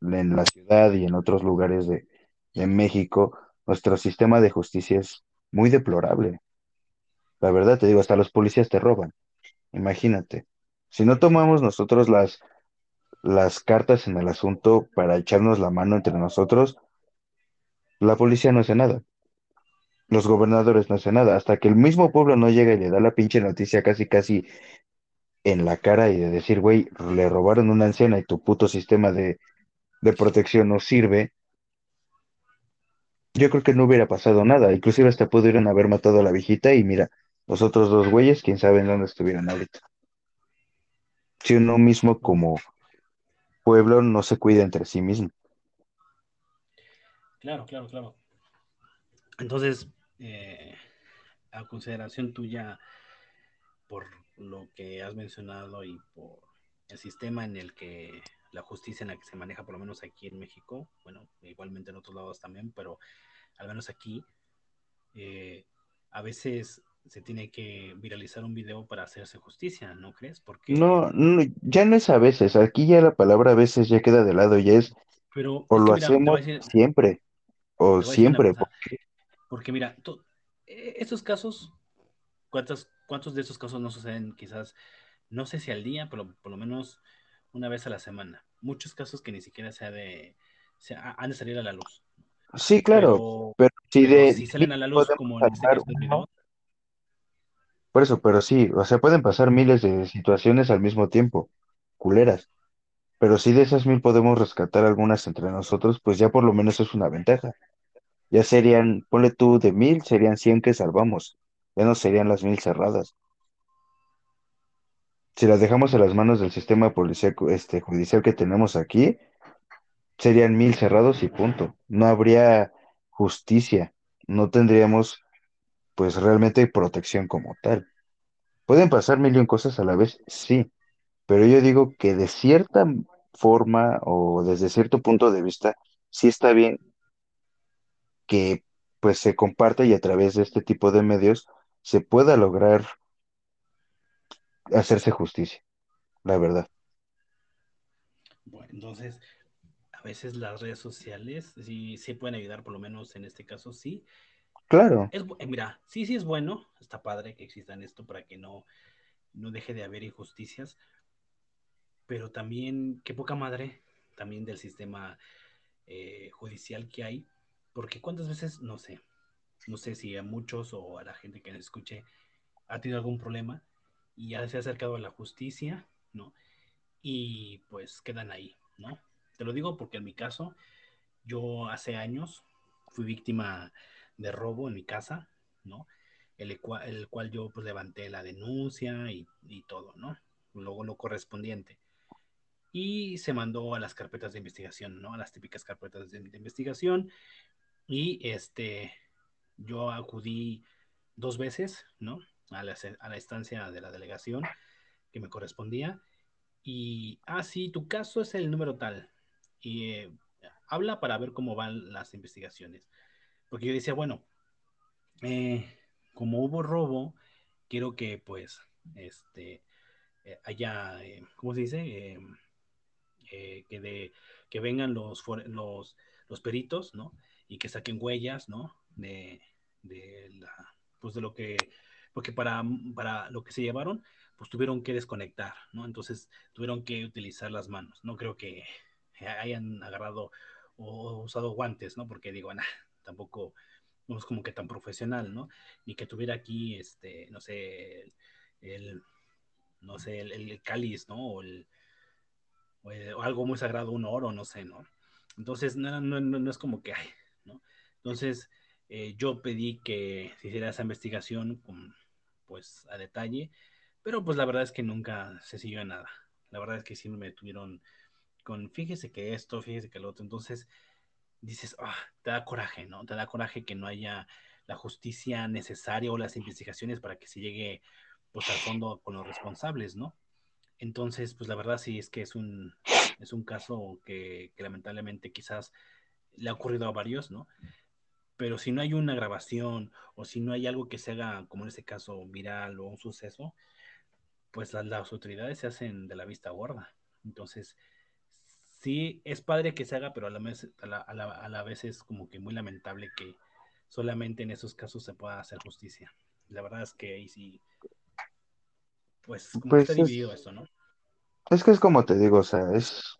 en la ciudad y en otros lugares de, de México, nuestro sistema de justicia es muy deplorable. La verdad, te digo, hasta los policías te roban. Imagínate. Si no tomamos nosotros las, las cartas en el asunto para echarnos la mano entre nosotros, la policía no hace nada los gobernadores no hacen nada, hasta que el mismo pueblo no llega y le da la pinche noticia casi casi en la cara y de decir, güey, le robaron una anciana y tu puto sistema de, de protección no sirve, yo creo que no hubiera pasado nada, inclusive hasta pudieron haber matado a la viejita y mira, los otros dos güeyes, quién sabe en dónde estuvieran ahorita. Si uno mismo como pueblo no se cuida entre sí mismo. Claro, claro, claro. Entonces, eh, a consideración tuya, por lo que has mencionado y por el sistema en el que la justicia en la que se maneja, por lo menos aquí en México, bueno, igualmente en otros lados también, pero al menos aquí, eh, a veces se tiene que viralizar un video para hacerse justicia, ¿no crees? Porque, No, no, ya no es a veces, aquí ya la palabra a veces ya queda de lado, ya es pero o es que lo mira, hacemos decir, siempre, o siempre. porque mira, tú, eh, estos casos, ¿cuántos, ¿cuántos de esos casos no suceden quizás, no sé si al día, pero por lo menos una vez a la semana? Muchos casos que ni siquiera se ha de, se ha- han de salir a la luz, Sí, claro, pero, pero si pero de, si salen a la luz, como en este caso del uno, video, por eso, pero sí, o sea, pueden pasar miles de situaciones al mismo tiempo, culeras, pero si de esas mil podemos rescatar algunas entre nosotros, pues ya por lo menos es una ventaja. Ya serían, ponle tú de mil, serían cien que salvamos, ya no serían las mil cerradas. Si las dejamos en las manos del sistema policíaco, este, judicial que tenemos aquí, serían mil cerrados y punto. No habría justicia, no tendríamos pues realmente protección como tal. Pueden pasar mil y un cosas a la vez, sí, pero yo digo que de cierta forma o desde cierto punto de vista, sí está bien que pues se comparta y a través de este tipo de medios se pueda lograr hacerse justicia, la verdad. bueno, entonces, a veces las redes sociales sí, sí pueden ayudar, por lo menos en este caso, sí. Claro, Es, eh, mira, sí, sí es bueno, está padre que existan esto para que no, no deje de haber injusticias, pero también, qué poca madre, también del sistema eh, judicial que hay, porque cuántas veces, no sé, no sé si a muchos o a la gente que nos escuche ha tenido algún problema y ya se ha acercado a la justicia, ¿no? Y pues quedan ahí, ¿no? Te lo digo porque en mi caso, yo hace años fui víctima de robo en mi casa, ¿no? El, cual, el cual yo pues levanté la denuncia y, y todo, ¿no? Luego lo correspondiente y se mandó a las carpetas de investigación, ¿no? A las típicas carpetas de, de investigación. Y este, yo acudí dos veces, ¿no? A la, a la estancia de la delegación que me correspondía. Y, ah, sí, tu caso es el número tal. Y eh, habla para ver cómo van las investigaciones. Porque yo decía, bueno, eh, como hubo robo, quiero que pues, este, eh, haya, eh, ¿cómo se dice? Eh, eh, que, de, que vengan los, los, los peritos, ¿no? Y que saquen huellas, ¿no? De, la, pues de lo que, porque para, para lo que se llevaron, pues tuvieron que desconectar, ¿no? Entonces tuvieron que utilizar las manos. No creo que hayan agarrado o usado guantes, ¿no? Porque digo, nah, tampoco no es como que tan profesional, ¿no? Ni que tuviera aquí, este, no sé, el, no sé, el, cáliz, ¿no? O el, o algo muy sagrado, un oro, no sé, ¿no? Entonces, no, no, no, no es como que hay, ¿no? Entonces, eh, yo pedí que se hiciera esa investigación con, pues, a detalle, pero pues la verdad es que nunca se siguió en nada. La verdad es que sí me tuvieron con, fíjese que esto, fíjese que lo otro. Entonces, dices, ah, te da coraje, ¿no? Te da coraje que no haya la justicia necesaria o las investigaciones para que se llegue, pues, al fondo con los responsables, ¿no? Entonces, pues la verdad sí es que es un, es un caso que, que, lamentablemente quizás le ha ocurrido a varios, ¿no? Pero si no hay una grabación o si no hay algo que se haga, como en este caso, viral o un suceso, pues las, las autoridades se hacen de la vista gorda. Entonces, sí es padre que se haga, pero a la, vez, a la, a la, a la vez es como que muy lamentable que solamente en esos casos se pueda hacer justicia. La verdad es que ahí sí pues como pues está dividido es, esto, ¿no? es que es como te digo, o sea, es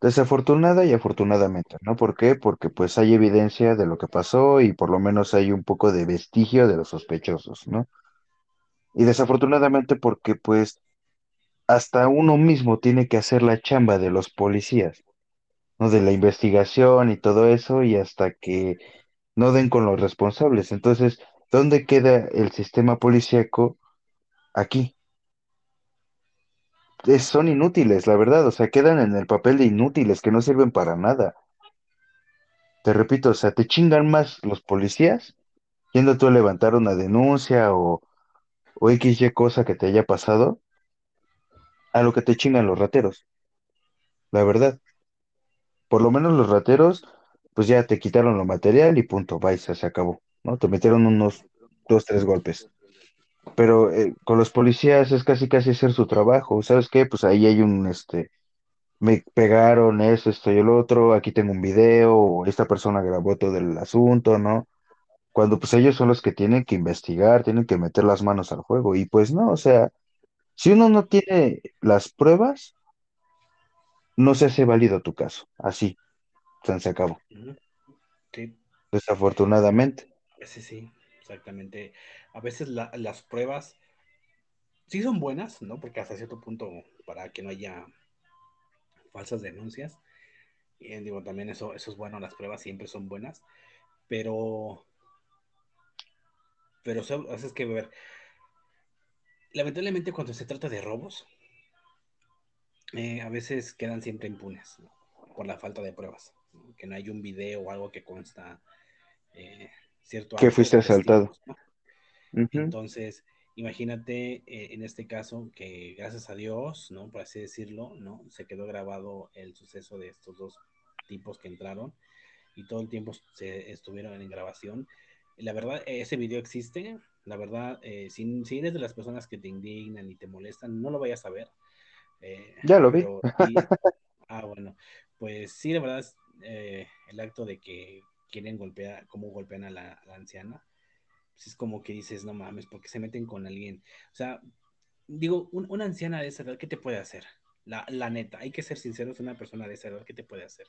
desafortunada y afortunadamente, ¿no? ¿Por qué? Porque pues hay evidencia de lo que pasó y por lo menos hay un poco de vestigio de los sospechosos, ¿no? Y desafortunadamente porque pues hasta uno mismo tiene que hacer la chamba de los policías, ¿no? De la investigación y todo eso y hasta que no den con los responsables. Entonces, ¿dónde queda el sistema policíaco aquí? Son inútiles, la verdad, o sea, quedan en el papel de inútiles que no sirven para nada. Te repito, o sea, te chingan más los policías yendo tú a levantar una denuncia o, o X y cosa que te haya pasado a lo que te chingan los rateros, la verdad. Por lo menos los rateros, pues ya te quitaron lo material y punto, se se acabó, ¿no? Te metieron unos dos, tres golpes. Pero eh, con los policías es casi casi hacer su trabajo. ¿Sabes qué? Pues ahí hay un, este, me pegaron eso, esto y el otro, aquí tengo un video, o esta persona grabó todo el asunto, ¿no? Cuando pues ellos son los que tienen que investigar, tienen que meter las manos al juego. Y pues no, o sea, si uno no tiene las pruebas, no se hace válido tu caso. Así, se acabó. Sí, Desafortunadamente. sí, sí, exactamente. A veces la- las pruebas sí son buenas, ¿no? Porque hasta cierto punto, para que no haya falsas denuncias, y eh, digo, también eso, eso es bueno, las pruebas siempre son buenas, pero, pero o sea, es que, ver, lamentablemente cuando se trata de robos, eh, a veces quedan siempre impunes, ¿no? Por la falta de pruebas. Que no hay un video o algo que consta eh, cierto Que fuiste asaltado. Entonces, imagínate eh, en este caso que gracias a Dios, ¿no? Por así decirlo, ¿no? Se quedó grabado el suceso de estos dos tipos que entraron y todo el tiempo se estuvieron en grabación. La verdad, ese video existe. La verdad, eh, si, si eres de las personas que te indignan y te molestan, no lo vayas a ver. Eh, Ya lo vi. pero ah, bueno, pues sí, la verdad, eh, el acto de que quieren golpear, cómo golpean a la, anciana, pues es como que dices, no mames, porque se meten con alguien. O sea, digo, un, una anciana de esa edad, ¿qué te puede hacer? La, la, neta, hay que ser sinceros, una persona de esa edad, ¿qué te puede hacer?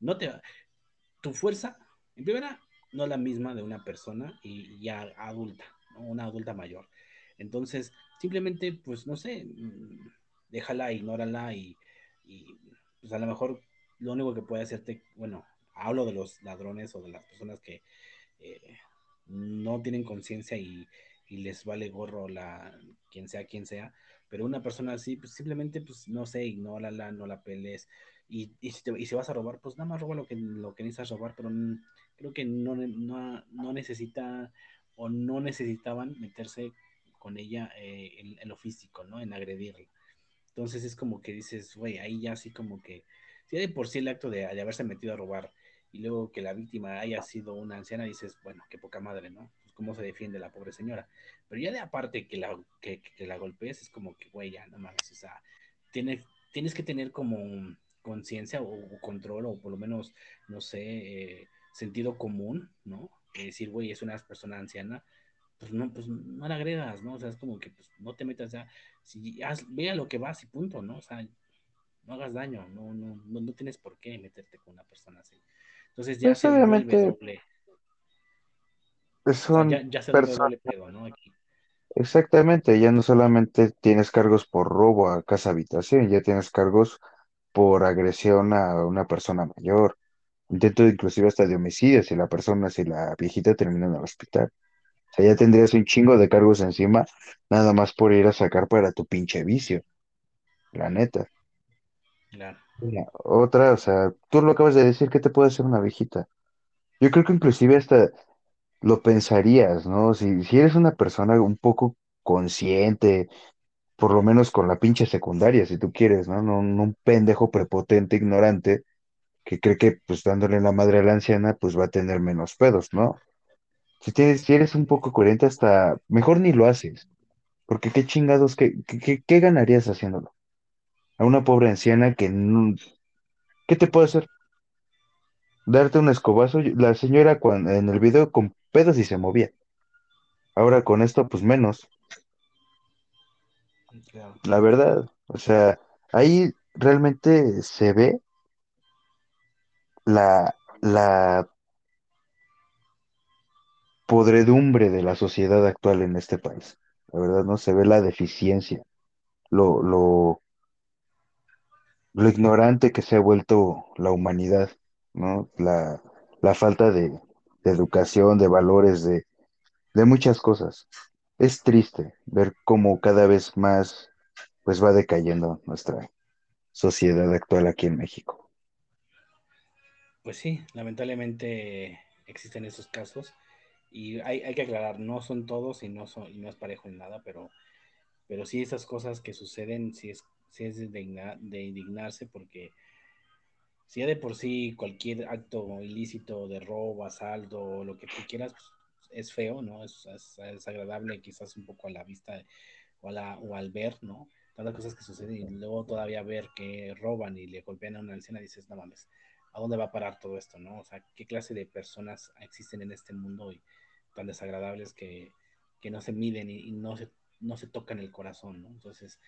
No te, tu fuerza, en primera, no es la misma de una persona y ya adulta, una adulta mayor. Entonces, simplemente, pues, no sé, déjala, ignórala y, y pues a lo mejor lo único que puede hacerte, bueno, hablo de los ladrones o de las personas que eh, no tienen conciencia y, les vale gorro la quien sea quien sea, pero una persona así, pues simplemente, pues no sé, ignórala, no la peles. Y, si te, y si vas a robar, pues nada más roba lo que, lo que necesitas robar, pero creo que no, no, no necesita o no necesitaban meterse con ella eh, en, en, lo físico, ¿no? En agredirla. Entonces es como que dices, güey, ahí ya así como que, si de por sí el acto de, de, haberse metido a robar y luego que la víctima haya sido una anciana, dices, bueno, qué poca madre, ¿no? Pues cómo se defiende la pobre señora. Pero ya de aparte que la, que, la golpees, es como que, güey, ya no mames, o sea, tienes, tienes que tener como conciencia o, o, control o por lo menos, no sé, eh, sentido común, ¿no? Es decir, güey, es una persona anciana, pues no, pues no la agredas, ¿no? O sea, es como que pues, no te metas ya, si haz, vea lo que vas y punto, ¿no? O sea, no hagas daño, no, no, no, no tienes por qué meterte con una persona así. Entonces ya Pues se obviamente doble. son ya, ya se vuelve personas. doble pedo, ¿no? Aquí. Exactamente, ya no solamente tienes cargos por robo a casa habitación, ya tienes cargos por agresión a una persona mayor, intento inclusive hasta de homicidio si la persona, si la viejita termina en el hospital. O sea, ya tendrías un chingo de cargos encima, nada más por ir a sacar para tu pinche vicio, la neta. Claro. La otra, o sea, tú lo acabas de decir, ¿qué te puede hacer una viejita? Yo creo que inclusive hasta lo pensarías, ¿no? Si, si eres una persona un poco consciente, por lo menos con la pinche secundaria, si tú quieres, ¿no? No, no un pendejo prepotente, ignorante, que cree que pues dándole la madre a la anciana, pues va a tener menos pedos, ¿no? Si tienes, si eres un poco coherente, hasta mejor ni lo haces, porque qué chingados, qué, qué- qué ganarías haciéndolo? A una pobre anciana que no, ¿qué te puede hacer? Darte un escobazo. La señora cuan- en el video con pedos y se movía. Ahora con esto, pues menos, claro. la verdad. O sea, ahí realmente se ve la, la podredumbre de la sociedad actual en este país. La verdad, no se ve la deficiencia, lo, lo, lo ignorante que se ha vuelto la humanidad, ¿no? La, la falta de, educación, de valores, de, de muchas cosas. Es triste ver cómo cada vez más pues va decayendo nuestra sociedad actual aquí en México. Pues sí, lamentablemente existen esos casos y hay, hay que aclarar, no son todos y no, son, y no es parejo en nada, pero, pero sí esas cosas que suceden, sí es, sí es de, de indignarse porque si ya de por sí cualquier acto ilícito de robo, asalto, lo que tú quieras, pues, es feo, ¿no? Es, es, agradable quizás un poco a la vista o, la, o al ver, ¿no? Tantas cosas que suceden y luego todavía ver que roban y le golpean a una anciana, dices, no mames, ¿a dónde va a parar todo esto, no? O sea, ¿qué clase de personas existen en este mundo y tan desagradables que, que no se miden y, no, se, no se tocan el corazón, ¿no? Entonces,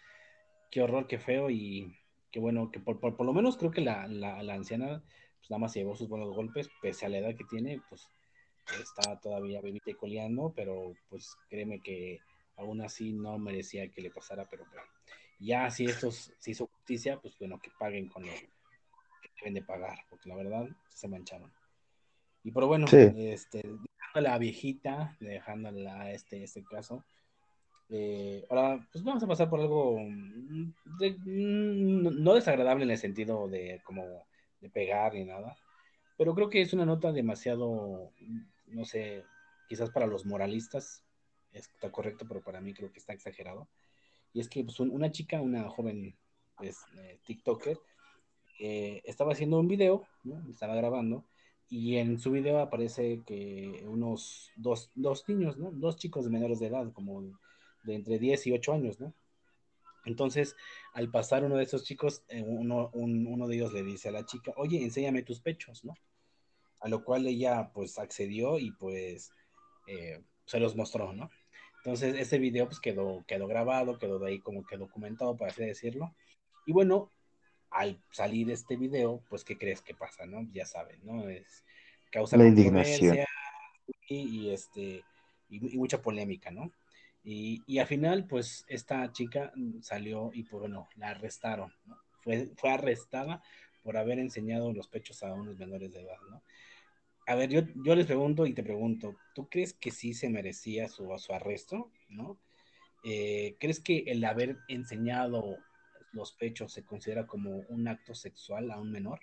qué horror, qué feo y qué bueno, que por, por, por lo menos creo que la, la, la anciana pues nada más llevó sus buenos golpes, pese a la edad que tiene, pues está todavía vivita y coleando, pero pues créeme que aún así no merecía que le pasara, pero bueno, ya si estos se hizo justicia, pues bueno, que paguen con lo que deben de pagar, porque la verdad se mancharon. Y pero bueno, este, dejando a la viejita, dejándola este, este caso, eh, ahora pues vamos a pasar por algo mm, mm, no desagradable en el sentido de como de pegar ni nada, pero creo que es una nota demasiado, no sé, quizás para los moralistas está correcto, pero para mí creo que está exagerado. Y es que pues, una chica, una joven pues, eh, TikToker, eh, estaba haciendo un video, estaba grabando, y en su video aparece que unos dos, dos niños, dos chicos menores de edad, como de entre 10 y 8 años, ¿no? Entonces, al pasar uno de esos chicos, eh, uno, de ellos le dice a la chica, oye, enséñame tus pechos, ¿no? A lo cual ella pues accedió y pues eh, se los mostró, ¿no? Entonces, ese video pues quedó, quedó grabado, quedó de ahí como que documentado, por así decirlo. Y bueno, al salir este video, pues, ¿qué crees que pasa, no? Ya saben, ¿no? Es, causa la indignación. Y, este, y mucha polémica, ¿no? Y, al final, pues esta chica salió y, pues bueno, la arrestaron, ¿no? Fue, fue arrestada por haber enseñado los pechos a unos menores de edad, ¿no? A ver, yo, yo les pregunto y te pregunto, ¿tú crees que sí se merecía su, su arresto, ¿no? Eh, ¿Crees que el haber enseñado los pechos se considera como un acto sexual a un menor?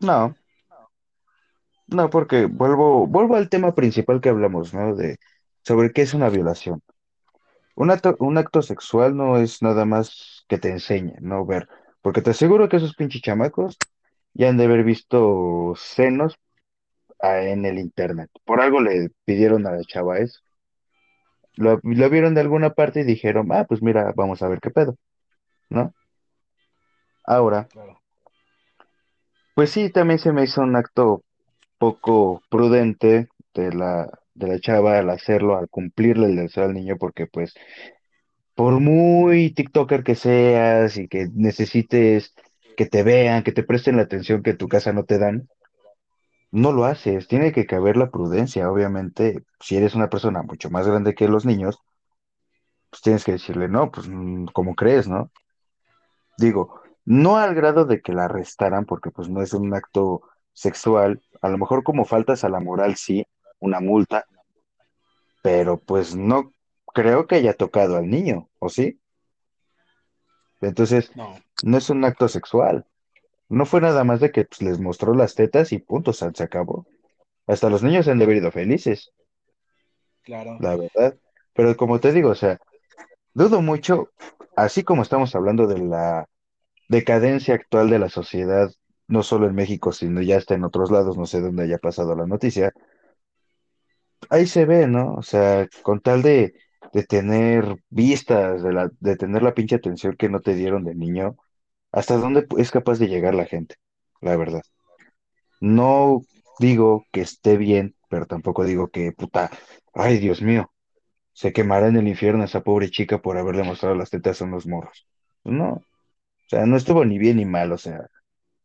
No. No, porque vuelvo, vuelvo al tema principal que hablamos, ¿no? De sobre qué es una violación. Un acto, un acto sexual no es nada más que te enseñe, no ver, porque te aseguro que esos pinches chamacos ya han de haber visto senos ah, en el internet. Por algo le pidieron a la chava eso. Lo, lo vieron de alguna parte y dijeron, ah, pues mira, vamos a ver qué pedo, ¿no? Ahora, pues sí, también se me hizo un acto poco prudente de la, de la chava al hacerlo, al cumplirle el deseo al niño, porque pues por muy TikToker que seas y que necesites que te vean, que te presten la atención que en tu casa no te dan, no lo haces. Tiene que caber la prudencia. Obviamente, si eres una persona mucho más grande que los niños, pues tienes que decirle, no, pues mm, como crees, ¿no? Digo, no al grado de que la arrestaran, porque pues no es un acto sexual, a lo mejor como faltas a la moral, sí, una multa, pero pues no creo que haya tocado al niño, ¿o sí? Entonces, no, no es un acto sexual. No fue nada más de que pues, les mostró las tetas y punto, se acabó. Hasta los niños han de haber ido felices. Claro. La verdad. Pero como te digo, o sea, dudo mucho, así como estamos hablando de la decadencia actual de la sociedad, no solo en México, sino ya está en otros lados, no sé dónde haya pasado la noticia, ahí se ve, ¿no? O sea, con tal de, de tener vistas, de, la, de tener la pinche atención que no te dieron de niño, ¿hasta dónde es capaz de llegar la gente? La verdad. No digo que esté bien, pero tampoco digo que, puta, ay, Dios mío, se quemará en el infierno esa pobre chica por haberle mostrado las tetas a unos morros. No, o sea, no estuvo ni bien ni mal, o sea,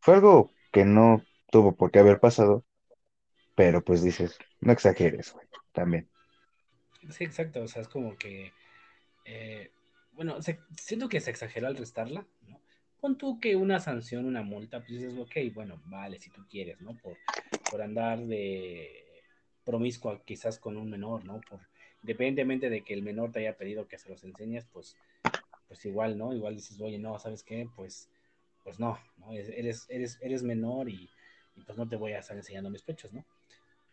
fue algo que no tuvo por qué haber pasado, pero pues dices, no exageres, güey, también. Sí, exacto, o sea, es como que, eh, bueno, siento que se exagera al restarla, ¿no? Pon tú que una sanción, una multa, pues dices, ok, bueno, vale, si tú quieres, ¿no? Por, por andar de promiscua quizás con un menor, ¿no? Por, independientemente de que el menor te haya pedido que se los enseñes, pues, pues igual, ¿no? Igual dices, oye, no, ¿sabes qué? Pues, pues no, ¿no? Eres, eres, eres menor y, y pues no te voy a estar enseñando mis pechos, ¿no?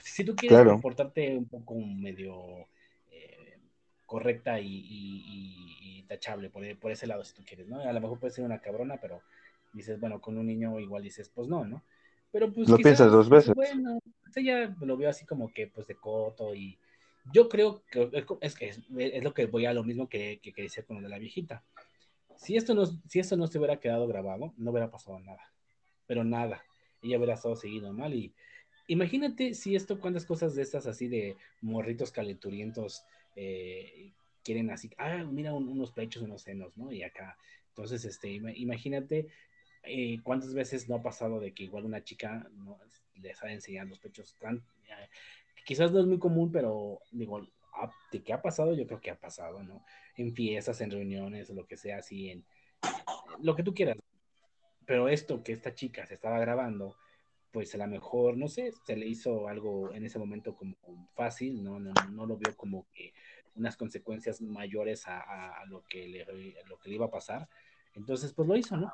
Si tú quieres comportarte un poco medio eh, correcta y, tachable por, ese lado, si tú quieres, ¿no? A lo mejor puede ser una cabrona, pero dices, bueno, con un niño igual dices, pues no, ¿no? Pero pues Lo piensas quizás dos dices, veces. bueno, pues ella lo veo así como que pues de coto y yo creo que es, que es, es lo que voy a lo mismo que, que, que decía con lo de la viejita. Si esto, no, si esto no se hubiera quedado grabado, no hubiera pasado nada. Pero nada. Ella hubiera estado seguido mal y imagínate si esto, cuántas cosas de estas así de morritos calenturientos eh, quieren así, ah, mira un, unos pechos, unos senos, ¿no? Y acá, entonces, este, imagínate eh, cuántas veces no ha pasado de que igual una chica ¿no? les ha enseñado los pechos. Eh, quizás no es muy común, pero digo, de qué ha pasado, yo creo que ha pasado, ¿no? En fiestas, en reuniones, lo que sea, así, en lo que tú quieras. Pero esto que esta chica se estaba grabando, pues a lo mejor, no sé, se le hizo algo en ese momento como fácil, no, no, no lo vio como que unas consecuencias mayores a, a, lo, que le, a lo que le iba a pasar. Entonces, pues lo hizo, ¿no?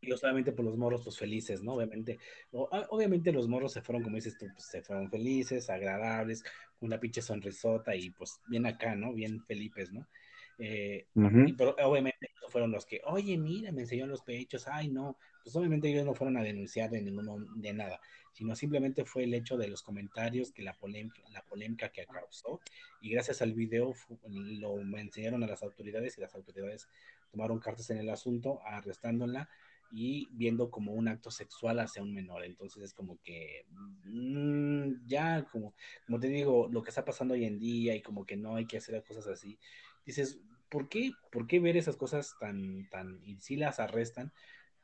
y obviamente por los morros pues felices, ¿no? Obviamente, obviamente los morros se fueron, como dices tú, pues, se fueron felices, agradables, una pinche sonrisota y pues bien acá, ¿no? Bien Felipes, ¿no? Eh, uh -huh. y, pero obviamente fueron los que, oye, mira, me enseñó los pechos, ay, no, pues obviamente ellos no fueron a denunciar de ninguno, de nada, sino simplemente fue el hecho de los comentarios, que la polémica, la polémica que causó, y gracias al video lo enseñaron a las autoridades y las autoridades tomaron cartas en el asunto, arrestándola, y viendo como un acto sexual hacia un menor. Entonces es como que mmm, ya, como, como te digo, lo que está pasando hoy en día y como que no hay que hacer cosas así. Dices, ¿por qué, por qué ver esas cosas tan, tan, y si las arrestan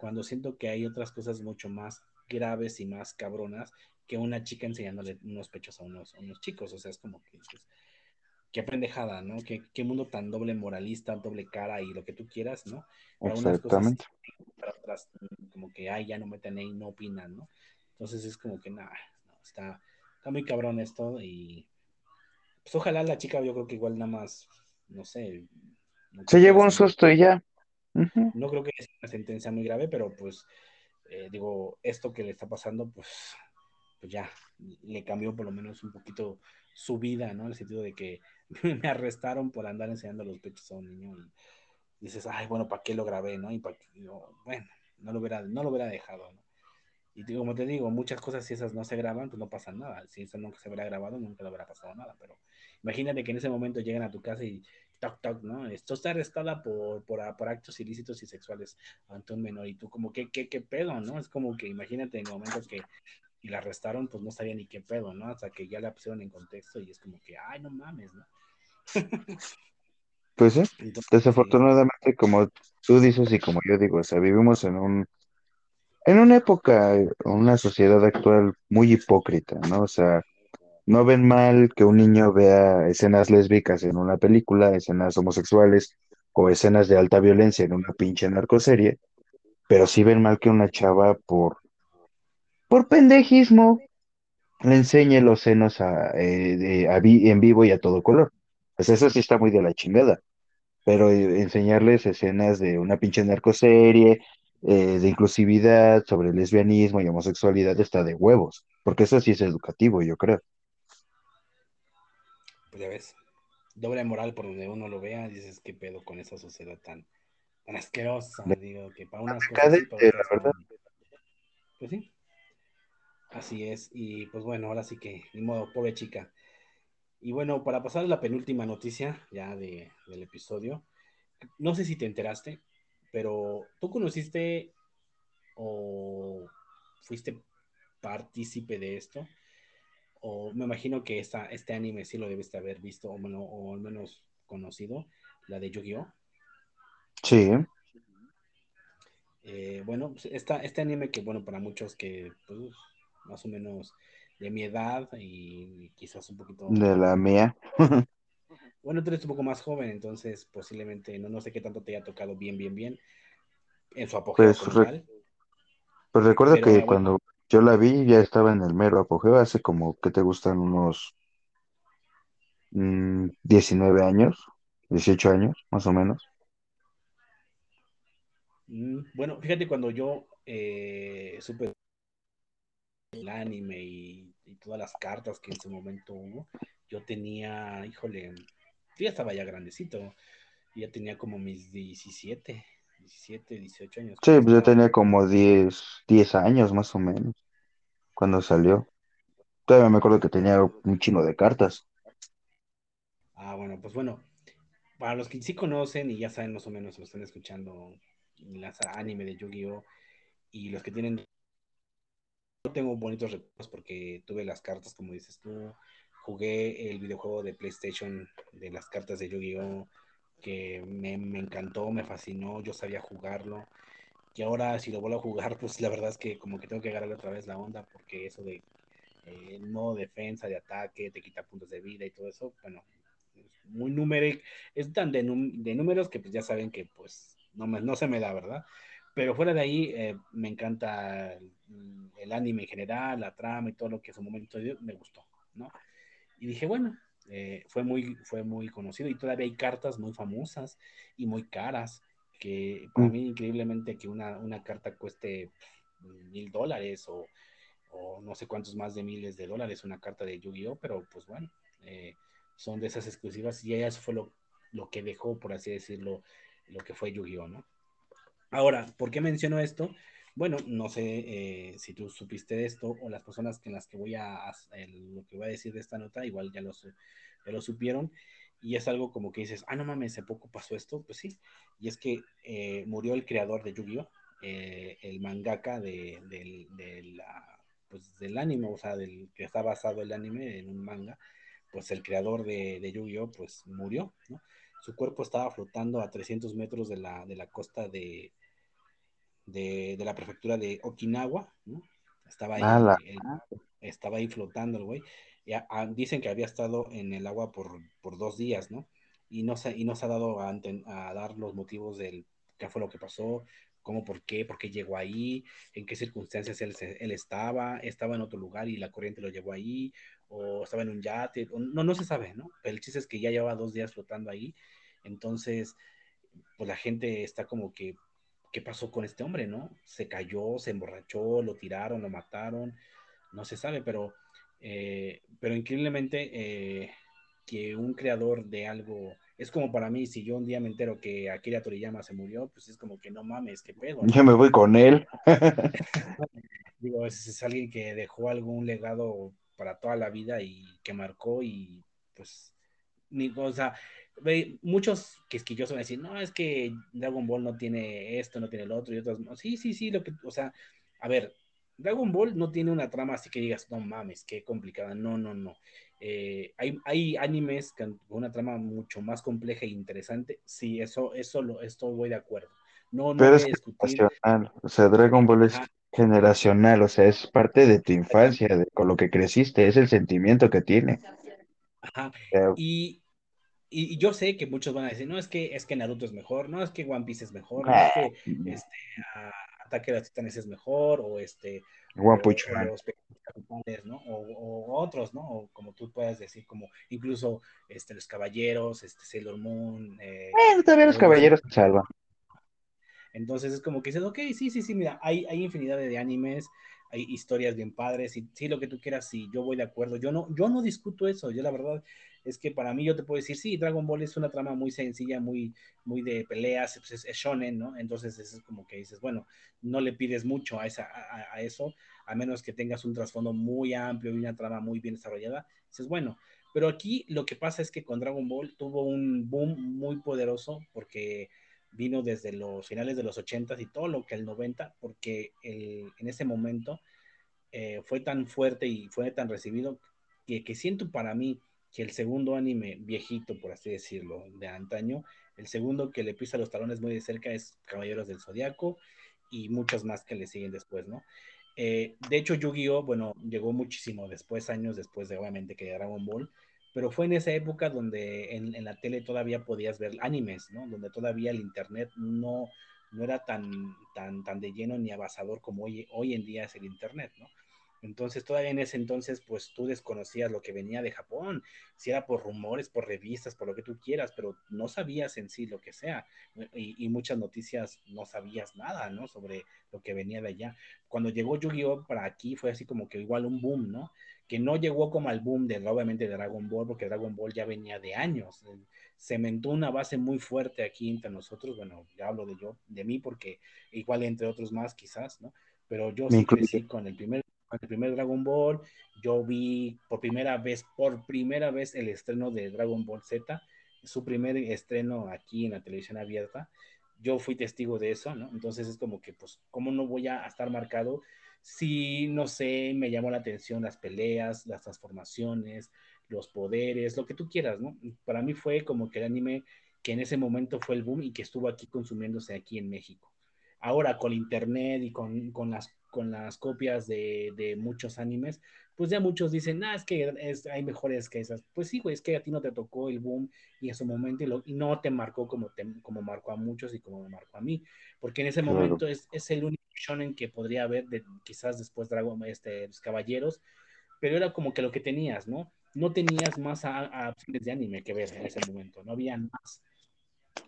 cuando siento que hay otras cosas mucho más graves y más cabronas que una chica enseñándole unos pechos a unos, a unos chicos? O sea, es como que dices, qué pendejada, ¿no? Qué, qué, mundo tan doble moralista, doble cara y lo que tú quieras, ¿no? Para Exactamente. Unas cosas para atrás, como que, ay, ya no meten ahí, no opinan, ¿no? Entonces es como que, nada, no, está, está muy cabrón esto y pues ojalá la chica, yo creo que igual nada más, no sé. No Se llevó un susto y ya. Uh -huh. No creo que una sentencia muy grave, pero pues, eh, digo, esto que le está pasando, pues, pues ya, le cambió por lo menos un poquito su vida, ¿no? En el sentido de que <laughs> me arrestaron por andar enseñando los pechos a un niño y dices, ay, bueno, ¿para qué lo grabé, no? Y para no, bueno, no lo hubiera, no lo hubiera dejado, ¿no? Y como te digo, muchas cosas si esas no se graban, pues no pasa nada. Si eso nunca se hubiera grabado, nunca le hubiera pasado nada. Pero imagínate que en ese momento llegan a tu casa y toc, toc, ¿no? Esto está arrestada por, por, por actos ilícitos y sexuales ante un menor. Y tú como, ¿qué, qué, qué pedo, no? Es como que imagínate en el momento que y la arrestaron, pues no sabía ni qué pedo, ¿no? Hasta que ya la pusieron en contexto y es como que, ay, no mames, ¿no? <laughs> Pues sí, <laughs> Entonces, desafortunadamente, sí. como tú dices y como yo digo, o sea, vivimos en un en una época, una sociedad actual muy hipócrita, ¿no? O sea, no ven mal que un niño vea escenas lésbicas en una película, escenas homosexuales o escenas de alta violencia en una pinche narcoserie, pero sí ven mal que una chava por por pendejismo le enseñe los senos a, eh, en vivo y a todo color. Pues eso sí está muy de la chingada. Pero eh, enseñarles escenas de una pinche narcoserie, eh, de inclusividad, sobre lesbianismo y homosexualidad está de huevos. Porque eso sí es educativo, yo creo. Pues ya ves, doble moral por donde uno lo vea, dices qué pedo con esa sociedad tan, tan asquerosa. Digo, que para unas cosas. Sí, para otras, la verdad. Pues sí. Así es, y pues bueno, ahora sí que, ni modo, pobre chica. Y bueno, para pasar a la penúltima noticia ya de, del episodio, no sé si te enteraste, pero tú conociste o fuiste partícipe de esto, o me imagino que esta, este anime sí lo debiste haber visto, o, bueno, o al menos conocido, la de Yu-Gi-Oh! Sí. Eh, bueno, esta, este anime que, bueno, para muchos que, pues, más o menos de mi edad y quizás un poquito... De la mía. <laughs> bueno, tú eres un poco más joven, entonces posiblemente no, no sé qué tanto te haya tocado bien, bien, bien en su apogeo. Pues, re pues recuerda Pero, que bueno, cuando yo la vi ya estaba en el mero apogeo, hace como que te gustan unos mmm, 19 años, 18 años, más o menos. Mm, bueno, fíjate, cuando yo eh, supe el anime y, todas las cartas que en su momento hubo, yo tenía, híjole, ya estaba ya grandecito, ya tenía como mis 17, 17, 18 años. Sí, pues yo tenía como 10, 10 años más o menos. cuando salió. Todavía me acuerdo que tenía un chino de cartas. Ah, bueno, pues bueno, para los que sí conocen y ya saben más o menos, lo están escuchando, las anime de Yu-Gi-Oh! y los que tienen... Yo tengo bonitos recuerdos porque tuve las cartas, como dices tú, jugué el videojuego de PlayStation de las cartas de Yu-Gi-Oh! Que me, me, encantó, me fascinó, yo sabía jugarlo. Y ahora si lo vuelvo a jugar, <laughs> pues la verdad es que como que tengo que agarrar otra vez la onda porque eso de eh, modo defensa, de ataque, te quita puntos de vida y todo eso, bueno, muy numérico, es tan de, de, números que pues ya saben que pues no, me, no se me da, ¿verdad? Pero fuera de ahí, eh, me encanta el, el, anime en general, la trama y todo lo que en su momento me gustó, ¿no? Y dije, bueno, eh, fue, muy, fue muy conocido y todavía hay cartas muy famosas y muy caras, que para mí increíblemente que una, una carta cueste mil dólares o, o, no sé cuántos más de miles de dólares una carta de Yu-Gi-Oh, pero pues bueno, eh, son de esas exclusivas y eso fue lo, lo que dejó, por así decirlo, lo que fue Yu-Gi-Oh, ¿no? Ahora, ¿por qué menciono esto? Bueno, no sé eh, si tú supiste esto o las personas en las que voy a, el, lo que voy a decir de esta nota, igual ya lo, lo supieron. Y es algo como que dices, ah, no mames, hace poco pasó esto. Pues sí, y es que eh, murió el creador de Yu-Gi-Oh! Eh, el mangaka de, de, pues, del anime, o sea, del que está basado el anime en un manga, pues el creador de, de Yu-Gi-Oh! pues murió, ¿no? Su cuerpo estaba flotando a 300 metros de la, de la costa de, de, de, la prefectura de Okinawa, ¿no? Estaba ahí, Ah, estaba ahí flotando el güey. Ya, dicen que había estado en el agua por, por dos días, ¿no? Y no se, y no se ha dado a, a, dar los motivos del qué fue lo que pasó, cómo, por qué, por qué llegó ahí, en qué circunstancias él, él estaba, estaba en otro lugar y la corriente lo llevó ahí, o estaba en un yate, o, no, no se sabe, ¿no? Pero el chiste es que ya llevaba dos días flotando ahí, entonces, pues la gente está como que, ¿qué pasó con este hombre, no? Se cayó, se emborrachó, lo tiraron, lo mataron, no se sabe, pero, eh, pero increíblemente eh, que un creador de algo, es como para mí, si yo un día me entero que Akira Toriyama se murió, pues es como que no mames, qué pedo, ¿no? Yo me voy con él. <laughs> Digo, es, es alguien que dejó algún legado para toda la vida y que marcó y pues, ni, o sea, muchos quisquillosos van a decir, no, es que Dragon Ball no tiene esto, no tiene el otro y otros, no, sí, sí, sí, lo que, o sea, a ver, Dragon Ball no tiene una trama así que digas, no mames, qué complicada, no, no, no. Eh, hay, hay, animes con una trama mucho más compleja e interesante, sí, eso, eso lo, esto voy de acuerdo. No, no Pero es discutir. generacional. O sea, Dragon Ball es generacional. O sea, es parte de tu infancia, de, con lo que creciste. Es el sentimiento que tiene. ajá. Y, y, y, yo sé que muchos van a decir, no, es que, es que Naruto es mejor, no, es que One Piece es mejor, no, es que este, uh, Ataque de los Titanes es mejor, o este, One Punch Man. los capitales, ¿no? O, o, otros, ¿no? O como tú puedas decir, como incluso este, los caballeros, este, Sailor Moon. Eh, Bueno, todavía los caballeros se salvan. Entonces es como que dices, ok, sí, sí, sí, mira, hay, hay infinidad de animes, hay historias bien padres, y sí, lo que tú quieras, sí, yo voy de acuerdo. Yo no, yo no discuto eso, yo la verdad es que para mí yo te puedo decir, sí, Dragon Ball es una trama muy sencilla, muy, muy de peleas, pues es, shonen, ¿no? Entonces es como que dices, bueno, no le pides mucho a, esa, a, a eso, a menos que tengas un trasfondo muy amplio y una trama muy bien desarrollada. Dices, bueno, pero aquí lo que pasa es que con Dragon Ball tuvo un boom muy poderoso porque vino desde los finales de los 80 y todo lo que el 90, porque el, en ese momento eh, fue tan fuerte y fue tan recibido que, siento para mí que el segundo anime viejito, por así decirlo, de antaño, el segundo que le pisa los talones muy de cerca es Caballeros del Zodiaco y muchos más que le siguen después, ¿no? Eh, de hecho, Yu-Gi-Oh, bueno, llegó muchísimo después, años después de obviamente que Dragon Ball, pero fue en esa época donde en, la tele todavía podías ver animes, ¿no? Donde todavía el internet no, no era tan, tan, tan de lleno ni abasador como hoy, hoy en día es el internet, ¿no? Entonces, todavía en ese entonces, pues tú desconocías lo que venía de Japón, si era por rumores, por revistas, por lo que tú quieras, pero no sabías en sí lo que sea. Y, y muchas noticias no sabías nada, ¿no? Sobre lo que venía de allá. Cuando llegó Yu-Gi-Oh! para aquí fue así como que igual un boom, ¿no? Que no llegó como al boom de, obviamente, de Dragon Ball, porque Dragon Ball ya venía de años. Cementó una base muy fuerte aquí entre nosotros. Bueno, ya hablo de yo, de mí, porque igual entre otros más, quizás, ¿no? Pero yo sí crecí con el primer el primer Dragon Ball, yo vi por primera vez, por primera vez el estreno de Dragon Ball Z, su primer estreno aquí en la televisión abierta. Yo fui testigo de eso, ¿no? Entonces es como que, pues, ¿cómo no voy a estar marcado si, no sé, me llamó la atención las peleas, las transformaciones, los poderes, lo que tú quieras, ¿no? Para mí fue como que el anime que en ese momento fue el boom y que estuvo aquí consumiéndose aquí en México. Ahora con internet y con, con las, con las copias de, de, muchos animes, pues ya muchos dicen, ah, es que es, hay mejores que esas. Pues sí, güey, es que a ti no te tocó el boom y en su momento y, lo, y no te marcó como, te, como marcó a muchos y como me marcó a mí, porque en ese claro. momento es, es, el único shonen que podría haber, de, quizás después Dragon, este, los Caballeros, pero era como que lo que tenías, ¿no? No tenías más a, a opciones de anime que ver en ese momento, no había más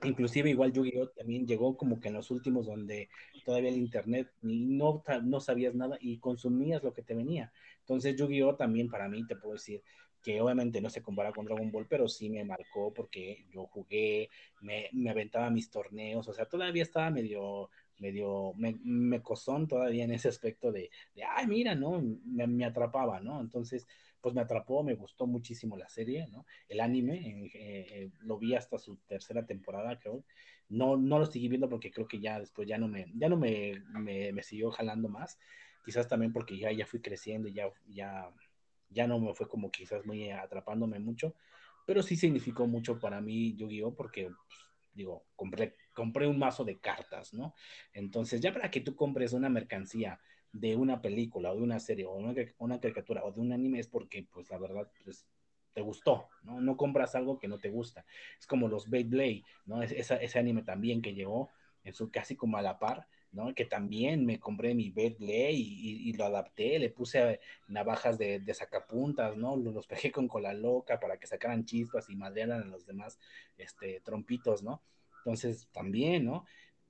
inclusive igual Yu-Gi-Oh también llegó como que en los últimos donde todavía el internet no, no sabías nada y consumías lo que te venía. Entonces Yu-Gi-Oh también para mí te puedo decir que obviamente no se compara con Dragon Ball, pero sí me marcó porque yo jugué, me, me aventaba mis torneos, o sea, todavía estaba medio, medio, me, me cosón todavía en ese aspecto de, de ay, mira, ¿no? Me, me atrapaba, ¿no? Entonces, pues me atrapó, me gustó muchísimo la serie, ¿no? El anime, eh, eh, lo vi hasta su tercera temporada, creo. No, no lo seguí viendo porque creo que ya después ya no me, ya no me, me, me siguió jalando más. Quizás también porque ya, ya fui creciendo ya, ya, ya no me fue como quizás muy atrapándome mucho, pero sí significó mucho para mí Yu-Gi-Oh! porque, pues, digo, compré, compré un mazo de cartas, ¿no? Entonces, ya para que tú compres una mercancía de una película o de una serie o una, una caricatura o de un anime es porque, pues la verdad, pues te gustó, ¿no? No compras algo que no te gusta. Es como los Beyblade, ¿no? Es, esa, ese anime también que llegó en su casi como a la par, ¿no? Que también me compré mi Beyblade y, y, y lo adapté, le puse navajas de, de, sacapuntas, ¿no? Los pegué con cola loca para que sacaran chispas y madrearan a los demás este, trompitos, ¿no? Entonces, también, ¿no?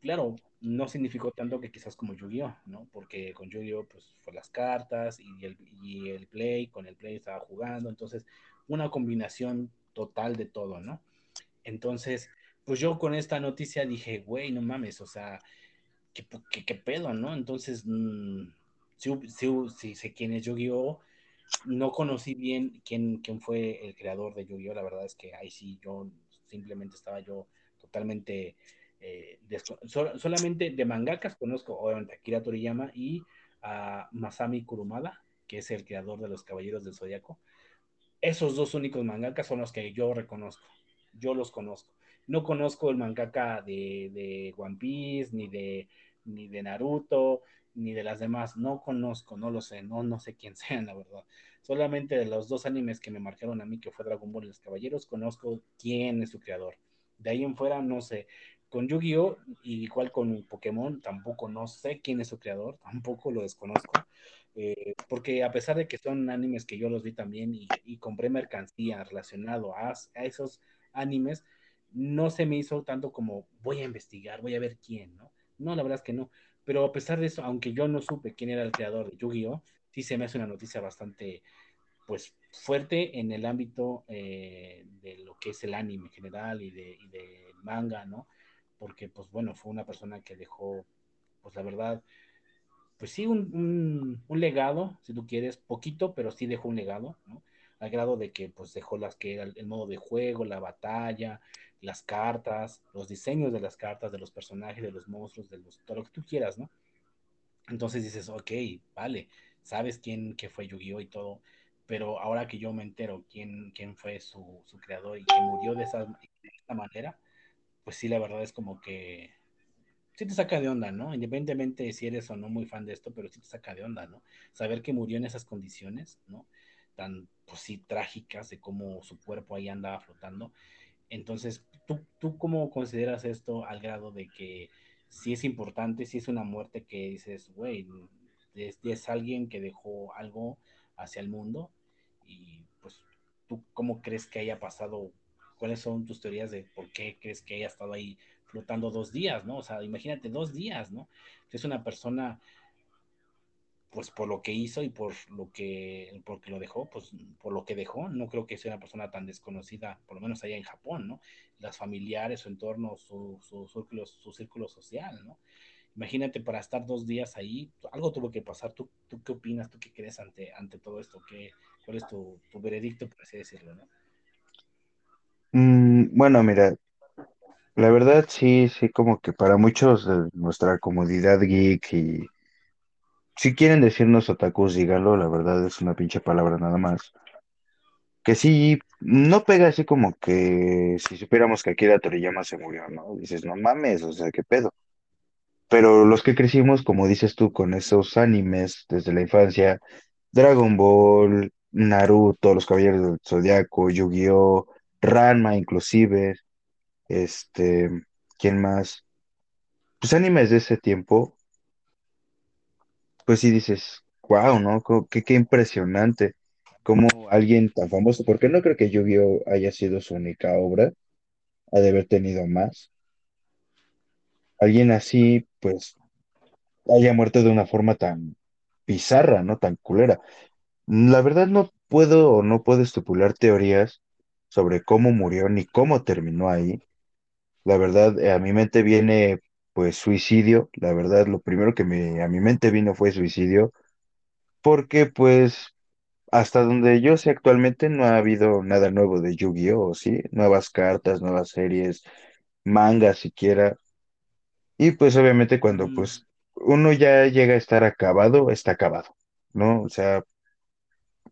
Claro, no significó tanto que quizás como Yu-Gi-Oh, ¿no? Porque con Yu-Gi-Oh, pues fue las cartas y el, y el Play, con el Play estaba jugando, entonces una combinación total de todo, ¿no? Entonces, pues yo con esta noticia dije, güey, no mames, o sea, ¿qué, pedo, no? Entonces, sí, sí, sí, sé quién es Yu-Gi-Oh, no conocí bien quién, quién fue el creador de Yu-Gi-Oh, la verdad es que ahí sí yo simplemente estaba yo totalmente eh, solamente de mangakas conozco obviamente a Akira Toriyama y a Masami Kurumada, que es el creador de los Caballeros del Zodiaco. Esos dos únicos mangakas son los que yo reconozco. Yo los conozco. No conozco el mangaka de, de One Piece, ni de, ni de Naruto, ni de las demás. No conozco, no lo sé, no, no sé quién <laughs> sean, la verdad. Solamente de los dos animes que me marcaron a mí, que fue Dragon Ball y los Caballeros, conozco quién es su creador. De ahí en fuera, no sé con Yu-Gi-Oh! igual con Pokémon, tampoco no sé quién es su creador, <laughs> tampoco lo desconozco, eh, porque a pesar de que son animes que yo los vi también y, y compré mercancía relacionado a, a, esos animes, no se me hizo tanto como voy a investigar, voy a ver quién, ¿no? No, la verdad es que no, pero a pesar de eso, aunque yo no supe quién era el creador de Yu-Gi-Oh! sí se me hace una noticia bastante, pues, fuerte en el ámbito eh, de lo que es el anime en general y de, y de manga, ¿no? Porque pues bueno, fue una persona que dejó, pues la verdad, pues sí, un, un, legado, si tú quieres, poquito, pero sí dejó un legado, ¿no? Al grado de que pues dejó las que era el modo de juego, la batalla, las cartas, los diseños de las cartas, de los personajes, de los monstruos, de los, todo lo que tú quieras, ¿no? Entonces dices, ok, vale, sabes quién que fue Yu-Gi-Oh y todo, pero ahora que yo me entero quién, quién fue su, su creador y que murió de esa, de esta manera, pues sí, la verdad es como que sí te saca de onda, ¿no? Independientemente de si eres o no muy fan de esto, pero sí te saca de onda, ¿no? Saber que murió en esas condiciones, ¿no? Tan, pues sí, trágicas de cómo su cuerpo ahí andaba flotando. Entonces, ¿tú, tú cómo consideras esto al grado de que si es importante, si es una muerte que dices, güey, es alguien que dejó algo hacia el mundo y pues tú cómo crees que haya pasado cuáles son tus teorías de por qué crees que haya estado ahí flotando dos días, ¿no? O sea, imagínate dos días, ¿no? Es una persona, pues por lo que hizo y por lo que, porque lo dejó, pues por lo que dejó, no creo que sea una persona tan desconocida, por lo menos allá en Japón, ¿no? Las familiares, su entorno, su, su, círculo, su círculo social, ¿no? imagínate para estar dos días ahí, algo tuvo que pasar. ¿Tú, qué opinas? ¿Tú qué crees ante, ante todo esto? ¿Qué, ¿Cuál es tu, tu veredicto, por así decirlo? ¿no? Mm, bueno, mira, la verdad sí, sí, como que para muchos de nuestra comodidad geek y si quieren decirnos otakus, dígalo, la verdad es una pinche palabra nada más. Que sí, no pega así como que si supiéramos que Akira Toriyama se murió, ¿no? Dices, no mames, o sea, qué pedo. Pero los que crecimos, como dices tú, con esos animes desde la infancia, Dragon Ball, Naruto, Los Caballeros del Zodiaco, Yu-Gi-Oh, Ranma inclusive, este, ¿quién más? Pues animes de ese tiempo, pues sí dices, wow, ¿no? Qué, qué impresionante cómo alguien tan famoso, porque no creo que Yu-Gi-Oh haya sido su única obra, ha de haber tenido más. Alguien así, pues, haya muerto de una forma tan bizarra, ¿no? Tan culera. La verdad no puedo o no puedo estipular teorías sobre cómo murió ni cómo terminó ahí. La verdad, eh, a mi mente viene pues suicidio. La verdad, lo primero que me, a mi mente vino fue suicidio, porque pues hasta donde yo sé actualmente no ha habido nada nuevo de Yu-Gi-Oh, ¿sí? Nuevas cartas, nuevas series, mangas siquiera. Y pues obviamente cuando Mm, pues uno ya llega a estar acabado, está acabado, ¿no? O sea,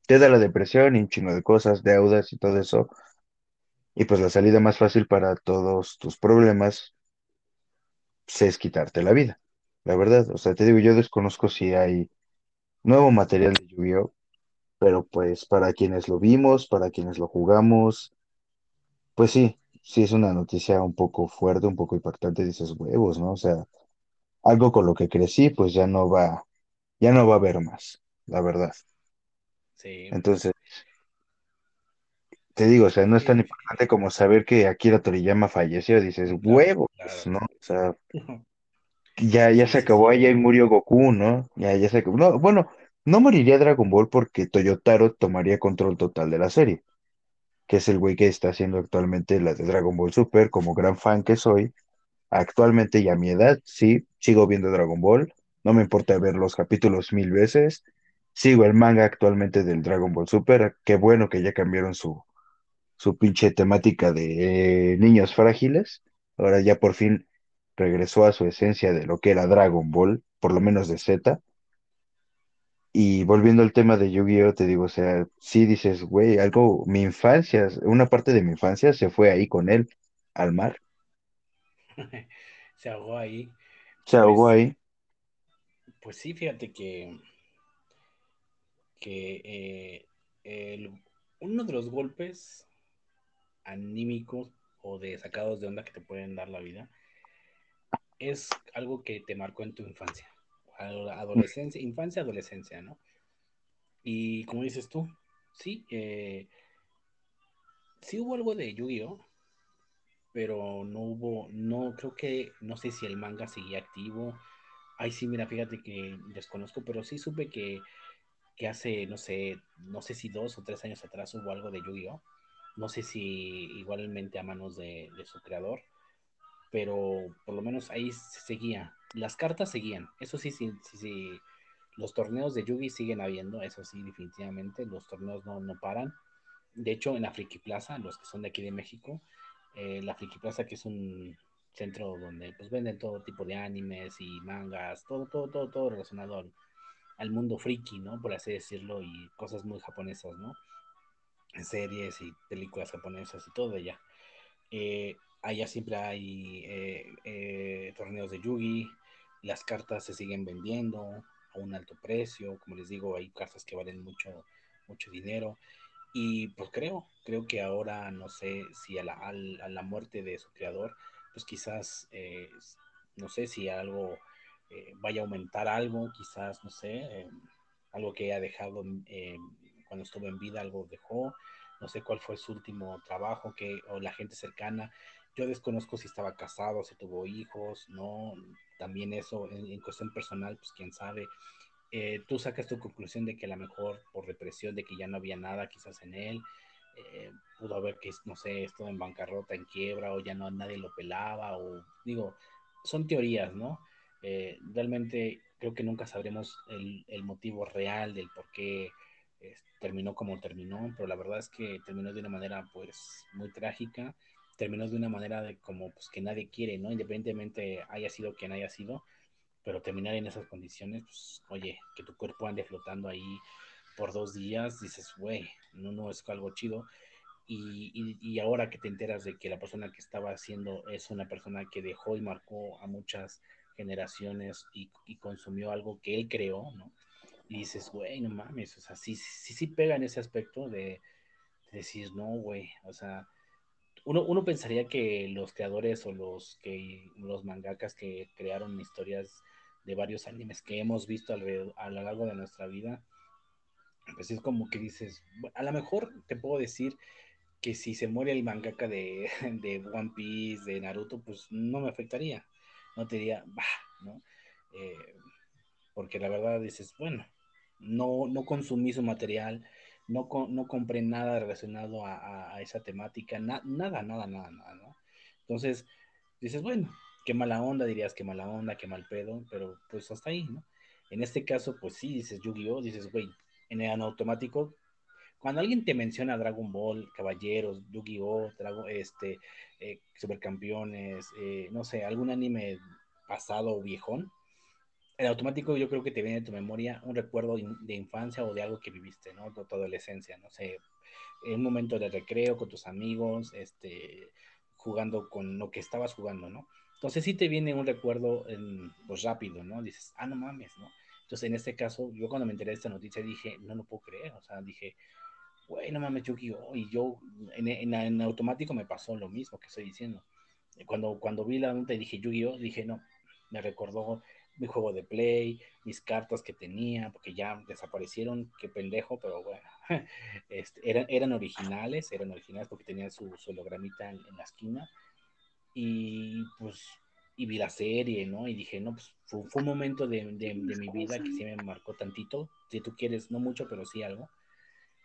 te da la depresión y un chingo de cosas, deudas y todo eso. Y pues la salida más fácil para todos tus problemas pues, es quitarte la vida. La verdad, o sea, te digo, yo desconozco si hay nuevo material de Yu-Gi-Oh, pero pues para quienes lo vimos, para quienes lo jugamos, pues sí, sí es una noticia un poco fuerte, un poco impactante, dices huevos, ¿no? O sea, algo con lo que crecí, pues ya no va, ya no va a haber más, la verdad. sí, Entonces, te digo, o sea, no es tan importante como saber que Akira Toriyama falleció, dices huevos. ¿no? O sea, ya, ya se acabó, ahí ahí murió Goku, ¿no? Ya, ya se acabó. No, bueno, no moriría Dragon Ball porque Toyotaro tomaría control total de la serie, que es el güey que está haciendo actualmente la de Dragon Ball Super, como gran fan que soy. Actualmente y a mi edad, sí, sigo viendo Dragon Ball, no me importa ver los capítulos mil veces. Sigo el manga actualmente del Dragon Ball Super, qué bueno que ya cambiaron su, su pinche temática de eh, niños frágiles. Ahora ya por fin regresó a su esencia de lo que era Dragon Ball, por lo menos de Z. Y volviendo al tema de Yu-Gi-Oh, te digo, o sea, sí dices, güey, algo, mi infancia, una parte de mi infancia se fue ahí con él, al mar, <laughs> Se ahogó ahí. se ahogó Pues, ahí. pues sí, fíjate que, que eh, el- uno de los golpes anímicos o de sacados de onda que te pueden dar la vida es algo que te marcó en tu infancia, adolescencia, infancia, adolescencia, ¿no? Y como dices tú, sí, eh, sí hubo algo de Yu-Gi-Oh, pero no hubo, no creo que, no sé si el manga seguía activo. Ay, sí, mira, fíjate que desconozco, pero sí supe que, que hace, no sé, no sé si dos o tres años atrás hubo algo de Yu-Gi-Oh. No sé si igualmente a manos de, su creador, pero por lo menos ahí se seguía. Las cartas seguían, eso sí, sí, sí, sí. Los torneos de Yugi siguen habiendo, eso sí, definitivamente. Los torneos no, no paran. De hecho, en la Friki Plaza, los que son de aquí de México, eh, la Friki Plaza, que es un centro donde pues venden todo tipo de animes y mangas, todo, todo, todo, todo relacionado al, al mundo friki, ¿no? Por así decirlo, y cosas muy japonesas, ¿no? Series y películas japonesas y todo allá. Eh, allá siempre hay eh, eh, torneos de Yugi, las cartas se siguen vendiendo a un alto precio, como les digo, hay cartas que valen mucho, mucho dinero. Y pues creo, creo que ahora no sé si a la, a la muerte de su creador, pues quizás, eh, no sé si algo vaya a aumentar algo, quizás, no sé, algo que haya dejado cuando estuvo en vida, algo dejó, no sé cuál fue su último trabajo, que, o la gente cercana. Yo desconozco si estaba casado, si tuvo hijos, no, también eso en, en cuestión personal, pues quién sabe. Eh, tú sacas tu conclusión de que a lo mejor por represión, de que ya no había nada quizás en él, eh, pudo haber que, no sé, estuvo en bancarrota, en quiebra, o ya no nadie lo pelaba, o digo, son teorías, ¿no? Eh, realmente creo que nunca sabremos el, el motivo real del por qué terminó como terminó, pero la verdad es que terminó de una manera pues muy trágica, terminó de una manera de como pues que nadie quiere, ¿no? Independientemente haya sido quien haya sido, pero terminar en esas condiciones, pues oye, que tu cuerpo ande flotando ahí por dos días, dices, güey, no, no es algo chido. Y, y, y, ahora que te enteras de que la persona que estaba haciendo es una persona que dejó y marcó a muchas generaciones y, y consumió algo que él creó, ¿no? Y dices, güey, no mames, o sea, sí, sí, sí pega en ese aspecto de, de decir, no, güey, o sea, uno, uno, pensaría que los creadores o los, que, los mangakas que crearon historias de varios animes que hemos visto alrededor, a lo largo de nuestra vida, pues es como que dices, a lo mejor te puedo decir que si se muere el mangaka de, <laughs> de One Piece, de Naruto, pues no me afectaría, no te diría, bah, ¿no? Eh, porque la verdad dices, bueno, no, no consumí su material, no, no compré nada relacionado a, esa temática, na, nada, nada, nada, nada, ¿no? Entonces, dices, bueno, qué mala onda, dirías, qué mala onda, qué mal pedo, pero pues hasta ahí, ¿no? En este caso, pues sí, dices Yu-Gi-Oh!, dices, güey, en el automático, cuando alguien te menciona Dragon Ball, Caballeros, Yu-Gi-Oh!, este, eh, Supercampeones, eh, no sé, algún anime pasado o viejón, el automático yo creo que te viene de tu memoria un recuerdo de infancia o de algo que viviste, ¿no? De tu adolescencia, no sé, en un momento de recreo con tus amigos, este, jugando con lo que estabas jugando, ¿no? Entonces sí te viene un recuerdo en, pues rápido, ¿no? Dices, ah, no mames, ¿no? Entonces en este caso, yo cuando me enteré de esta noticia dije, no lo puedo creer, o sea, dije, güey, no mames, Yu-Gi-Oh! Y yo en, en, en, automático me pasó lo mismo que estoy diciendo. Cuando, cuando vi la nota y dije Yu-Gi-Oh! dije, no, me recordó mi juego de play, mis cartas que tenía, porque ya desaparecieron, qué pendejo, pero bueno, <laughs> este, eran, eran originales, eran originales porque tenían su, su hologramita en, en, la esquina. Y pues, y vi la serie, ¿no? Y dije, no, pues fue, fue un momento de, de, de, mi vida que sí me marcó tantito, si tú quieres, no mucho, pero sí algo.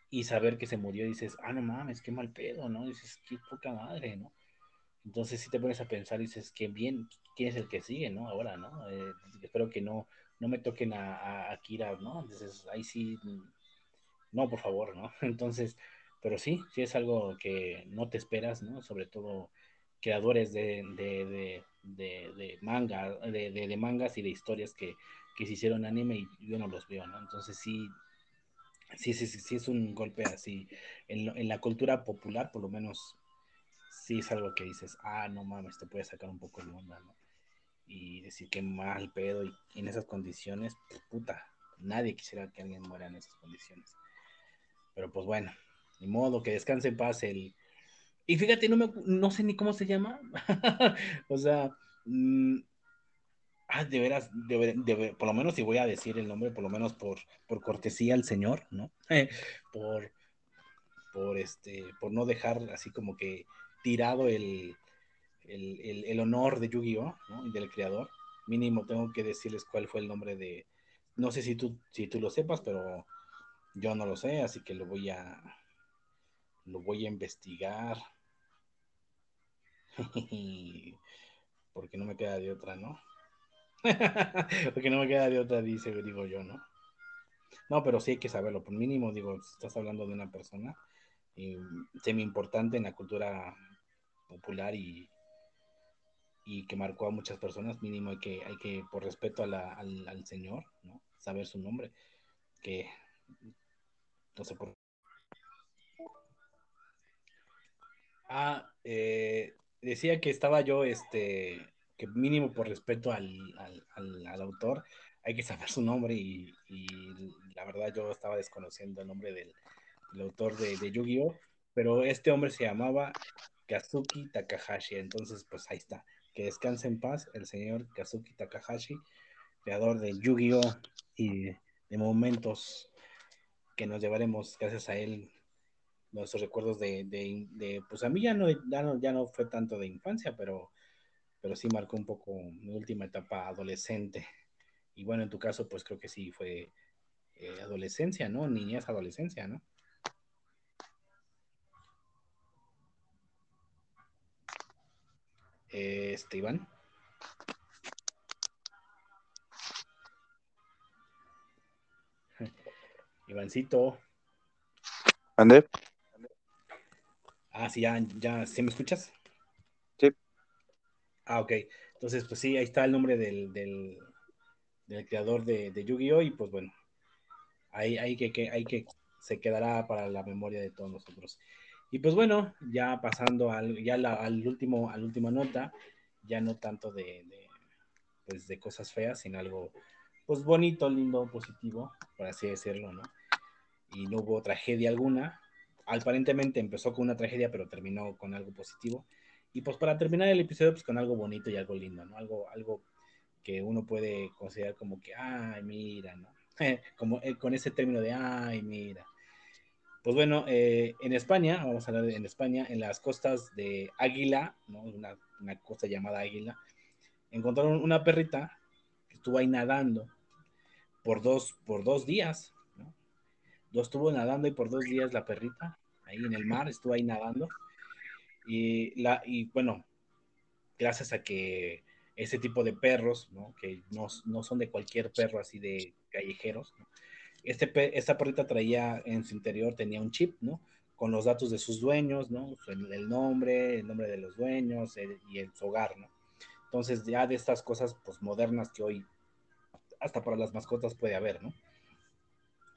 Y saber que se murió, dices, ah, no mames, qué mal pedo, ¿no? dices, qué poca madre, ¿no? Entonces, si te pones a pensar, dices, qué bien, quién es el que sigue, ¿no? Ahora, ¿no? Eh, espero que no, no me toquen a, a, a, Kira, ¿no? Entonces, ahí sí, no, por favor, ¿no? <laughs> Entonces, pero sí, sí es algo que no te esperas, ¿no? Sobre todo creadores de, de, de, de, de manga, de, de, mangas y de historias que, que se hicieron anime y yo no los veo, ¿no? Entonces, sí, sí, sí, sí, sí es un golpe así. En, en la cultura popular, por lo menos, sí es algo que dices, ah, no mames, te puede sacar un poco de onda, ¿no? y decir que mal pedo y, en esas condiciones, pues, puta, nadie quisiera que alguien muera en esas condiciones. Pero pues bueno, ni modo, que descanse en paz el... Y fíjate, no, me, no sé ni cómo se llama. <laughs> o sea, mmm, ah, de veras, de, de, por lo menos si voy a decir el nombre, por lo menos por, por cortesía al señor, ¿no? <laughs> por, por, este, por no dejar así como que tirado el, el, el, honor de Yu-Gi-Oh! ¿no? del creador. Mínimo tengo que decirles cuál fue el nombre de. No sé si tú, si tú lo sepas, pero yo no lo sé, así que lo voy a. Lo voy a investigar. <laughs> Porque no me queda de otra, ¿no? <laughs> Porque no me queda de otra, dice, digo yo, ¿no? No, pero sí hay que saberlo. Por mínimo, digo, estás hablando de una persona semi importante en la cultura popular y, y que marcó a muchas personas, mínimo hay que, hay que por respeto al, al, Señor, ¿no? Saber su nombre, que no sé por Ah, eh, decía que estaba yo, este, que mínimo por respeto al, al, al, autor, hay que saber su nombre y, y, la verdad yo estaba desconociendo el nombre del, autor de Yu-Gi-Oh! Pero este hombre se llamaba Kazuki Takahashi, entonces pues ahí está que descanse en paz el señor Kazuki Takahashi, creador de Yu-Gi-Oh! y de momentos que nos llevaremos gracias a él nuestros recuerdos de, pues a mí ya no, ya no, ya no fue tanto de infancia, pero, pero sí marcó un poco mi última etapa adolescente. Y bueno, en tu caso, pues creo que sí fue eh, adolescencia, ¿no? Niñez, adolescencia, ¿no? eh, Esteban. Ivancito. ¿Ande? Ah, sí, ya, ya, ¿sí me escuchas? Sí. Ah, ok. Entonces, pues sí, ahí está el nombre del, del, del creador de, Yu-Gi-Oh! Y pues bueno, ahí, ahí que, que, ahí que se quedará para la memoria de todos nosotros. Y pues bueno, ya pasando al, ya al último, a la última nota, ya no tanto de, de, pues de cosas feas, sino algo pues bonito, lindo, positivo, por así decirlo, ¿no? Y no hubo tragedia alguna. Aparentemente empezó con una tragedia, pero terminó con algo positivo. Y pues para terminar el episodio, pues con algo bonito y algo lindo, ¿no? Algo, algo que uno puede considerar como que, ay, mira, ¿no? <laughs> como eh, con ese término de, ay, mira. Pues bueno, eh, en España, vamos a hablar de, en España, en las costas de Águila, ¿no? una, costa llamada Águila, encontraron una perrita que estuvo ahí nadando por dos, por dos días, ¿no? Estuvo nadando y por dos días la perrita, ahí en el mar, estuvo ahí nadando. Y, la, y bueno, gracias a que ese tipo de perros, que no, no son de cualquier perro así de callejeros, ¿no? Este, esta perrita traía en su interior, tenía un chip, ¿no? Con los datos de sus dueños, ¿no? El, nombre, el nombre de los dueños y el, su hogar, ¿no? Entonces, ya de estas cosas, pues, modernas que hoy hasta para las mascotas puede haber, ¿no?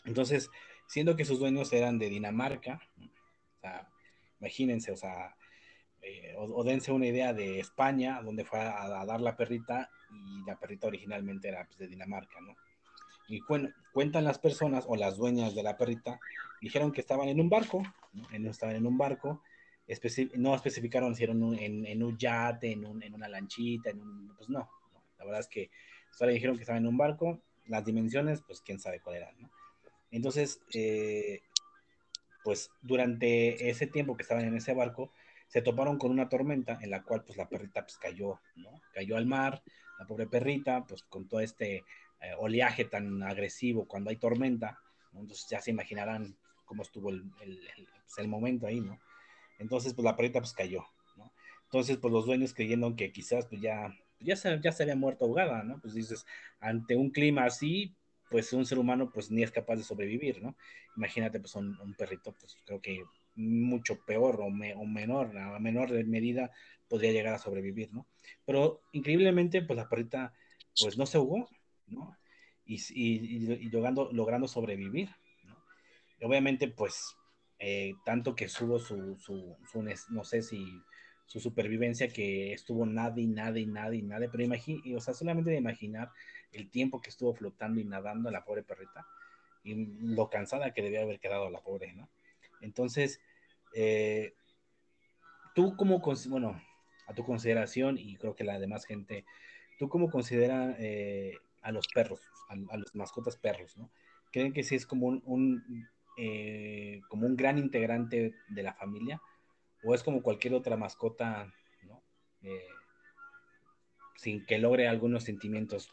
Entonces, siendo que sus dueños eran de Dinamarca, o sea, imagínense, o sea, eh, o, dense una idea de España, donde fue a, dar la perrita, y la perrita originalmente era pues, de Dinamarca, ¿no? Y cuentan las personas o las dueñas de la perrita, dijeron que estaban en un barco, ¿no? estaban en un barco, no especificaron si eran en, un yate, en, una lanchita, en un, pues no, la verdad es que solo dijeron que estaban en un barco, las dimensiones, pues quién sabe cuál eran, ¿no? Entonces, eh, pues durante ese tiempo que estaban en ese barco, se toparon con una tormenta en la cual pues la perrita pues cayó, ¿no? Cayó al mar, la pobre perrita, pues con todo este eh, oleaje tan agresivo cuando hay tormenta, entonces ya se imaginarán cómo estuvo el, pues, el, momento ahí, ¿no? Entonces, pues la perrita pues cayó, ¿no? Entonces, pues los dueños creyendo que quizás pues ya, ya, se, ya se había muerto ahogada, ¿no? Pues dices, ante un clima así, pues un ser humano pues ni es capaz de sobrevivir, ¿no? Imagínate pues un, un perrito, pues creo que mucho peor o, o menor, a menor medida podría llegar a sobrevivir, ¿no? Pero increíblemente pues la perrita pues no se ahogó, Y, logrando, logrando sobrevivir, obviamente, pues, eh, tanto que subo su, su, no sé si su supervivencia que estuvo nada y nada y nada y nada, pero imagínate, o sea, solamente de imaginar el tiempo que estuvo flotando y nadando la pobre perrita y lo cansada que debía haber quedado la pobre, ¿no? Entonces, eh, tú como, bueno, a tu consideración y creo que la demás gente, ¿tú cómo consideras eh, a los perros, a, los mascotas perros, ¿no? ¿Creen que sí es como un, eh, como un gran integrante de la familia? ¿O es como cualquier otra mascota, ¿no? Eh, sin que logre algunos sentimientos.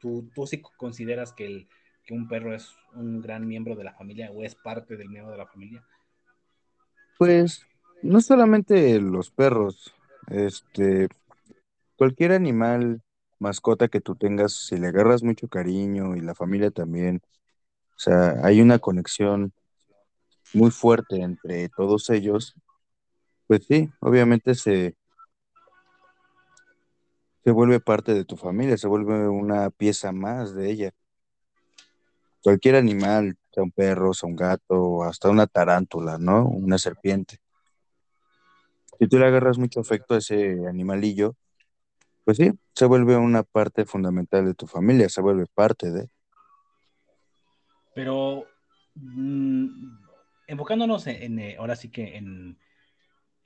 ¿Tú, tú sí consideras que, el, que un perro es un gran miembro de la familia o es parte del miembro de la familia? Pues no solamente los perros, este, cualquier animal mascota que tú tengas, si le agarras mucho cariño y la familia también, o sea, hay una conexión muy fuerte entre todos ellos, pues sí, obviamente se, se vuelve parte de tu familia, se vuelve una pieza más de ella. Cualquier animal, sea un perro, sea un gato, hasta una tarántula, ¿no? Una serpiente. Si tú le agarras mucho afecto a ese animalillo, pues sí, se vuelve una parte fundamental de tu familia, se vuelve parte de. Pero mm, enfocándonos en, eh, ahora sí que en,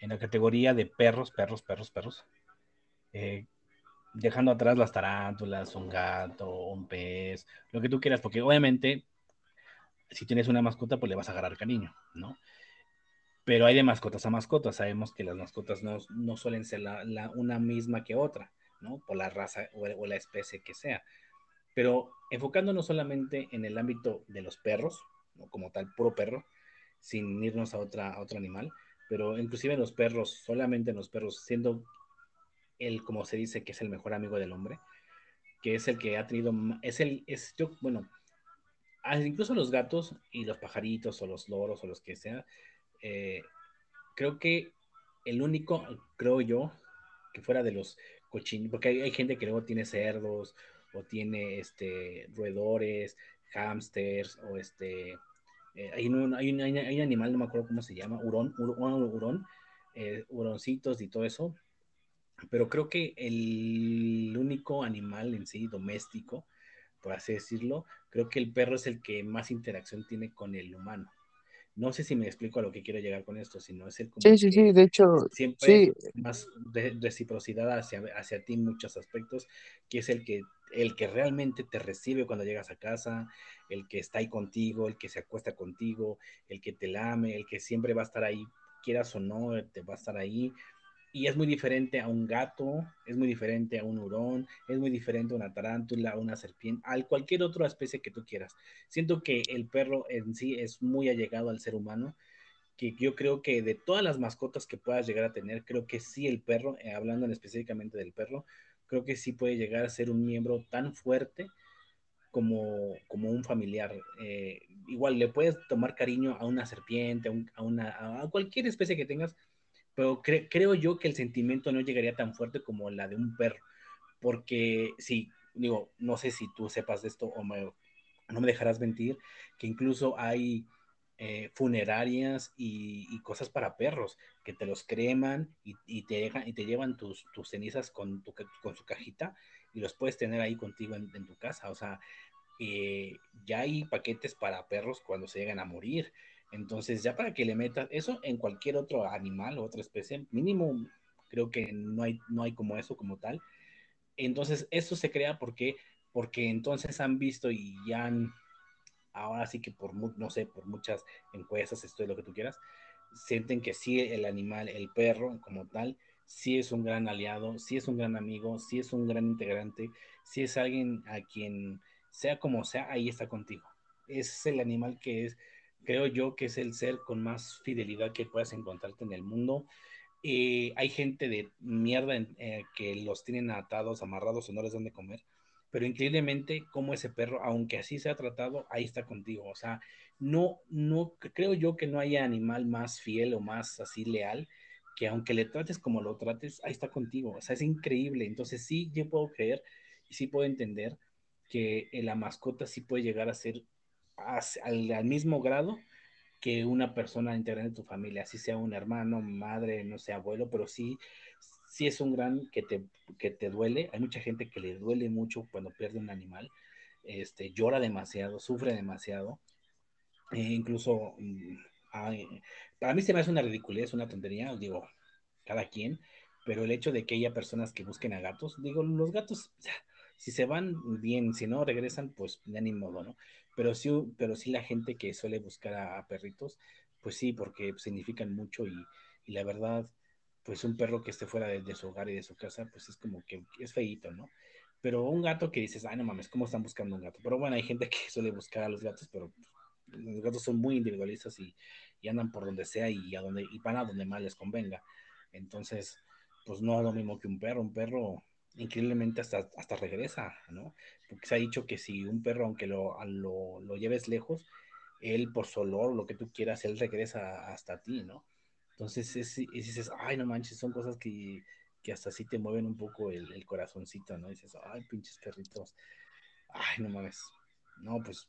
la categoría de perros, perros, perros, perros, eh, dejando atrás las tarántulas, un gato, un pez, lo que tú quieras, porque obviamente si tienes una mascota, pues le vas a agarrar cariño, ¿no? Pero hay de mascotas a mascotas, sabemos que las mascotas no, suelen ser la, una misma que otra. ¿No? Por la raza o, la especie que sea. Pero enfocándonos solamente en el ámbito de los perros, como tal, puro perro, sin irnos a, otra, otro animal, pero inclusive en los perros, solamente en los perros, siendo el, como se dice, que es el mejor amigo del hombre, que es el que ha tenido, es el, es yo, bueno, incluso los gatos y los pajaritos o los loros o los que sea, eh, creo que el único, creo yo, que fuera de los cochinos, porque hay, gente que luego tiene cerdos o tiene este roedores, hamsters o este eh, hay, un, hay, un, hay, un, animal, no me acuerdo cómo se llama, hurón, hurón eh, huroncitos y todo eso. Pero creo que el único animal en sí doméstico, por así decirlo, creo que el perro es el que más interacción tiene con el humano. No sé si me explico a lo que quiero llegar con esto, sino es el como sí, sí, sí, de hecho, siempre sí. más de reciprocidad hacia, hacia ti en muchos aspectos, que es el que el que realmente te recibe cuando llegas a casa, el que está ahí contigo, el que se acuesta contigo, el que te lame, el que siempre va a estar ahí, quieras o no, te va a estar ahí. Y es muy diferente a un gato, es muy diferente a un hurón, es muy diferente a una tarántula, a una serpiente, a cualquier otra especie que tú quieras. Siento que el perro en sí es muy allegado al ser humano, que yo creo que de todas las mascotas que puedas llegar a tener, creo que sí el perro, eh, hablando específicamente del perro, creo que sí puede llegar a ser un miembro tan fuerte como, como un familiar. Eh, igual le puedes tomar cariño a una serpiente, a, un, a una, a cualquier especie que tengas, pero cre creo yo que el sentimiento no llegaría tan fuerte como la de un perro, porque sí, digo, no sé si tú sepas de esto o no me dejarás mentir, que incluso hay eh, funerarias y, cosas para perros, que te los creman y, te, dejan, y te llevan tus, cenizas con, su cajita y los puedes tener ahí contigo en, en tu casa. O sea, eh, ya hay paquetes para perros cuando se llegan a morir. Entonces, ya para que le metas eso en cualquier otro animal o otra especie, mínimo creo que no hay, no hay como eso como tal. Entonces, eso se crea porque, porque entonces han visto y ya han ahora sí que por, no sé, por muchas encuestas, esto es lo que tú quieras, sienten que sí el animal, el perro como tal, sí es un gran aliado, sí es un gran amigo, sí es un gran integrante, sí es alguien a quien, sea como sea, ahí está contigo. Es el animal que es, creo yo, que es el ser con más fidelidad que puedas encontrarte en el mundo. Eh, hay gente de mierda eh, que los tienen atados, amarrados o no les dan de comer pero increíblemente como ese perro, aunque así se ha tratado, ahí está contigo. O sea, no, no, creo yo que no haya animal más fiel o más así leal que aunque le trates como lo trates, ahí está contigo. O sea, es increíble. Entonces sí, yo puedo creer y sí puedo entender que la mascota sí puede llegar a ser al, al mismo grado que una persona integrante de tu familia, así sea un hermano, madre, no sé, abuelo, pero sí sí es un gran que te, que te duele. Hay mucha gente que le duele mucho cuando pierde un animal. Este, llora demasiado, sufre demasiado. E incluso, mm, para mí se me hace una ridiculez, una tontería, digo, cada quien, pero el hecho de que haya personas que busquen a gatos, digo, los gatos, si se van bien, si no regresan, pues ni modo, ¿no? Pero sí, pero sí la gente que suele buscar a, perritos, pues sí, porque significan mucho y, y la verdad, pues un perro que esté fuera de, de, su hogar y de su casa, pues es como que es feíto, ¿no? Pero un gato que dices, ay, no mames, ¿cómo están buscando un gato? Pero bueno, hay gente <laughs> que suele buscar a los gatos, pero los gatos son muy individualistas y, y andan por donde sea y, a donde, y van a donde más les convenga. Entonces, pues no es lo mismo que un perro. Un perro increíblemente hasta, hasta regresa, ¿no? Porque se ha dicho que si un perro, aunque lo, lo, lo lleves lejos, él por su olor, lo que tú quieras, él regresa hasta ti, ¿no? Entonces, es, es, dices, ay, no manches, son cosas que, que hasta así te mueven un poco el, el, corazoncito, ¿no? dices, ay, pinches perritos, ay, no mames, no, pues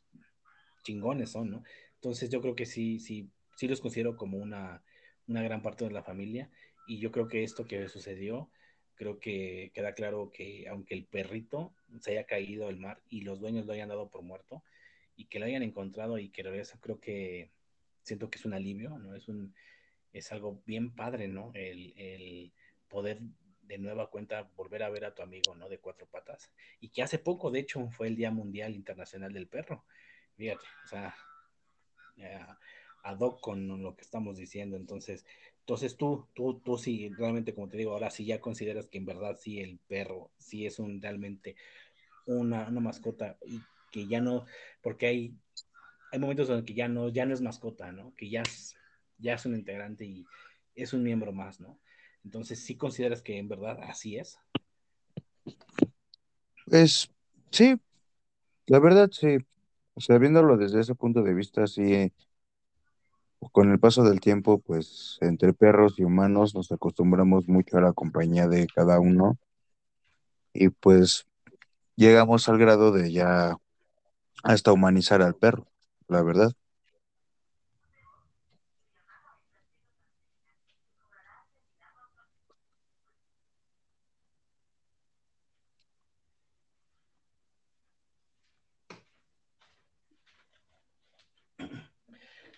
chingones son, ¿no? Entonces, yo creo que sí, sí, sí los considero como una, una gran parte de la familia y yo creo que esto que sucedió, creo que queda claro que aunque el perrito se haya caído al mar y los dueños lo hayan dado por muerto y que lo hayan encontrado y que regresa, creo que siento que es un alivio, ¿no? Es un, es algo bien padre, ¿no? El, el, poder de nueva cuenta volver a ver a tu amigo, ¿no? De cuatro patas. Y que hace poco, de hecho, fue el Día Mundial Internacional del Perro. Fíjate, o sea, ya, ad hoc con lo que estamos diciendo. Entonces, entonces tú, tú, tú sí, realmente, como te digo, ahora sí ya consideras que en verdad sí el perro sí es un realmente una, una mascota y que ya no, porque hay, hay momentos en que ya no, ya no es mascota, ¿no? Que ya es ya es un integrante y es un miembro más, ¿no? Entonces, ¿sí consideras que en verdad así es? Es, sí, la verdad, sí. O sea, viéndolo desde ese punto de vista, sí, con el paso del tiempo, pues entre perros y humanos nos acostumbramos mucho a la compañía de cada uno y pues llegamos al grado de ya hasta humanizar al perro, la verdad.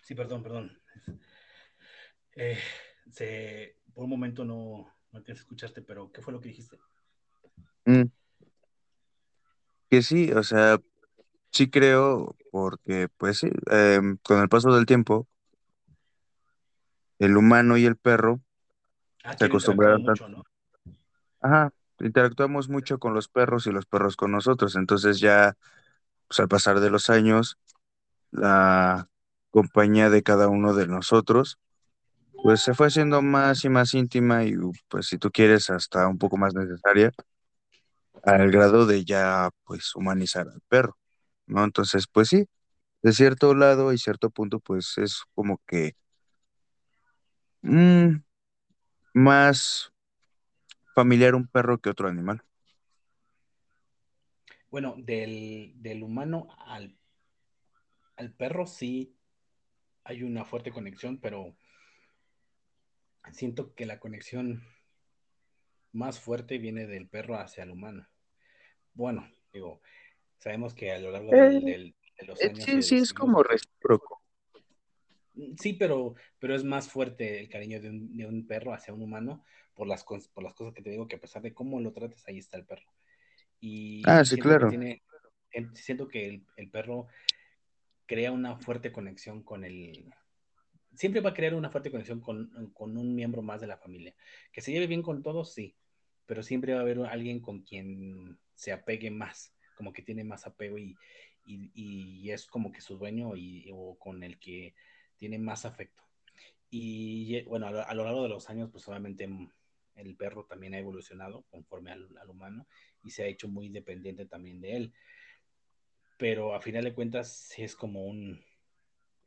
Sí, perdón, perdón. Eh, se, por un momento no, no te escuchaste, pero ¿qué fue lo que dijiste? Mm, que sí, o sea, sí creo, porque pues sí, em, con el paso del tiempo, el humano y el perro Ah, se acostumbraron mucho, ¿no? ajá, interactuamos mucho con los perros y los perros con nosotros, entonces ya, pues al pasar de los años, la compañía de cada uno de nosotros, pues se fue haciendo más y más íntima y pues si tú quieres hasta un poco más necesaria, al grado de ya pues humanizar al perro, ¿no? Entonces, pues sí, de cierto lado y cierto punto, pues es como que mm, más familiar un perro que otro animal. Bueno, del, del humano al, al perro sí hay una fuerte conexión, pero siento que la conexión más fuerte viene del perro hacia el humano. Bueno, digo, sabemos que a lo largo del, Eh, del, de los eh, años sí, sí, es como recíproco. sí, pero, pero es más fuerte el cariño de un, de un perro hacia un humano por las, por las cosas que te digo, que a pesar de cómo lo trates, ahí está el perro. Y, Ah, sí, que claro. tiene, siento que el, el perro crea una fuerte conexión con el, siempre va a crear una fuerte conexión con, con, un miembro más de la familia. Que se lleve bien con todos, sí, pero siempre va a haber alguien con quien se apegue más, como que tiene más apego y, y, y es como que su dueño y, o con el que tiene más afecto. Y bueno, a lo, a largo de los años, pues obviamente el perro también ha evolucionado conforme al, al, humano y se ha hecho muy dependiente también de él. Pero a final de cuentas es como un,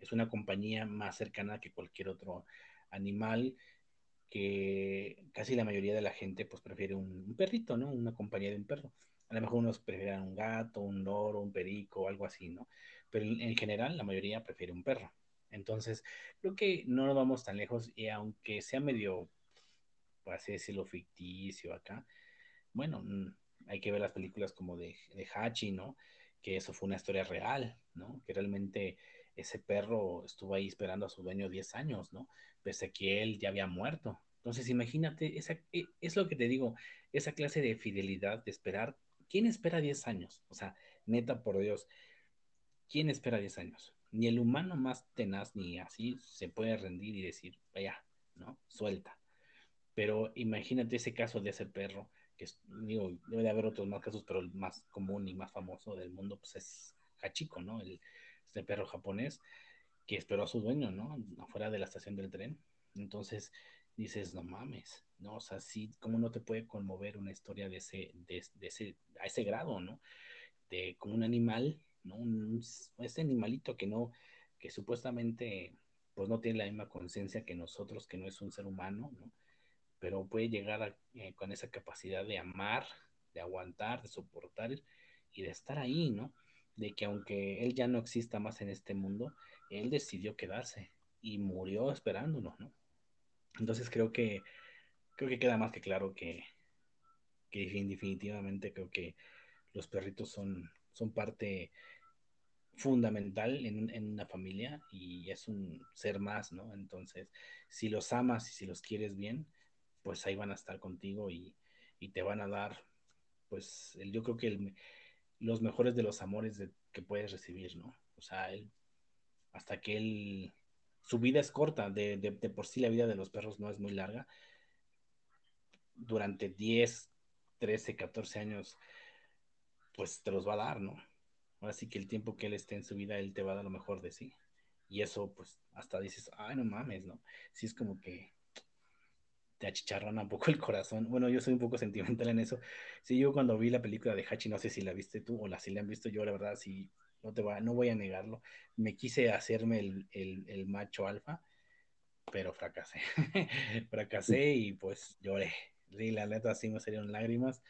es una compañía más cercana que cualquier otro animal que casi la mayoría de la gente pues prefiere un, perrito, ¿no? Una compañía de un perro. A lo mejor unos prefieren un gato, un loro, un perico, algo así, ¿no? Pero en, en general la mayoría prefiere un perro. Entonces, creo que no nos vamos tan lejos y aunque sea medio, por así decirlo, ficticio acá, bueno, hay que ver las películas como de, de Hachi, ¿no? Que eso fue una historia real, ¿no? Que realmente ese perro estuvo ahí esperando a su dueño 10 años, ¿no? Pese a que él ya había muerto. Entonces, imagínate, esa, es lo que te digo, esa clase de fidelidad, de esperar. ¿Quién espera 10 años? O sea, neta, por Dios, ¿quién espera 10 años? Ni el humano más tenaz, ni así, se puede rendir y decir, vaya, ¿no? Suelta. Pero imagínate ese caso de ese perro, que debe de haber otros más casos, pero el más común y más famoso del mundo, pues es Hachiko, ¿no? El, este perro japonés que esperó a su dueño, ¿no? Afuera de la estación del tren. Entonces dices, no mames, ¿no? O sea, sí, ¿cómo no te puede conmover una historia de ese, de, de ese, a ese grado, ¿no? De como un animal, ¿no? Un, ese animalito que no, que supuestamente pues no tiene la misma conciencia que nosotros, que no es un ser humano, ¿no? Pero puede llegar eh, con esa capacidad de amar, de aguantar, de soportar y de estar ahí, ¿no? de que aunque él ya no exista más en este mundo, él decidió quedarse y murió esperándonos, ¿no? Entonces creo que creo que queda más que claro que, que definitivamente creo que los perritos son, son parte fundamental en, en, una familia y es un ser más, ¿no? Entonces, si los amas y si los quieres bien, pues ahí van a estar contigo y, y te van a dar, pues el, yo creo que los mejores de los amores que puedes recibir, ¿no? O sea, él, hasta que él, su vida es corta, de, de, por sí la vida de los perros no es muy larga. Durante 10, 13, 14 años, pues te los va a dar, ¿no? Ahora sí que el tiempo que él esté en su vida, él te va a dar lo mejor de sí. Y eso, pues, hasta dices, ay, no mames, ¿no? Sí es como que te achicharrona un poco el corazón. Bueno, yo soy un poco sentimental en eso. Sí, yo cuando vi la película de Hachi, no sé si la viste tú o la si la han visto yo, la verdad, sí, no, te va, no voy a negarlo. Me quise hacerme el, el, el macho alfa, pero fracasé. <laughs> fracasé y pues lloré. Sí, la neta sí me salieron lágrimas.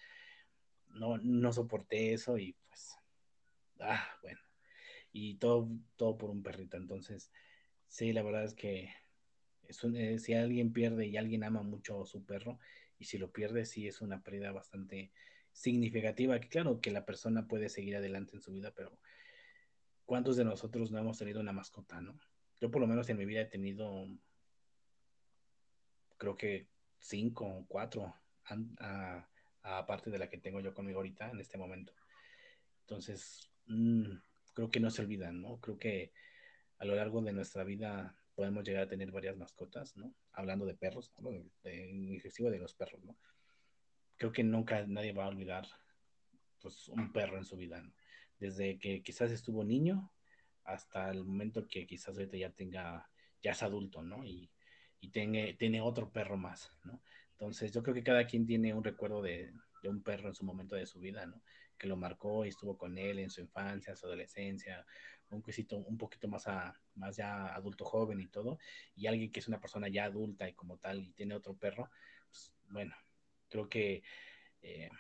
No, no soporté eso y pues, ah, bueno. Y todo, todo por un perrito. Entonces, sí, la verdad es que eh, si alguien pierde y alguien ama mucho a su perro, y si lo pierde, sí es una pérdida bastante significativa. Que claro que la persona puede seguir adelante en su vida, pero ¿cuántos de nosotros no hemos tenido una mascota, no? Yo por lo menos en mi vida he tenido, creo que cinco o cuatro, aparte de la que tengo yo conmigo ahorita en este momento. Entonces, mmm, creo que no se olvidan, ¿no? Creo que a lo largo de nuestra vida podemos llegar a tener varias mascotas, ¿no? Hablando de perros, hablo de, de, de los perros, ¿no? Creo que nunca nadie va a olvidar pues, un perro en su vida, ¿no? Desde que quizás estuvo niño hasta el momento que quizás ahorita ya tenga, ya es adulto, ¿no? Y, y tiene, tiene otro perro más, ¿no? Entonces yo creo que cada quien tiene un recuerdo de, de un perro en su momento de su vida, ¿no? Que lo marcó y estuvo con él en su infancia, su adolescencia, un quesito un poquito más, a, más ya adulto joven y todo, y alguien que es una persona ya adulta y como tal y tiene otro perro, pues bueno, creo que eh,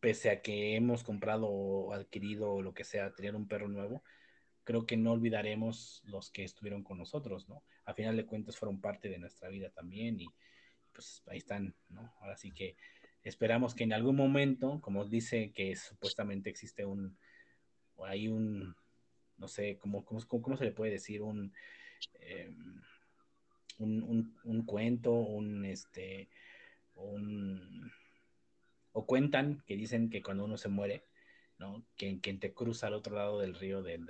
pese a que hemos comprado o adquirido o lo que sea, tener un perro nuevo, creo que no olvidaremos los que estuvieron con nosotros, ¿no? A final de cuentas fueron parte de nuestra vida también y pues ahí están, ¿no? Ahora sí que esperamos que en algún momento, como dice que supuestamente existe un, o hay un, no sé, ¿cómo, cómo, cómo se le puede decir? Un, eh, un, un, un, cuento, un, este, un, o cuentan que dicen que cuando uno se muere, ¿no? Quien, quien te cruza al otro lado del río del,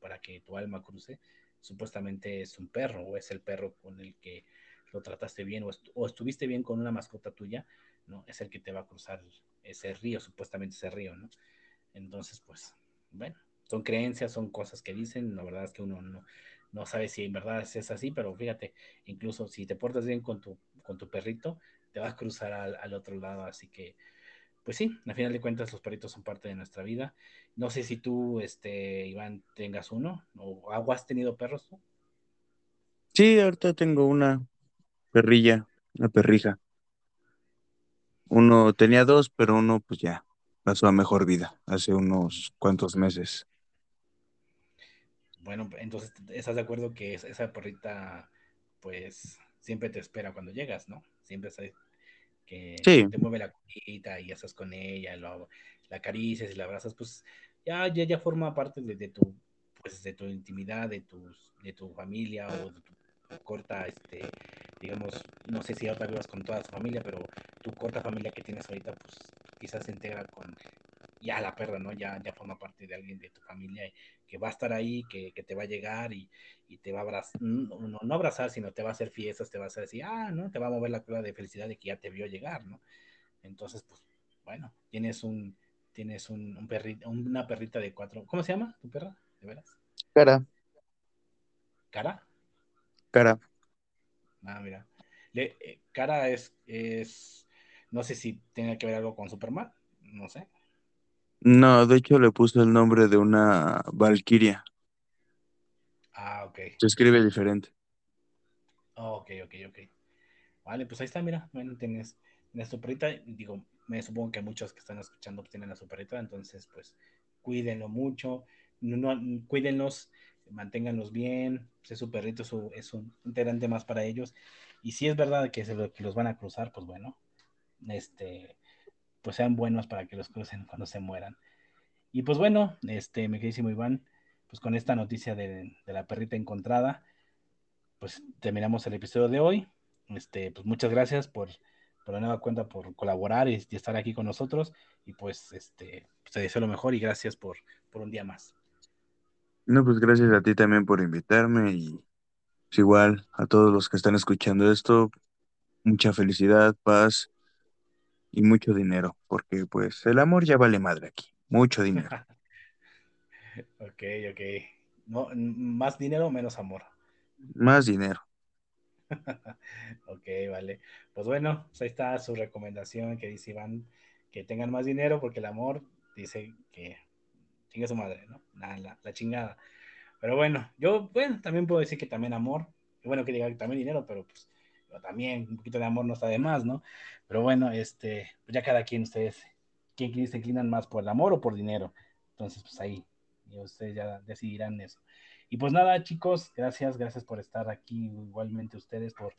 para que tu alma cruce, supuestamente es un perro o es el perro con el que lo trataste bien o, o, estuviste bien con una mascota tuya, ¿no? Es el que te va a cruzar ese río, supuestamente ese río, ¿no? Entonces, pues, bueno, son creencias, son cosas que dicen, la verdad es que uno no, no sabe si en verdad es así, pero fíjate, incluso si te portas bien con tu, con tu perrito, te vas a cruzar al, al otro lado, así que, pues sí, al final de cuentas los perritos son parte de nuestra vida. No sé si tú, este, Iván, tengas uno o, o has tenido perros tú. Sí, ahorita tengo una perrilla, una perrija. Uno tenía dos, pero uno pues ya pasó a mejor vida hace unos cuantos meses. Bueno, entonces estás de acuerdo que esa perrita pues siempre te espera cuando llegas, ¿no? Siempre sabes que sí. te mueve la colita y estás con ella, lo, la acaricias y la abrazas, pues ya, ya, ya forma parte de, de, tu pues de tu intimidad, de tus, de tu familia o de tu corta, este, digamos, no sé si ahora vivas con toda tu familia, pero tu corta familia que tienes ahorita, pues quizás se integra con ya la perra, ¿no? Ya, ya forma parte de alguien de tu familia que va a estar ahí, que, que te va a llegar y, y te va a abrazar, no, no, no, abrazar, sino te va a hacer fiestas, te va a hacer decir, ah, ¿no? Te va a mover la cola de felicidad de que ya te vio llegar, ¿no? Entonces, pues, bueno, tienes un, tienes un, un perrito, una perrita de cuatro, ¿cómo se llama tu perra? ¿De veras? Cara. ¿Cara? Cara. Ah, mira. Le, eh, cara es, es, no sé si tiene que ver algo con Superman, no sé. No, de hecho le puse el nombre de una Valkyria. Ah, ok. Se escribe diferente. Oh, ok, ok, ok. Vale, pues ahí está, mira, bueno, tienes, tu perrita, digo, me supongo que muchos que están escuchando tienen a su perrita, entonces pues cuídenlo mucho, no, no, cuídenlos, manténganlos bien, pues, es su perrito, es, su, es un integrante más para ellos, y si es verdad que, se, que los van a cruzar, pues bueno, este, pues sean buenos para que los crucen cuando se mueran. Y pues bueno, este, me querísimo Iván, pues con esta noticia de, la perrita encontrada, pues terminamos el episodio de hoy. Este, pues muchas gracias por, por la nueva cuenta, por colaborar y, y, estar aquí con nosotros. Y pues, este, pues te deseo lo mejor y gracias por, por un día más. No, pues gracias a ti también por invitarme y pues igual a todos los que están escuchando esto, mucha felicidad, paz y mucho dinero, porque pues el amor ya vale madre aquí, mucho dinero. <laughs> ok, ok. No, ¿Más dinero menos amor? Más dinero. <laughs> ok, vale. Pues bueno, pues ahí está su recomendación que dice Iván, que tengan más dinero porque el amor dice que chingue su madre, ¿no? La, la, chingada. Pero bueno, yo, bueno, también puedo decir que también amor, bueno, que diga también dinero, pero pues también un poquito de amor no está de más, ¿no? Pero bueno, este, ya cada quien ustedes, quién se inclinan más por el amor o por dinero. Entonces, pues ahí, ustedes ya decidirán eso. Y pues nada, chicos, gracias, gracias por estar aquí, igualmente ustedes por,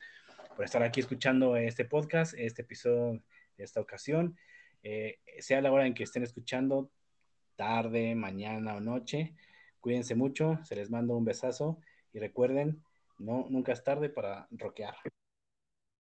por estar aquí escuchando este podcast, este episodio esta ocasión. Eh, sea la hora en que estén escuchando, tarde, mañana o noche, cuídense mucho, se les mando un besazo y recuerden, no, nunca es tarde para rockear.